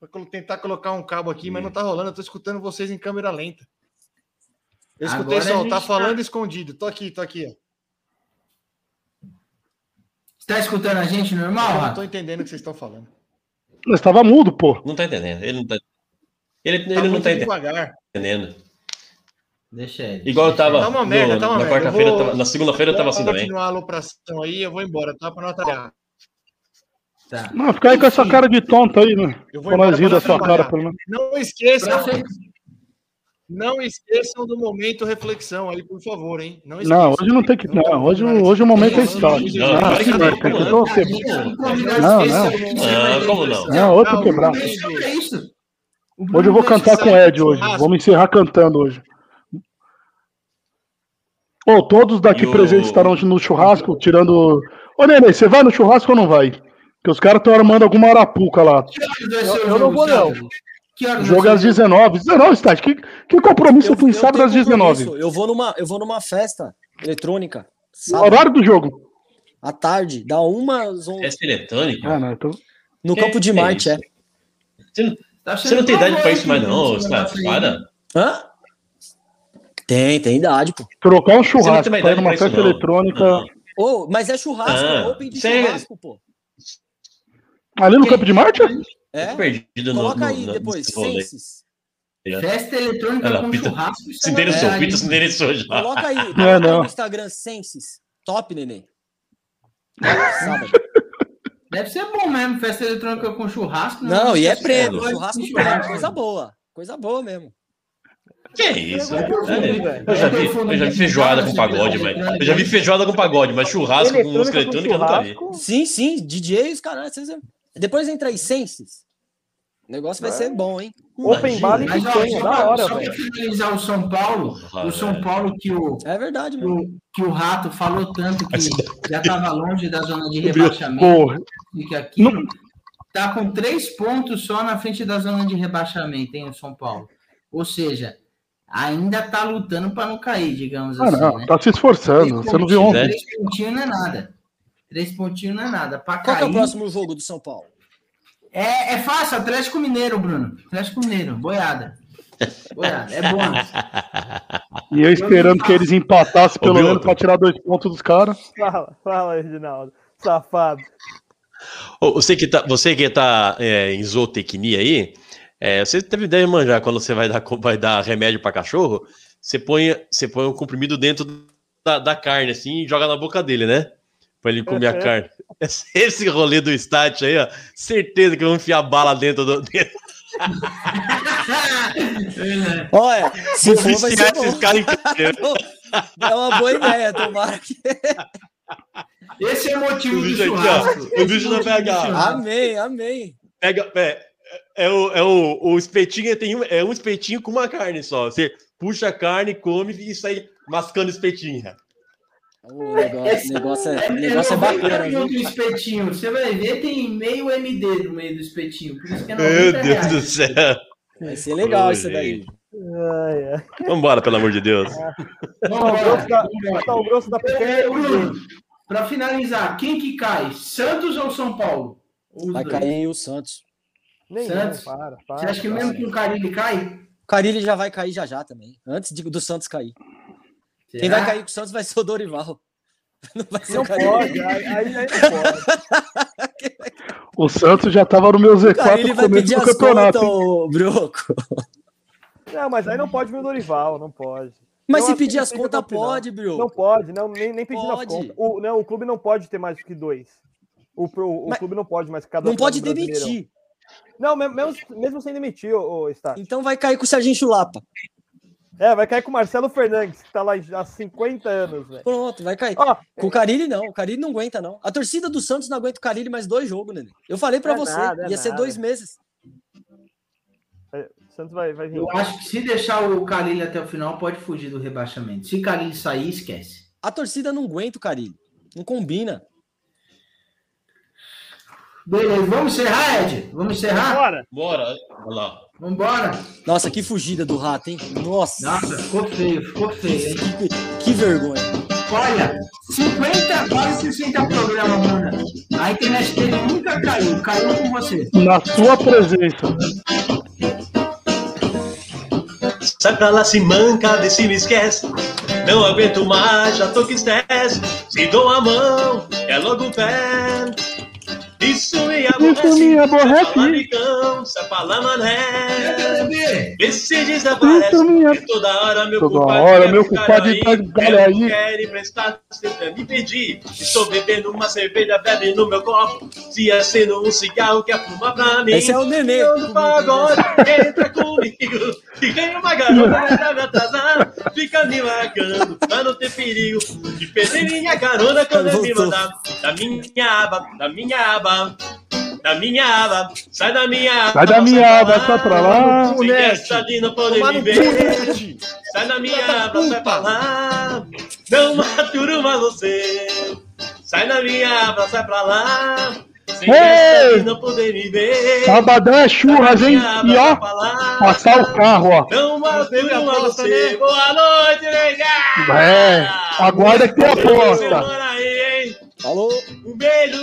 Vou tentar colocar um cabo aqui, mas não tá rolando. Eu tô escutando vocês em câmera lenta. Eu escutei Agora só, tá tá- falando escondido. Tô aqui, tô aqui, ó. Você tá escutando a gente normal, Eu não tô entendendo o que vocês estão falando. Eu estava mudo, pô. Não tá entendendo. Ele não tá. Ele, Tá ele não tá devagar. entendendo. Deixa ele. Igual eu tava. Tá uma no- merda, tá uma na merda. vou- tava- na segunda-feira eu tava assim também. continuar a alopração aí, eu vou embora, tá? Pra não atrapalhar. Tá. Não, fica aí com essa cara de tonto aí, né? Eu vou embora da sua cara, pelo menos. Não esqueçam, não esqueçam do momento reflexão aí, por favor, hein? Não esqueçam. Não, hoje não tem que. Não, hoje, hoje o momento é estático. Não, Ah, não, tem que torcer. Um Não, não. Não, como não? Não, outro Ah, quebrado. É Hoje eu vou cantar com o Ed hoje. Vamos encerrar cantando hoje. Ô, todos daqui E o- presentes estarão no churrasco, tirando. Ô, Nenê, você vai no churrasco ou não vai? Porque os caras estão armando alguma arapuca lá. Eu- o eu jogo, não vou, não. Que horas O jogo é o às 19. 19, Stati. Que, que compromisso tem sábado tenho às 19? compromisso. Eu vou numa, eu vou numa festa eletrônica. O Sábado, horário do jogo. à tarde, da uma às onze. Festa eletrônica? Ah, não, então. No Que- Campo de que Marte, é. Você não, Tá você não tem idade pra isso mais, não, negócio aí. Para. Hã? Tem, tem idade, pô. Trocar um não churrasco pra ir numa festa não. eletrônica. Não. Ô, mas é churrasco, Ah, é open de churrasco, pô. Ali no Campo de Marte? É? Perdido. Coloca no- aí no- depois. Senses. Festa eletrônica lá, com Pita- churrasco. Se é interessou, o novidade, Pita se interessou já. Coloca aí, coloca Não é, não. no Instagram Senses. Top, neném. Sábado. Deve ser bom mesmo, festa eletrônica com churrasco. né? Não, e é prêmio, eletrônica churrasco com prêmio, coisa boa. Coisa boa mesmo. Que é isso? É, Eu já vi, eu já vi feijoada com pagode, mas. Eu já vi feijoada com pagode, mas churrasco com música eletrônica eu nunca vi. Sim, sim, DJs, caralho. Vocês... Depois entra aí Senses. O negócio vai ser bom, hein? Open bar e picanha, só da hora, só velho. finalizar o São Paulo, Ah, o São. Paulo que o, É verdade, que o, que o Rato falou tanto que já estava longe da zona de rebaixamento e que aquilo tá com três pontos só na frente da zona de rebaixamento, hein, o São Paulo. Ou seja, ainda tá lutando para não cair, digamos Ah, assim, não. né? Tá se esforçando. Você não viu ontem. Três pontinhos não é nada. Três pontinhos não é nada. Para Qual que é cair. o próximo jogo do São Paulo? É, é fácil, Atlético Mineiro, Bruno. Atlético Mineiro, boiada. Boiada, é bônus. E eu esperando que eles empatassem pelo menos pra tirar dois pontos dos caras. Fala, fala, Reginaldo. Safado. Você que tá, você que tá é, em zootecnia aí, é, você teve ideia de manjar quando você vai dar, vai dar remédio para cachorro, você põe, você põe um comprimido dentro da, da carne assim e joga na boca dele, né? Pra ele comer a carne. [LAUGHS] Esse, rolê do stat aí, ó, certeza que vão enfiar bala dentro do. [LAUGHS] Olha, se for, vai ser esses caras em. [LAUGHS] É uma boa ideia, tomara que. Esse é o motivo O do bicho aqui, churrasco. ó, o bicho é motivo BH. churrasco. Amém, amém. Pega, é, é, o, é o, o espetinho, tem um, é um espetinho com uma carne só. Você puxa a carne, come e sai mascando espetinho. O negócio, negócio é, É, negócio é 90 bacana, do espetinho. Você vai ver, tem meio MD no meio do espetinho. Por isso que é 90 Meu Deus reais. do céu. Vai ser legal Ô, isso daí. gente. Ai, ai. Vambora, pelo amor de Deus. O grosso da, tá o grosso da. É, pra finalizar, quem que cai? Santos ou São Paulo? Os Vai dois. cair o Santos. Nem Santos. para, para. Você acha que para. mesmo com o Carilli cai? O Carilli já vai cair já já também. Antes de- do Santos cair. Quem Será? vai cair com o Santos vai ser o Dorival. [LAUGHS] Não vai ser Não o Carilli. pode, aí, aí aí não pode. [LAUGHS] O Santos já tava no meu O Z4 Carilli no vai começo pedir do campeonato. contas, Broco. Não, mas aí não pode vir o Dorival, não pode. Mas Eu se que pedir as contas, o pode, Broco. Não pode, não, nem, nem pedindo as contas. O, não, o clube não pode ter mais que dois. O, o Mas- clube não pode mais ficar Não pode demitir. Não, mesmo, mesmo, sem demitir, ô, ô Stat. Então vai cair com o Serginho Chulapa. É, vai cair com o Marcelo Fernandes, que tá lá há 50 anos, velho. Pronto, vai cair. Ó, Com o Carilli, não. O Carilli não aguenta, não. A torcida do Santos não aguenta o Carilli mais dois jogos, Nenê. Eu falei pra É você. nada, é ia ser nada. dois meses. o Santos vai, vai vir. Eu acho que se deixar o Carilli até o final, pode fugir do rebaixamento. Se Carilli sair, esquece. A torcida não aguenta o Carilli. Não combina. Beleza, vamos encerrar, Ed? Vamos encerrar? Bora! Bora. Olha lá. Vambora? Nossa, que fugida do rato, hein? Nossa. Nossa, ficou feio, ficou feio, hein? Que, [LAUGHS] que vergonha. Olha, 50, quase 60 programas, Bruna. A internet dele nunca caiu, caiu com você. Na sua presença. Sai pra lá, se manca, vê se me esquece. Não aguento mais, já tô que estresse. Se dou a mão, é logo o pé. Isso me aborrece. Isso me aborrece. Se fala mané. bebê? Vê se desaparece. Isso me- E toda hora meu Toda hora quer meu culpado tá de galera aí. Quer emprestar, tenta me pedir. Estou bebendo uma cerveja, bebe no meu copo. Se acendo um cigarro, quer fumar pra mim. Esse é o nenê. Eu do pagode, entra comigo. E vem uma garota pra me atrasar. Fica me largando, pra não ter perigo. De perder minha carona quando ele me mandar. Da minha aba, da minha aba. Da minha aba, sai da minha aba. Sai da minha aba, sai pra lá. Sem essa de não poder Tomar no me cu, ver. Nete. Sai da minha aba, sai pra lá. Não maturo mais você. Sai da minha aba, sai pra lá. Sem Ei! essa de não poder me ver. Sabadão é churras, hein? E ó, aba, passar o carro, ó. Não aposta, você. né? Boa noite, nega. É, aguarda que tem aposta. Falou. Um beijo